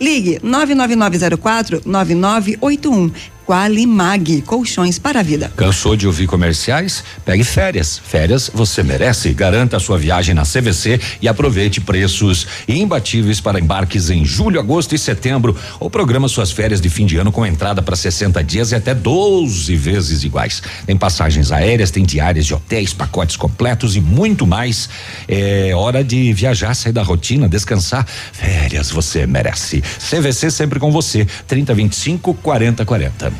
Ligue 99904 9981. Qualimag, colchões para a vida. Cansou de ouvir comerciais? Pegue férias. Férias você merece. Garanta a sua viagem na CVC e aproveite preços imbatíveis para embarques em julho, agosto e setembro. Ou programa suas férias de fim de ano com entrada para 60 dias e até 12 vezes iguais. Tem passagens aéreas, tem diárias de hotéis, pacotes completos e muito mais. É hora de viajar, sair da rotina, descansar. Férias você merece. CVC sempre com você. 3025 4040.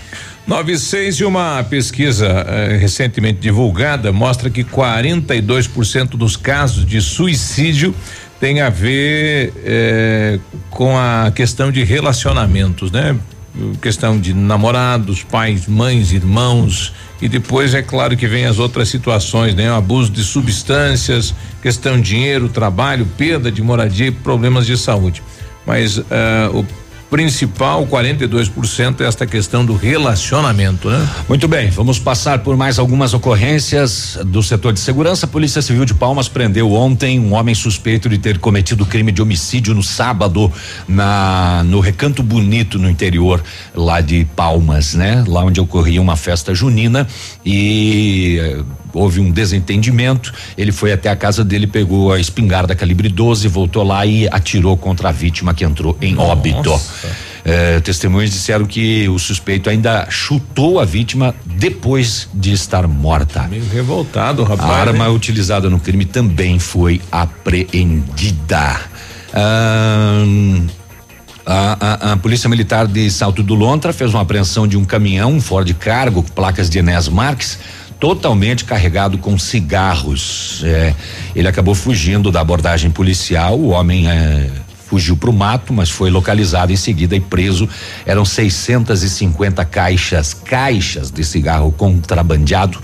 96 e uma pesquisa eh, recentemente divulgada mostra que 42% dos casos de suicídio tem a ver eh, com a questão de relacionamentos, né? Questão de namorados, pais, mães, irmãos e depois é claro que vem as outras situações, né? O abuso de substâncias, questão de dinheiro, trabalho, perda de moradia e problemas de saúde. Mas eh, o principal, 42%, é esta questão do relacionamento, né? Muito bem, vamos passar por mais algumas ocorrências do setor de segurança. A Polícia Civil de Palmas prendeu ontem um homem suspeito de ter cometido crime de homicídio no sábado na no Recanto Bonito no interior lá de Palmas, né? Lá onde ocorria uma festa junina e eh, houve um desentendimento. Ele foi até a casa dele, pegou a espingarda calibre 12, voltou lá e atirou contra a vítima que entrou em Nossa. óbito. É, testemunhas disseram que o suspeito ainda chutou a vítima depois de estar morta. Meio revoltado, rapaz. A arma né? utilizada no crime também foi apreendida. Ahn, A, a, a, Polícia Militar de Salto do Lontra fez uma apreensão de um caminhão, um Ford Cargo, com placas de Enes Marques, totalmente carregado com cigarros. É, ele acabou fugindo da abordagem policial. O homem é, fugiu para o mato, mas foi localizado em seguida e preso. Eram 650 caixas, caixas de cigarro contrabandeado.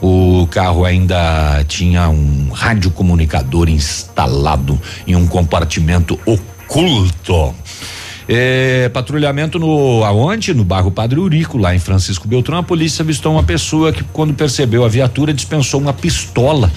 O carro ainda tinha um radiocomunicador instalado em um compartimento oculto. É, patrulhamento no aonde? No bairro Padre Urico, lá em Francisco Beltrão, a polícia avistou uma pessoa que quando percebeu a viatura dispensou uma pistola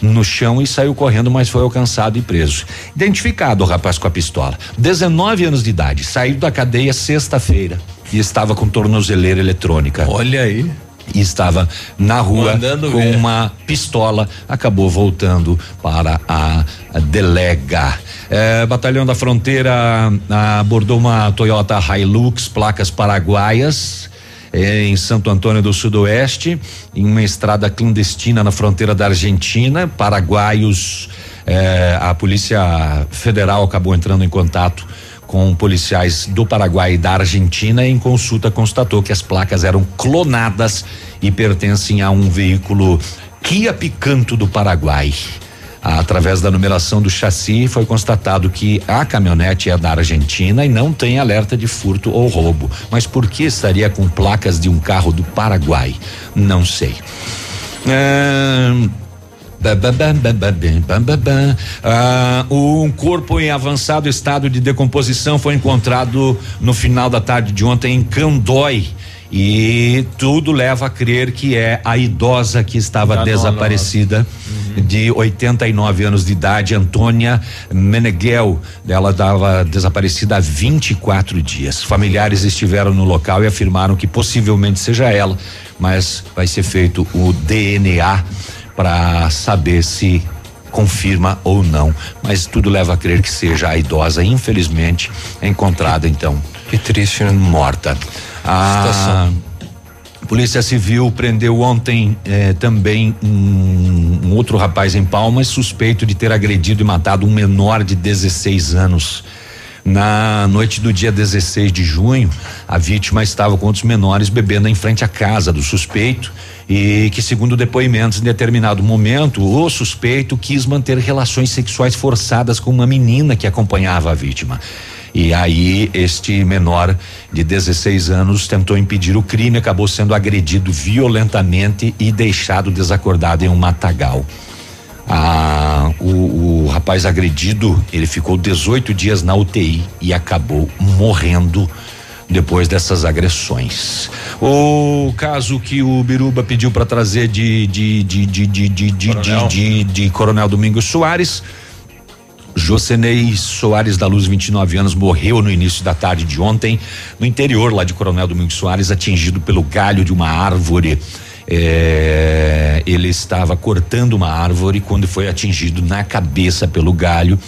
no chão e saiu correndo, mas foi alcançado e preso. Identificado o rapaz com a pistola. 19 anos de idade, saiu da cadeia sexta-feira e estava com tornozeleira eletrônica. Olha aí e estava na rua Mandando com ver. uma pistola, acabou voltando para a, a delega. É, Batalhão da Fronteira abordou uma Toyota Hilux, placas paraguaias. É, em Santo Antônio do Sudoeste, em uma estrada clandestina na fronteira da Argentina. Paraguaios, é, a Polícia Federal acabou entrando em contato com policiais do Paraguai e da Argentina. Em consulta, constatou que as placas eram clonadas e pertencem a um veículo Kia Picanto do Paraguai. Através da numeração do chassi, foi constatado que a caminhonete é da Argentina e não tem alerta de furto ou roubo. Mas por que estaria com placas de um carro do Paraguai? Não sei. Um corpo em avançado estado de decomposição foi encontrado no final da tarde de ontem em Candói. E tudo leva a crer que é a idosa que estava Já desaparecida, uhum. de 89 anos de idade, Antônia Meneghel. Ela estava desaparecida há 24 dias. Familiares estiveram no local e afirmaram que possivelmente seja ela, mas vai ser feito o DNA para saber se confirma ou não, mas tudo leva a crer que seja a idosa, infelizmente, encontrada então. Que triste, né? Morta. A Polícia Civil prendeu ontem eh, também um, um, outro rapaz em Palmas, suspeito de ter agredido e matado um menor de 16 anos. Na noite do dia 16 de junho, a vítima estava com outros menores bebendo em frente à casa do suspeito e que, segundo depoimentos, em determinado momento, o suspeito quis manter relações sexuais forçadas com uma menina que acompanhava a vítima. E aí, este menor de 16 anos tentou impedir o crime, acabou sendo agredido violentamente e deixado desacordado em um matagal. Ah, o, o rapaz agredido, ele ficou 18 dias na UTI e acabou morrendo depois dessas agressões. O caso que o Biruba pediu para trazer de de de de de de, de, Coronel. de, de, de Coronel Domingos Soares. Josenei Soares da Luz, 29 anos, morreu no início da tarde de ontem, no interior lá de Coronel Domingos Soares, atingido pelo galho de uma árvore. É, ele estava cortando uma árvore quando foi atingido na cabeça pelo galho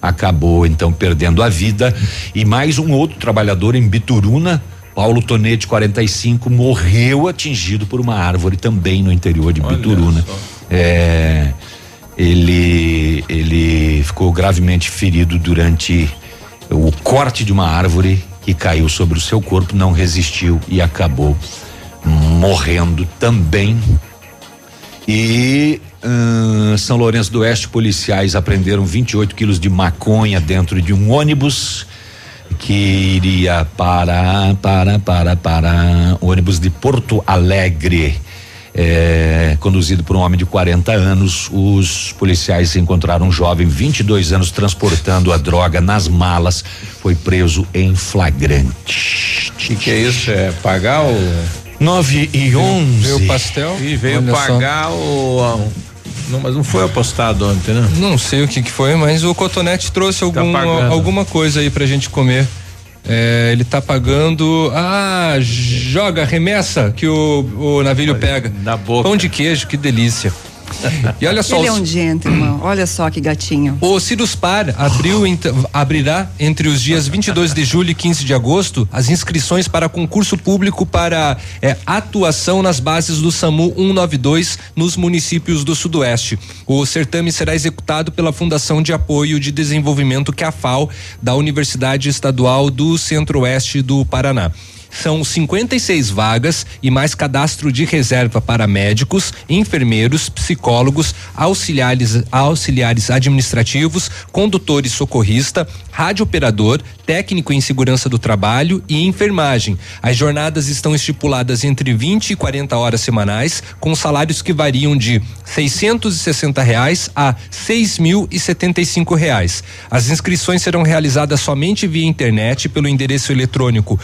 acabou então perdendo a vida e mais um outro trabalhador em Bituruna, Paulo Tonete 45 morreu atingido por uma árvore também no interior de Olha Bituruna. É, ele ele ficou gravemente ferido durante o corte de uma árvore que caiu sobre o seu corpo, não resistiu e acabou morrendo também. E Uh, São Lourenço do Oeste, policiais apreenderam 28 quilos de maconha dentro de um ônibus que iria para, para, para, para ônibus de Porto Alegre. É, conduzido por um homem de 40 anos, os policiais encontraram um jovem, 22 anos, transportando a droga nas malas. Foi preso em flagrante. O que, que, é isso? É pagar o. 9 e 11. Veio o pastel? E veio Olha pagar só. o não, mas não foi apostado ontem, né? Não sei o que, que foi, mas o Cotonete trouxe tá algum, alguma coisa aí pra gente comer. É, ele tá pagando. Ah, joga, remessa que o, o navilho pega. Na boca. Pão de queijo, que delícia. E olha só. Ele é um gentleman. Olha só que gatinho. O Ciruspar abriu, abrirá entre os dias 22 de julho e 15 de agosto as inscrições para concurso público para é, atuação nas bases do SAMU 192 nos municípios do Sudoeste. O certame será executado pela Fundação de Apoio de Desenvolvimento CAFAL da Universidade Estadual do Centro-Oeste do Paraná. São 56 vagas e mais cadastro de reserva para médicos, enfermeiros, psicólogos, auxiliares, auxiliares administrativos, condutores socorrista, radiooperador, técnico em segurança do trabalho e enfermagem. As jornadas estão estipuladas entre 20 e 40 horas semanais, com salários que variam de 660 reais a seis mil e setenta e cinco reais. As inscrições serão realizadas somente via internet pelo endereço eletrônico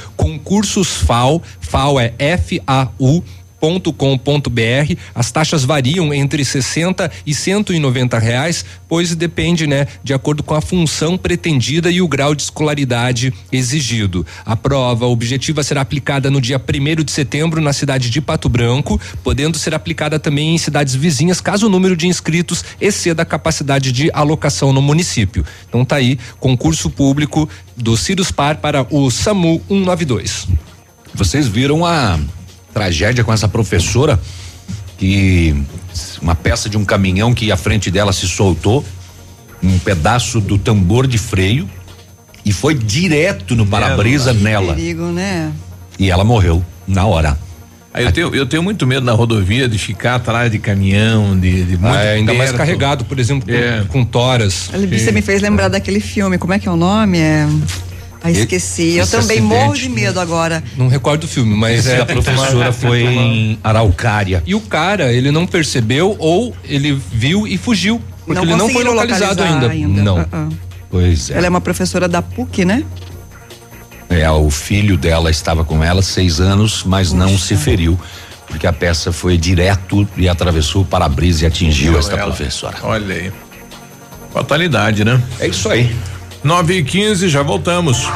concursos FAO, FAO é F-A-U com.br as taxas variam entre 60 e 190 reais, pois depende, né, de acordo com a função pretendida e o grau de escolaridade exigido. A prova objetiva será aplicada no dia 1 de setembro na cidade de Pato Branco, podendo ser aplicada também em cidades vizinhas, caso o número de inscritos exceda a capacidade de alocação no município. Então tá aí, concurso público do Cirus Par para o SAMU 192. Vocês viram a tragédia com essa professora que uma peça de um caminhão que à frente dela se soltou, um pedaço do tambor de freio e foi direto no para-brisa nela. Perigo, né? E ela morreu na hora. Eu tenho, eu tenho muito medo na rodovia de ficar atrás de caminhão, de, de muito ah, é, ainda perto. mais carregado, por exemplo, é. com, com toras. Você me fez lembrar daquele filme, como é que é o nome? É ah, esqueci. Eu também morro de medo agora. Não recordo o filme, mas é. A professora foi em Araucária. E o cara, ele não percebeu ou ele viu e fugiu. Porque não ele não foi localizado ainda. ainda. Não. Uh -uh. Pois é. Ela é uma professora da PUC, né? É, o filho dela estava com ela seis anos, mas Puxa. não se feriu porque a peça foi direto e atravessou o para-brisa e atingiu esta ela. professora. Olha aí. Fatalidade, né? É isso aí. 9 e 15 já voltamos.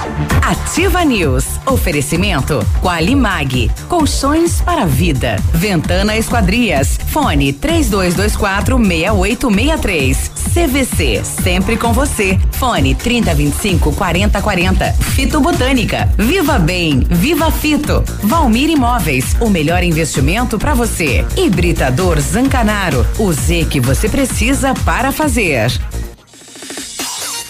Ativa News. Oferecimento Qualimag. Colchões para vida. Ventana Esquadrias. Fone 3224 6863. CVC. Sempre com você. Fone 3025 4040. Fito Botânica. Viva Bem. Viva Fito. Valmir Imóveis. O melhor investimento para você. Hibridador Zancanaro. O Z que você precisa para fazer.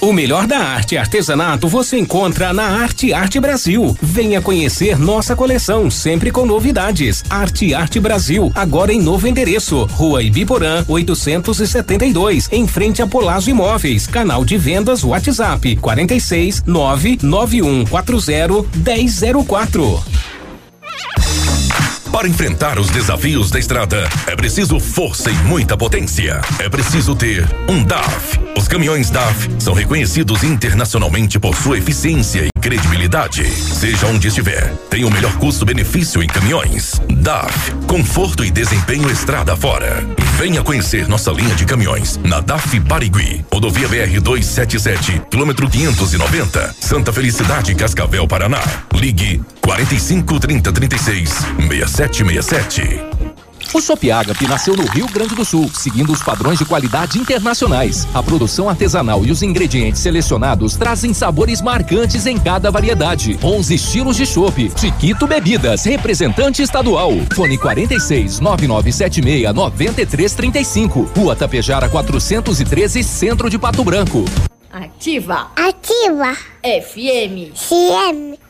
O melhor da arte e artesanato você encontra na Arte Arte Brasil. Venha conhecer nossa coleção, sempre com novidades. Arte Arte Brasil, agora em novo endereço. Rua Ibiporã, 872, em frente a Polazo Imóveis. Canal de vendas WhatsApp 46 99140 1004. Para enfrentar os desafios da estrada, é preciso força e muita potência. É preciso ter um DAF. Os caminhões DAF são reconhecidos internacionalmente por sua eficiência e credibilidade. Seja onde estiver, tem o melhor custo-benefício em caminhões. DAF, conforto e desempenho estrada fora. Venha conhecer nossa linha de caminhões na DAF Barigui, rodovia BR 277, quilômetro 590, Santa Felicidade, Cascavel, Paraná. Ligue 45 30 36 6767. O Shop Agape nasceu no Rio Grande do Sul, seguindo os padrões de qualidade internacionais. A produção artesanal e os ingredientes selecionados trazem sabores marcantes em cada variedade. 11 estilos de chopp. Chiquito Bebidas, representante estadual. Fone 46 9976 9335. Rua Tapejara 413, Centro de Pato Branco. Ativa. Ativa. FM. CM.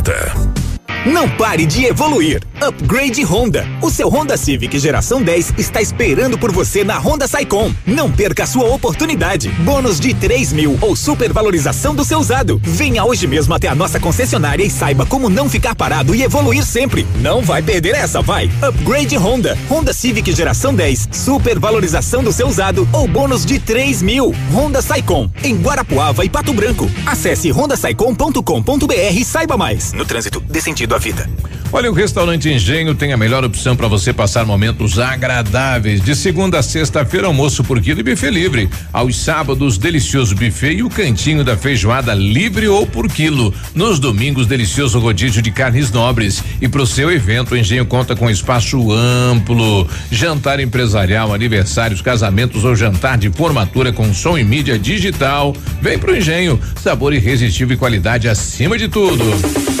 60. Não pare de evoluir. Upgrade Honda. O seu Honda Civic geração 10 está esperando por você na Honda Saicom. Não perca a sua oportunidade. Bônus de 3 mil ou supervalorização do seu usado. Venha hoje mesmo até a nossa concessionária e saiba como não ficar parado e evoluir sempre. Não vai perder essa, vai. Upgrade Honda. Honda Civic geração 10. Supervalorização do seu usado ou bônus de 3 mil. Honda Saicom. Em Guarapuava e Pato Branco. Acesse rondasaicom.com.br e saiba mais. No trânsito, dê sentido à vida. Olha, o restaurante Engenho tem a melhor opção para você passar momentos agradáveis. De segunda a sexta-feira, almoço por quilo e buffet livre. Aos sábados, delicioso buffet e o cantinho da feijoada livre ou por quilo. Nos domingos, delicioso rodízio de carnes nobres. E para o seu evento, o Engenho conta com espaço amplo, jantar empresarial, aniversários, casamentos ou jantar de formatura com som e mídia digital. Vem pro Engenho, sabor irresistível e qualidade acima de tudo.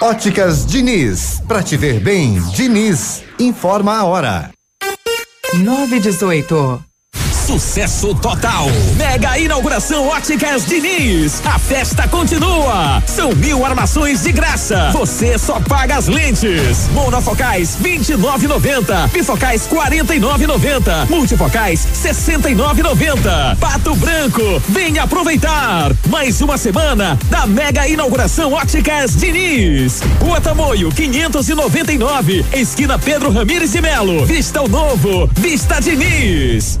Óticas Diniz, pra te ver bem, Diniz, informa a hora. 918. Sucesso total. Mega inauguração Óticas Diniz. A festa continua. São mil armações de graça. Você só paga as lentes. Monofocais 29,90. Bifocais 49,90. Multifocais 69,90. Pato Branco. Venha aproveitar. Mais uma semana da mega inauguração Óticas Diniz. Rua Tamoio 599. Esquina Pedro Ramires de Melo. Vista o novo. Vista Diniz.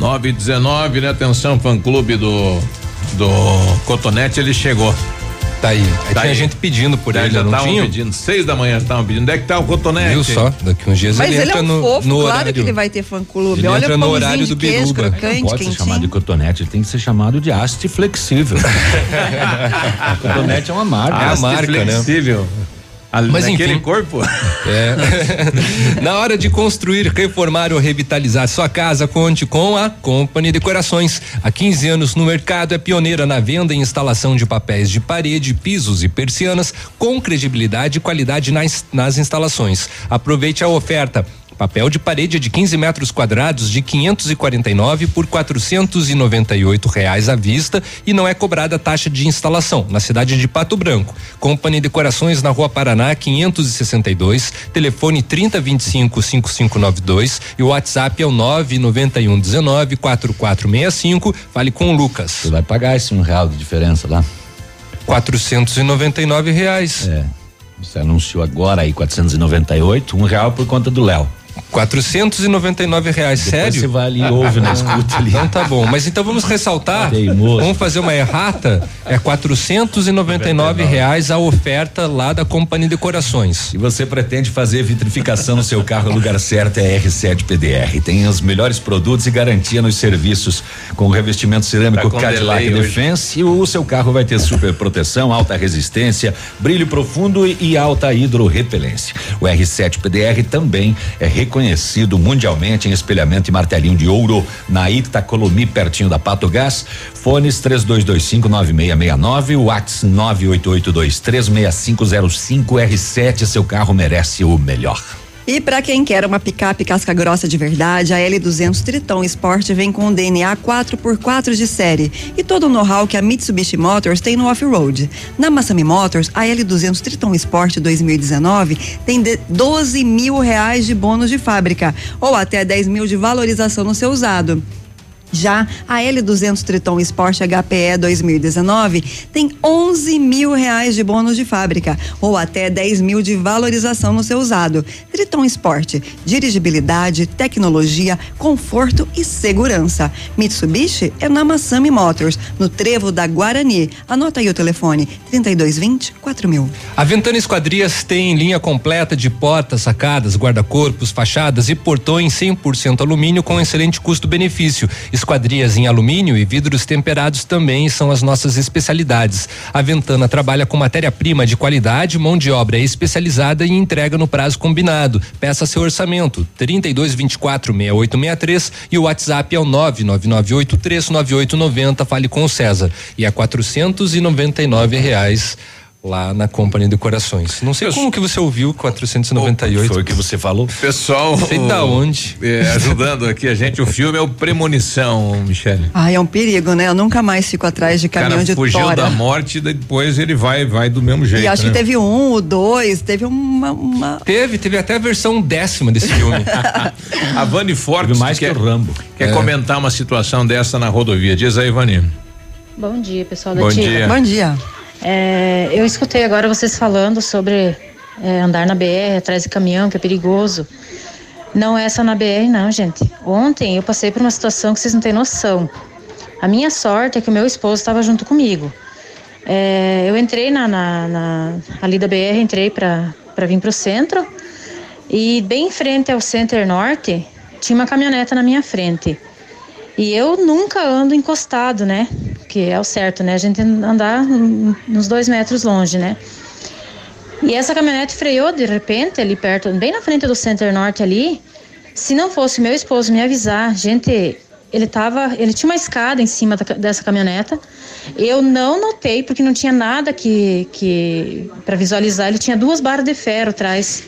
9 e 19, né? Atenção, fã clube do do Cotonete, ele chegou. Tá aí. Aí tinha gente pedindo por ele, já não estavam tinha? pedindo, seis da manhã estavam pedindo. Onde é que tá o Cotonete? Viu só? Daqui uns dias Mas ele ele, entra é um no, fofo, no claro horário. que ele vai ter fã clube. Ele Olha entra o no horário do queijo Biruba. crocante, Pode ser quentinho. chamado de cotonete, ele tem que ser chamado de haste flexível. cotonete é uma marca. É a Haste marca, né? Ali, Mas naquele enfim. corpo? É. Na hora de construir, reformar ou revitalizar sua casa, conte com a Company Decorações. Há 15 anos no mercado, é pioneira na venda e instalação de papéis de parede, pisos e persianas com credibilidade e qualidade nas, nas instalações. Aproveite a oferta. Papel de parede de 15 metros quadrados de 549 por 498 reais à vista e não é cobrada taxa de instalação na cidade de Pato Branco. Company Decorações na Rua Paraná 562, telefone 3025 5592 e o WhatsApp é o 991 19 4465. Fale com o Lucas. Você vai pagar esse um real de diferença lá? 499 reais. É. Você anunciou agora aí 498, um real por conta do Léo. 499 reais, Depois sério? você vai ali e ouve na escuta ali. Então tá bom, mas então vamos ressaltar. Teimoso. Vamos fazer uma errata. É 499 reais a oferta lá da Companhia Decorações. Se você pretende fazer vitrificação no seu carro, o lugar certo é R7 PDR. Tem os melhores produtos e garantia nos serviços com revestimento cerâmico Tá com Cadillac. Defense e o seu carro vai ter super proteção, alta resistência, brilho profundo e, e alta hidrorrepelência. O R7 PDR também é reconhecido mundialmente em espelhamento e martelinho de ouro na Itacolomi, pertinho da Pato Gás. Fones 32259669, Whats 988236505 R7, seu carro merece o melhor. E para quem quer uma picape casca grossa de verdade, a L200 Triton Sport vem com DNA 4x4 de série e todo o know-how que a Mitsubishi Motors tem no off-road. Na Massami Motors, a L200 Triton Sport 2019 tem de 12 mil reais de bônus de fábrica ou até 10 mil de valorização no seu usado. Já a L200 Triton Sport HPE 2019 tem 11 mil reais de bônus de fábrica ou até 10 mil de valorização no seu usado. Triton Sport, dirigibilidade, tecnologia, conforto e segurança. Mitsubishi é na Massami Motors, no Trevo da Guarani. Anota aí o telefone: 3220 4000. A Ventana Esquadrias tem linha completa de portas, sacadas, guarda-corpos, fachadas e portões 100% alumínio com excelente custo-benefício. Esquadrias em alumínio e vidros temperados também são as nossas especialidades. A Ventana trabalha com matéria-prima de qualidade, mão de obra especializada e entrega no prazo combinado. Peça seu orçamento 3224 6863 e o WhatsApp é o 999839890. Fale com o César. E é 499 reais lá na Company de Corações. Não sei como que você ouviu 498. Foi o que você falou? Pessoal. Sei da onde. é, ajudando aqui a gente, o filme é o Premonição, Michele. Ai, é um perigo, né? Eu nunca mais fico atrás de O cara caminhão de fugiu tora. da morte e depois ele vai, vai do mesmo jeito. E acho né? que teve um, o dois, teve uma. uma... Teve, teve até a versão décima desse filme. A Vani Fortes mais quer, que o Rambo. quer É. comentar uma situação dessa na rodovia. Diz aí, Vani. Bom dia, pessoal da Bom Ativa. dia. Bom dia. É, eu escutei agora vocês falando sobre é, andar na BR atrás de caminhão, que é perigoso. Não é só na BR, não, gente. Ontem eu passei por uma situação que vocês não têm noção. A minha sorte é que o meu esposo estava junto comigo. É, eu entrei na, na- na- ali da BR, entrei para vir para o centro e bem em frente ao Center Norte tinha uma caminhoneta na minha frente. E eu nunca ando encostado, né? Que é o certo, né? A gente andar uns dois metros longe, né? E essa caminhonete freou de repente ali perto, bem na frente do Center Norte ali. Se não fosse meu esposo me avisar, gente, ele tava, ele tinha uma escada em cima da dessa caminhoneta. Eu não notei porque não tinha nada que que para visualizar. Ele tinha duas barras de ferro atrás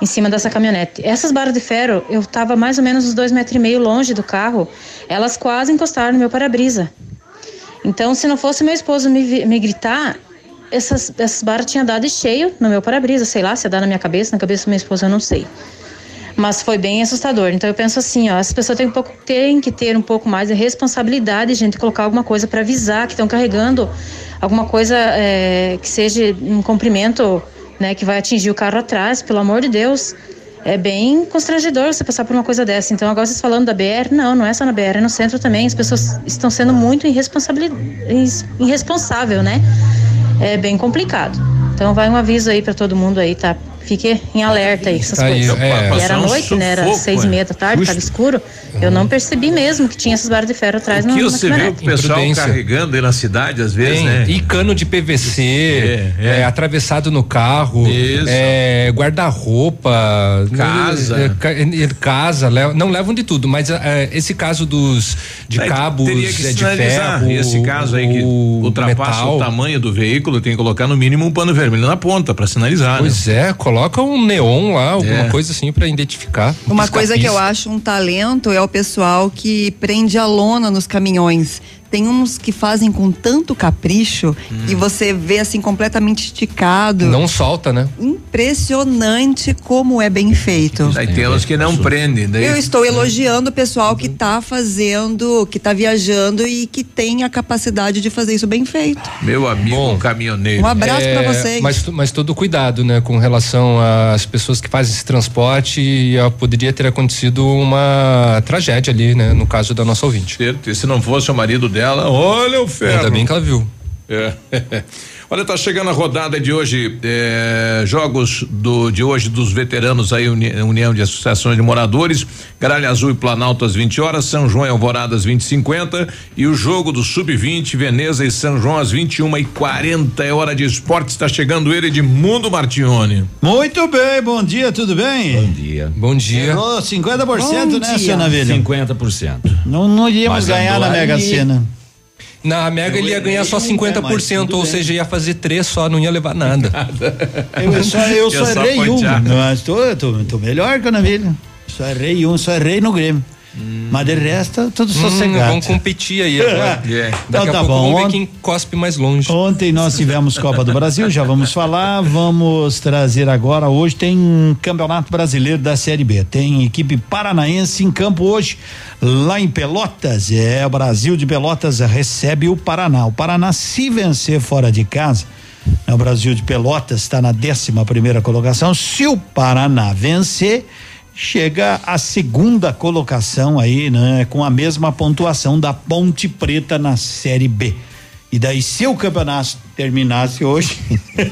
em cima dessa caminhonete. Essas barras de ferro, eu estava mais ou menos uns dois metros e meio longe do carro. Elas quase encostaram no meu para-brisa. Então, se não fosse meu esposo me, me gritar, essas, essas barras tinham dado cheio no meu para-brisa, sei lá, se ia dar na minha cabeça, na cabeça do meu esposo, eu não sei. Mas foi bem assustador. Então eu penso assim, ó, as pessoas têm, um pouco, têm que ter um pouco mais de responsabilidade, gente, colocar alguma coisa para avisar que estão carregando alguma coisa é, que seja um comprimento, né, que vai atingir o carro atrás, pelo amor de Deus. É bem constrangedor você passar por uma coisa dessa. Então, agora vocês falando da BR, não, não é só na BR, é no centro também. As pessoas estão sendo muito ins- irresponsável, né? É bem complicado. Então, vai um aviso aí para todo mundo aí, tá? Fique em alerta aí, essas Tá aí, coisas. é. E era Passar um noite, né? Era sufoco, seis e meia da tarde, estava escuro. Eu não percebi mesmo que tinha essas barras de ferro atrás O que na você viu o pessoal carregando aí na cidade, às vezes, Tem, né? E cano de PVC, É, é. é, atravessado no carro, é, guarda-roupa, Casa. é, ca- casa, não levam de tudo, mas é, esse caso dos de Aí cabos teria que de ferro, esse caso aí que o ultrapassa metal. o tamanho do veículo, tem que colocar no mínimo um pano vermelho na ponta para sinalizar, né? Pois é, coloca um neon lá, alguma É. coisa assim pra identificar. um Uma coisa que eu acho um talento é o pessoal que prende a lona nos caminhões. Tem uns que fazem com tanto capricho e você vê assim completamente esticado. Não solta, né? Impressionante como é bem feito. Aí tem uns que não prendem, daí Eu estou elogiando o pessoal que está fazendo, que está viajando e que tem a capacidade de fazer isso bem feito. meu amigo caminhoneiro. Um abraço É, pra vocês. Mas, mas todo cuidado, né, com relação às pessoas que fazem esse transporte, e, poderia ter acontecido uma tragédia ali, né, no caso da nossa ouvinte. Certo, e se não fosse o marido dela, olha o ferro. Ainda bem que ela viu. É. Olha, tá chegando a rodada de hoje, é, jogos do, de hoje dos veteranos aí, Uni- União de Associações de Moradores, Gralha Azul e Planalto às 20 horas, São João e Alvorada às 20 e 50 e o jogo do Sub-20, Veneza e São João às 21 e 40 é hora de esporte, está chegando ele de Mundo Martione. Muito bem, bom dia, tudo bem? Bom dia. Bom dia. Chegou 50%, Bom né, dia. Navilho? 50%. Não, não iríamos Mas ganhar na Mega. Sena. Na Mega ele ia ganhar só 50%, ou seja, ia fazer três só, não ia levar nada. Eu só, eu só errei um, mas tô, tô, tô melhor que o Navilho. Só errei um, só errei no Grêmio. Mas de resto, tudo Hum, sossegado. vamos competir aí agora. É. Daqui Então a tá pouco bom. vamos ver quem cospe mais longe. Ontem nós tivemos Copa do Brasil, já vamos falar. Vamos trazer agora. Hoje tem Campeonato Brasileiro da Série B. Tem equipe paranaense em campo hoje, lá em Pelotas. É, o Brasil de Pelotas recebe o Paraná. O Paraná, se vencer fora de casa, né, o Brasil de Pelotas está na 11 primeira colocação. Se o Paraná vencer, chega à segunda colocação aí, né? Com a mesma pontuação da Ponte Preta na Série B. E daí, se o campeonato terminasse hoje,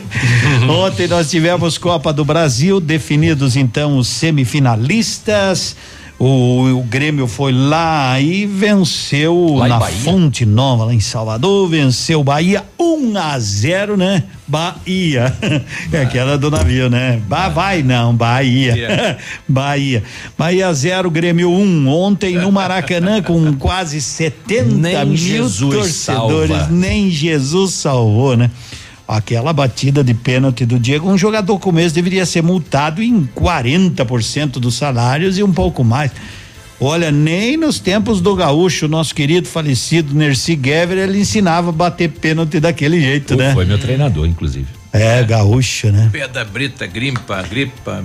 ontem nós tivemos Copa do Brasil, definidos então os semifinalistas. O, o Grêmio foi lá e venceu Lá na? Fonte Nova, lá em Salvador, venceu o Bahia 1 a 0, né? Bahia. É aquela do navio, né? Ba vai não, Bahia. Bahia. Bahia 0, Grêmio 1. Um. Ontem no Maracanã com quase 70 Nem mil Jesus torcedores. salva. Nem Jesus salvou, né? Aquela batida de pênalti do Diego, um jogador como esse deveria ser multado em 40% dos salários e um pouco mais. Olha, nem nos tempos do gaúcho, nosso querido falecido Nerci Gever, ele ensinava a bater pênalti daquele jeito, né? Foi meu treinador, inclusive. É, gaúcho, né? Pedra, brita, grimpa, gripa.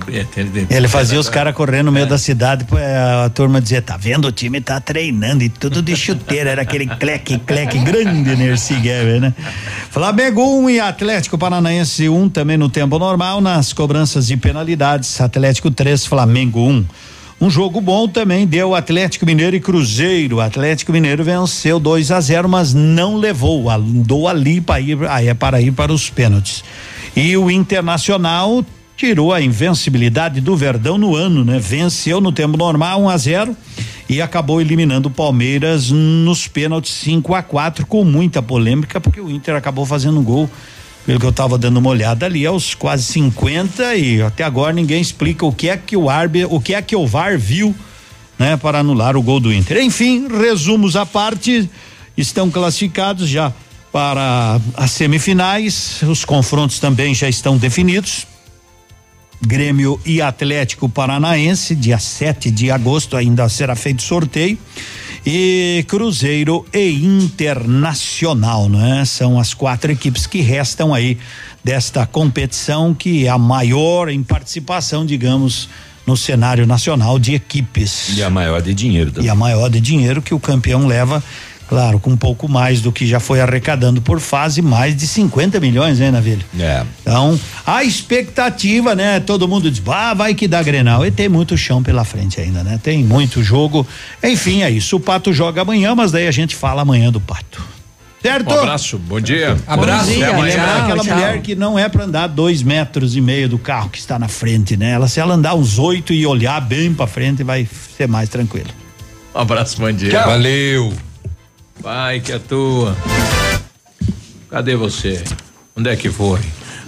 Ele fazia os caras correndo no meio da cidade, pô, a, turma dizia, tá vendo, o time tá treinando e tudo de chuteira, era aquele cleque, cleque grande Nerci Gever, né? Flamengo 1 um e Atlético Paranaense 1 um, também no tempo normal, nas cobranças de penalidades, Atlético 3, Flamengo 1. Um. Um jogo bom também deu Atlético Mineiro e Cruzeiro. Atlético Mineiro venceu 2 a 0, mas não levou, andou ali para ir, aí é para ir para os pênaltis. E o Internacional tirou a invencibilidade do Verdão no ano, né? Venceu no tempo normal 1 a 0 e acabou eliminando o Palmeiras nos pênaltis 5 a 4 com muita polêmica porque o Inter acabou fazendo um gol pelo que eu estava dando uma olhada ali aos quase 50 e até agora ninguém explica o que é que o árbitro, o que é que o VAR viu, né, para anular o gol do Inter. Enfim, resumos à parte, estão classificados já para as semifinais, os confrontos também já estão definidos. Grêmio e Atlético Paranaense, dia 7 de agosto, ainda será feito sorteio. E Cruzeiro e Internacional, né? São as quatro equipes que restam aí desta competição, que é a maior em participação, digamos, no cenário nacional de equipes. E a maior de dinheiro também. E a maior de dinheiro que o campeão leva, claro, com um pouco mais do que já foi arrecadando por fase, mais de 50 milhões, né, Navilho? É. Então, a expectativa, né? Todo mundo diz, ah, vai que dá Grenal. E tem muito chão pela frente ainda, né? Tem muito jogo. Enfim, é isso. O Pato joga amanhã, mas daí a gente fala amanhã do Pato. Certo? Um abraço, bom dia. Abraço. Até E amanhã. lembrar aquela mulher que não é para andar dois metros e meio do carro que está na frente, né? Ela, se ela andar uns oito e olhar bem para frente, vai ser mais tranquilo. Um abraço, bom dia. Tchau. Valeu. Vai que é tua. Cadê você? Onde é que foi?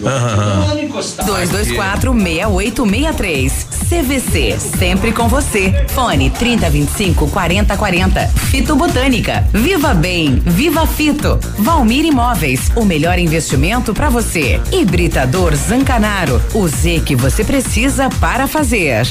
Ah, 224-6863. CVC, sempre com você. Fone 3025-4040. Fito Botânica. Viva Bem, Viva Fito. Valmir Imóveis, o melhor investimento para você. Hibridador Zancanaro, o Z que você precisa para fazer.